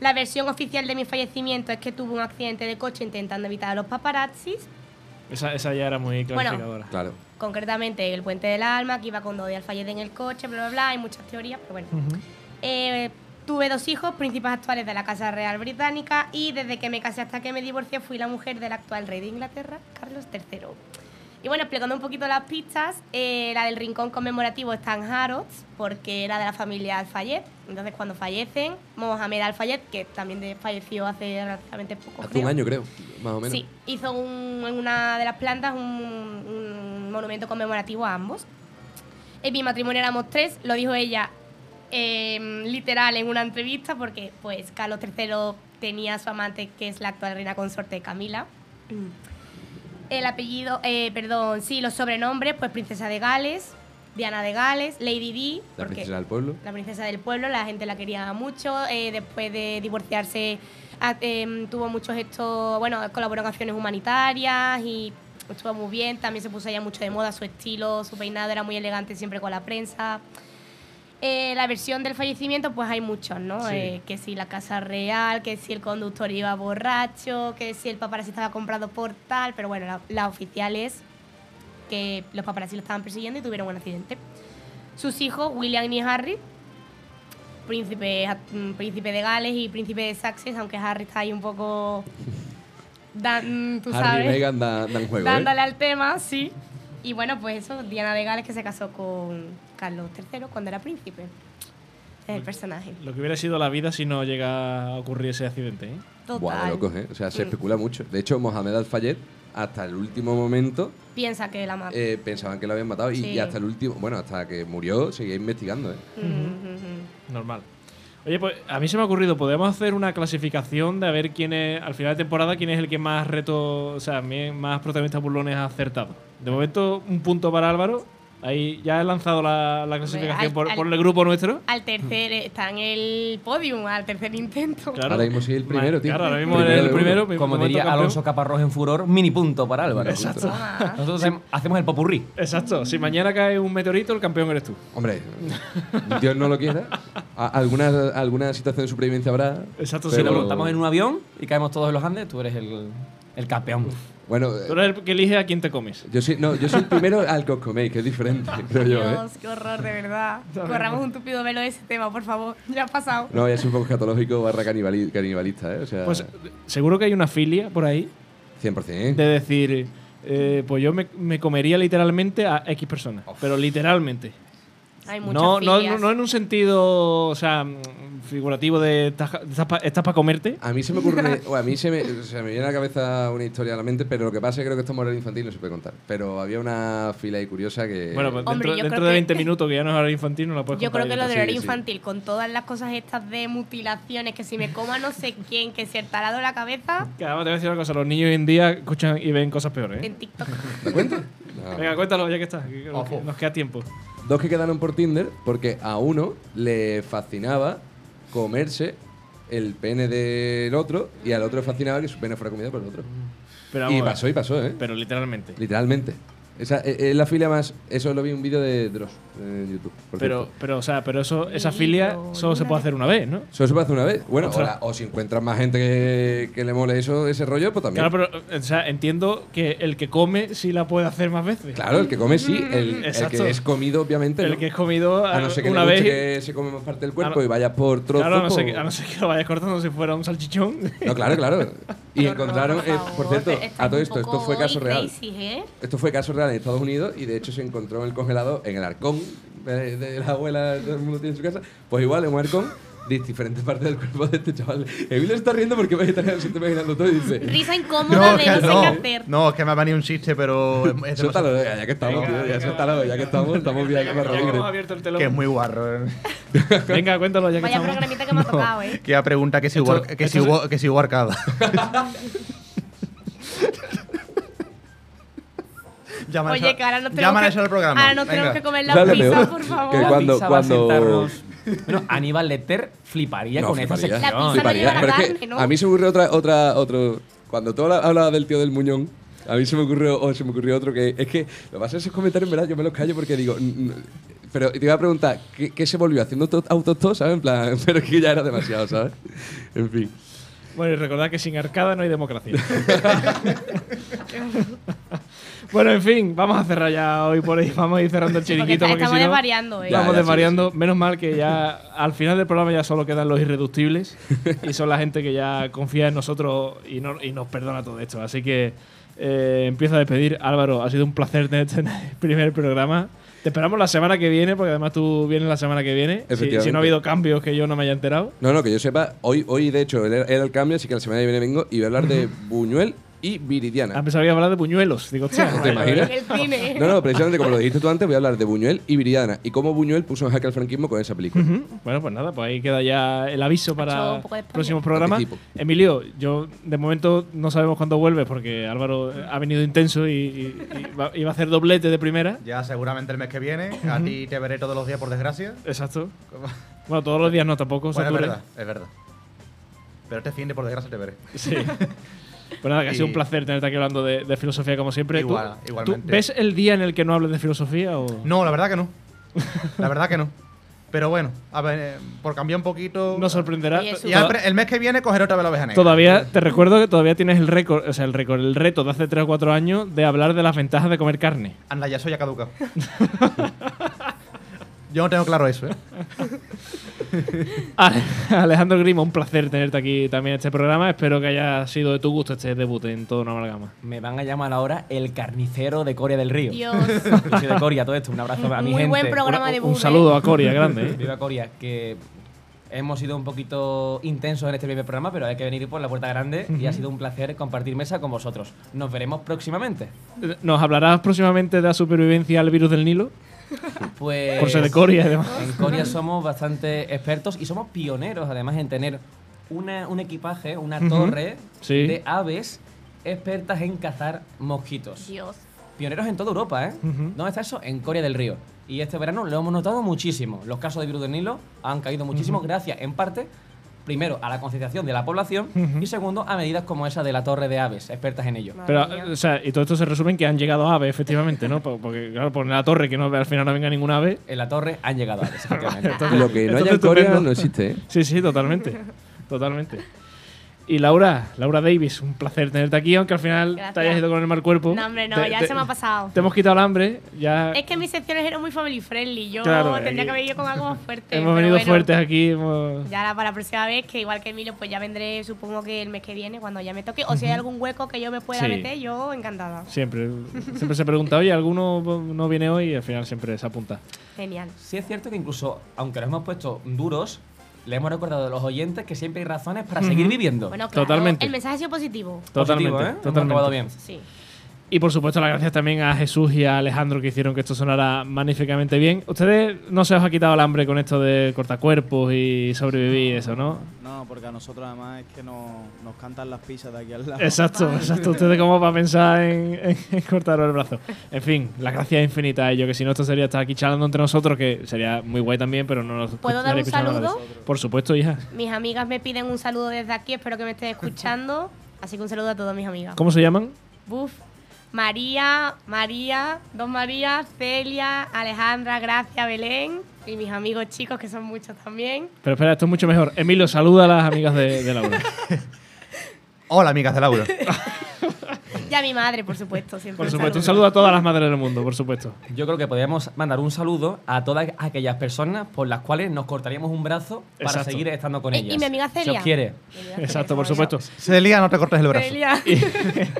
La versión oficial de mi fallecimiento es que tuve un accidente de coche intentando evitar a los paparazzis. Esa, esa ya era muy Bueno. clarificadora. Claro. Concretamente, el puente del alma, que iba con Dodi al fallecer en el coche, bla, bla, bla. Hay muchas teorías, pero bueno. Eh, tuve dos hijos, príncipes actuales de la Casa Real Británica, y desde que me casé hasta que me divorcié fui la mujer del actual rey de Inglaterra, Carlos III. Y bueno, explicando un poquito las pistas, eh, la del rincón conmemorativo está en Harrods, porque era de la familia Al-Fayed. Entonces, cuando fallecen, Mohamed Al-Fayed, que también falleció hace relativamente poco. Hace creo. un año, creo, más o menos. Sí, hizo un- en una de las plantas un, un monumento conmemorativo a ambos. En mi matrimonio éramos tres, lo dijo ella eh, literal en una entrevista, porque pues Carlos III tenía a su amante, que es la actual reina consorte Camila. El apellido, eh, perdón, sí, los sobrenombres, pues Princesa de Gales, Diana de Gales, Lady Di. La princesa del pueblo. la princesa del pueblo, la gente la quería mucho. eh, después de divorciarse, ah, em, tuvo muchos estos, bueno, colaboró en acciones humanitarias y estuvo muy bien. También se puso ya mucho de moda su estilo, su peinado era muy elegante siempre con la prensa. Eh, la versión del fallecimiento, pues hay muchos, ¿no? Sí. Eh, que si la casa real, que si el conductor iba borracho, que si el paparazzi estaba comprado por tal, pero bueno, la, la oficial es que los paparazzi lo estaban persiguiendo y tuvieron un accidente. Sus hijos, William y Harry, príncipe, mm, príncipe de Gales y príncipe de Sussex, aunque Harry está ahí un poco, dan, tú Harry sabes, y Meghan da- dan juego, ¿eh? dándole al tema, sí. Y bueno, pues eso, Diana de Gales que se casó con Carlos III cuando era príncipe. Es el personaje. Lo que hubiera sido la vida si no llega a ocurrir ese accidente, ¿eh? Total. Buah, locos, ¿eh? O sea, se Mm. especula mucho. De hecho, Mohamed Al-Fayed, hasta el último momento, Piensa que la mata. eh, pensaban que lo habían matado y, Sí. y hasta el último, bueno, hasta que murió, seguía investigando, ¿eh? Mm. Normal. Oye, pues a mí se me ha ocurrido, podemos hacer una clasificación de a ver quién es, al final de temporada, quién es el que más reto, o sea, más protagonistas burlones ha acertado. De momento, un punto para Álvaro. Ahí ya he lanzado la, la clasificación al- por, al- por el grupo nuestro. Al tercer, está en el podium, al tercer intento. Claro. Ahora mismo sí el primero, tío. Claro, ahora mismo Primero el primero. mi- Como diría campeón. Alonso Caparrós en Furor, mini punto para Álvaro. Exacto. Nosotros hacemos- el popurrí. Exacto. Si mañana cae un meteorito, el campeón eres tú. Hombre, Dios no lo quiera. Alguna, alguna situación de supervivencia habrá. Exacto, Si sí, nos pero- montamos en un avión y caemos todos en los Andes, tú eres el, el campeón. Bueno, Tú eres el que elige a quién te comes. yo soy, no, yo soy el primero al que os coméis, que es diferente, creo yo, ¿eh? Dios, qué horror, de verdad. Corramos un tupido velo de ese tema, por favor. Ya ha pasado. No, ya es un poco escatológico barra canibali- canibalista, ¿eh? O sea, Pues seguro que hay una filia por ahí 100%. de decir, eh, pues yo me, me comería literalmente a X personas. Pero literalmente. Hay muchas No, no, no, no en un sentido, o sea, figurativo de estás para comerte. A mí se me ocurre, o a mí se me, o sea, me viene a la cabeza una historia a la mente, pero lo que pasa es que creo que esto es moral infantil, no se puede contar. Pero había una fila ahí curiosa que... Bueno, pues Hombre, dentro, de que- 20 minutos, que ya no es horario infantil, no la puedes Yo creo que lo del horario sí, sí. infantil, con todas las cosas estas de mutilaciones, que si me coma no sé quién, que si el tarado de la cabeza, Que además te voy a decir una cosa, los niños hoy en día escuchan y ven cosas peores. ¿eh? en TikTok. ¿Te cuento? No. Venga, cuéntalo ya que está, que nos queda tiempo. Dos que quedaron por Tinder porque a uno le fascinaba comerse el pene del otro y al otro le fascinaba que su pene fuera comido por el otro. Pero y vamos a ver, pasó y pasó, ¿eh? Pero literalmente. Literalmente. Esa es es la filia más... Eso lo vi en un vídeo de Dross en YouTube. por Pero, cierto. pero, o sea, pero eso, esa filia solo se puede hacer una vez, ¿no? Solo se puede hacer una vez. Bueno, O sea- o, la- o si encuentras más gente que, que le mole eso, ese rollo, pues también. Claro, pero o sea, entiendo que el que come sí la puede hacer más veces. Claro, el que come sí, el, el Exacto. que es comido, obviamente. El no. que es comido a no ser que una le vez. guste que se come más parte del cuerpo y vayas por trozos. Claro, a no, ser pues- que, a no ser que lo vayas cortando si fuera un salchichón. No, claro, claro. Y encontraron, horror, eh, favor. por cierto, a todo esto, esto poco fue caso real. crazy, ¿eh? Esto fue caso real en Estados Unidos y de hecho se encontró en el congelado, en el arcón de, de la abuela, todo el mundo tiene en su casa. Pues igual, en un arcón, de diferentes partes del cuerpo de este chaval. Emilio está riendo porque vegetariano se está imaginando todo y dice. Risa incómoda de que no sé no, qué hacer. no, es que me ha venido un chiste, pero es, es Suéltalo, demasiado- ya, ya que estamos, Venga, tío, ya venga. suéltalo, ya que estamos, estamos bien Ya que la hemos Rodríguez. abierto el telón. que es muy guarro. eh. Venga, cuéntalo ya que Vaya estamos. programita que me ha tocado, ¿eh? Que pregunta que si Esto- hubo, que si esto hubo, que si hubo arcada. Llaman Oye, eso- que ahora no tenemos llaman que, eso al programa. ahora no tenemos que comer la Dale, pizza, por favor. Que La cuando- pizza va a cuando- sentarnos- Bueno, Aníbal Lecter fliparía No, con fliparía. sección. La pizza no Fliparía. lleva la Pero es carne, que ¿no? a mí se me ocurrió otra, otra, otro. Cuando tú habla- hablabas del tío del muñón, a mí se me ocurrió, o se me ocurrió otro que es que lo que pasa es que esos comentarios, en verdad, yo me los callo porque digo, "N- n- Pero te iba a preguntar, ¿qué, qué se volvió? ¿Haciendo auto- autostop, sabes? En plan, pero es que ya era demasiado, ¿sabes? En fin. Bueno, y recordad que sin arcada no hay democracia. bueno, en fin, vamos a cerrar ya hoy por ahí. Vamos a ir cerrando el Porque chiringuito. está- Porque, estamos si no, desvariando, ¿eh? Ya, Vamos ya, sí, desvariando. Menos mal que ya al final del programa ya solo quedan los irreductibles. y son la gente que ya confía en nosotros y, no- y nos perdona todo esto. Así que eh, empiezo a despedir. Álvaro, ha sido un placer tenerte en el primer programa. Te esperamos la semana que viene, porque además tú vienes la semana que viene. Si, si no ha habido cambios que yo no me haya enterado. No, no, que yo sepa, hoy, hoy de hecho era el cambio, así que la semana que viene vengo y voy a hablar de Buñuel y Viridiana. A pesar de hablar de puñuelos. Digo, ¿Te imaginas? No, no, precisamente como lo dijiste tú antes, voy a hablar de Buñuel y Viridiana y cómo Buñuel puso en jaque al franquismo con esa película. Bueno, pues nada, pues ahí queda ya el aviso para próximos programas. Anticipo. Emilio, yo de momento no sabemos cuándo vuelve porque Álvaro eh, ha venido intenso y, y- y va, y va a hacer doblete de primera. Ya seguramente el mes que viene. A ti te veré todos los días, por desgracia. Exacto. Bueno, todos los días no tampoco. Bueno, es verdad, es verdad. Pero este fin de por desgracia te veré. Sí. Pues nada, que ha sido un placer tenerte aquí hablando de, de filosofía como siempre. ¿Tú- Igual, ¿tú, igualmente. ves el día en el que no hables de filosofía o...? No, la verdad que no. La verdad que no. Pero bueno, a ver, eh, por cambiar un poquito. Nos sorprenderá. Y el mes que viene cogeré otra vez la oveja negra. Todavía, te recuerdo que todavía tienes el récord, o sea, el récord, el reto de hace 3 o 4 años de hablar de las ventajas de comer carne. Anda, ya soy ya caducado. Yo no tengo claro eso, ¿eh? Ale- Alejandro Grima, un placer tenerte aquí también en este programa. Espero que haya sido de tu gusto este debut en toda una amalgama. Me van a llamar ahora el carnicero de Coria del Río. Dios. Yo soy de Coria, todo esto. Un abrazo a mi Muy gente. buen programa Un- de un saludo a Coria, grande. ¿eh? Viva Coria, que hemos sido un poquito intensos en este primer programa, pero hay que venir por la puerta grande y ha sido un placer compartir mesa con vosotros. Nos veremos próximamente. ¿Nos hablarás próximamente de la supervivencia al virus del Nilo? Pues Por ser de Coria, además. En Coria somos bastante expertos y somos pioneros, además, en tener una- un equipaje, una torre Sí. de aves expertas en cazar mosquitos. Dios. Pioneros en toda Europa, ¿eh? ¿Dónde está eso? En Corea del Río. Y este verano lo hemos notado muchísimo. Los casos de virus del Nilo han caído muchísimo gracias, en parte, primero, a la concienciación de la población y segundo, a medidas como esa de la torre de aves, expertas en ello. Pero, o sea, y todo esto se resume en que han llegado aves, efectivamente, ¿no? Po- Porque, claro, poner la torre, que no, al final no venga ninguna ave. En la torre han llegado aves, efectivamente. Entonces- Lo que no haya en Corea no existe, ¿eh? Sí, sí, totalmente. totalmente. Y Laura, Laura Davis, un placer tenerte aquí, aunque al final Gracias. te hayas ido con el mal cuerpo. No, hombre, no, Te- ya te- se me ha pasado. Te hemos quitado el hambre, ya Es que mis secciones eran muy family friendly. Yo Claro, tendría aquí- que haber ido con algo más fuerte. hemos venido bueno, fuertes aquí. hemos- Ya la- para la próxima vez, que igual que Emilio, pues ya vendré, supongo que el mes que viene, cuando ya me toque. O si hay algún hueco que yo me pueda Sí. meter, yo encantada. Siempre, siempre se pregunta, oye, ¿alguno no viene hoy? Y al final siempre se apunta. Genial. Sí es cierto que incluso, aunque nos hemos puesto duros, le hemos recordado a los oyentes que siempre hay razones para seguir viviendo. Bueno, claro, Totalmente. el mensaje ha sido positivo. Totalmente, Positivo, ¿eh? Hemos totalmente. acabado bien. Sí. Y por supuesto, las gracias también a Jesús y a Alejandro que hicieron que esto sonara magníficamente bien. Ustedes no se os ha quitado el hambre con esto de cortacuerpos y sobrevivir y eso, ¿no? No, porque a nosotros además es que nos, nos cantan las pizzas de aquí al lado. Exacto, exacto. Ustedes cómo va a pensar en, en, en cortaros el brazo. En fin, la gracia infinita a ello, que si no esto sería estar aquí charlando entre nosotros, que sería muy guay también, pero no nos ¿Puedo dar un saludo? Por supuesto, hija. Mis amigas me piden un saludo desde aquí, espero que me estén escuchando. Así que un saludo a todas mis amigas. ¿Cómo se llaman? Buf. María, María, dos Marías, Celia, Alejandra, Gracia, Belén y mis amigos chicos, que son muchos también. Pero espera, esto es mucho mejor. Emilio, saluda a las amigas de, de Laura. Hola, amigas de Laura. Y a mi madre, por supuesto. Siempre Por supuesto, un saludo a todas las madres del mundo, por supuesto. Yo creo que podríamos mandar un saludo a todas aquellas personas por las cuales nos cortaríamos un brazo para Exacto. seguir estando con Eh, ellas. y mi amiga Si Celia. os quiere. Exacto, por supuesto. Celia, no te cortes el brazo. Celia.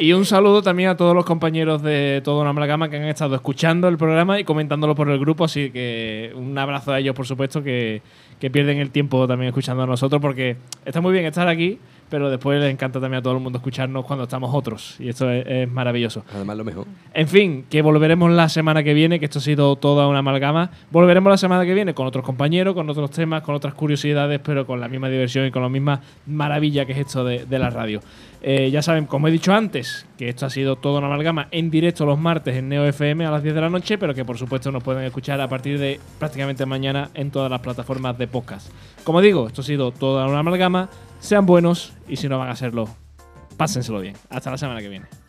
Y un saludo también a todos los compañeros de Todo una Amalgama que han estado escuchando el programa y comentándolo por el grupo. Así que un abrazo a ellos, por supuesto, que, que pierden el tiempo también escuchando a nosotros, porque está muy bien estar aquí, pero después les encanta también a todo el mundo escucharnos cuando estamos otros. Y esto es, es maravilloso. Además, lo mejor. En fin, que volveremos la semana que viene, que esto ha sido toda una amalgama. Volveremos la semana que viene con otros compañeros, con otros temas, con otras curiosidades, pero con la misma diversión y con la misma maravilla que es esto de, de la radio. Eh, ya saben, como he dicho antes, que esto ha sido toda una amalgama en directo los martes en Neo FM a las 10 de la noche, pero que por supuesto nos pueden escuchar a partir de prácticamente mañana en todas las plataformas de podcast. Como digo, esto ha sido toda una amalgama. Sean buenos y si no van a serlo, pásenselo bien. Hasta la semana que viene.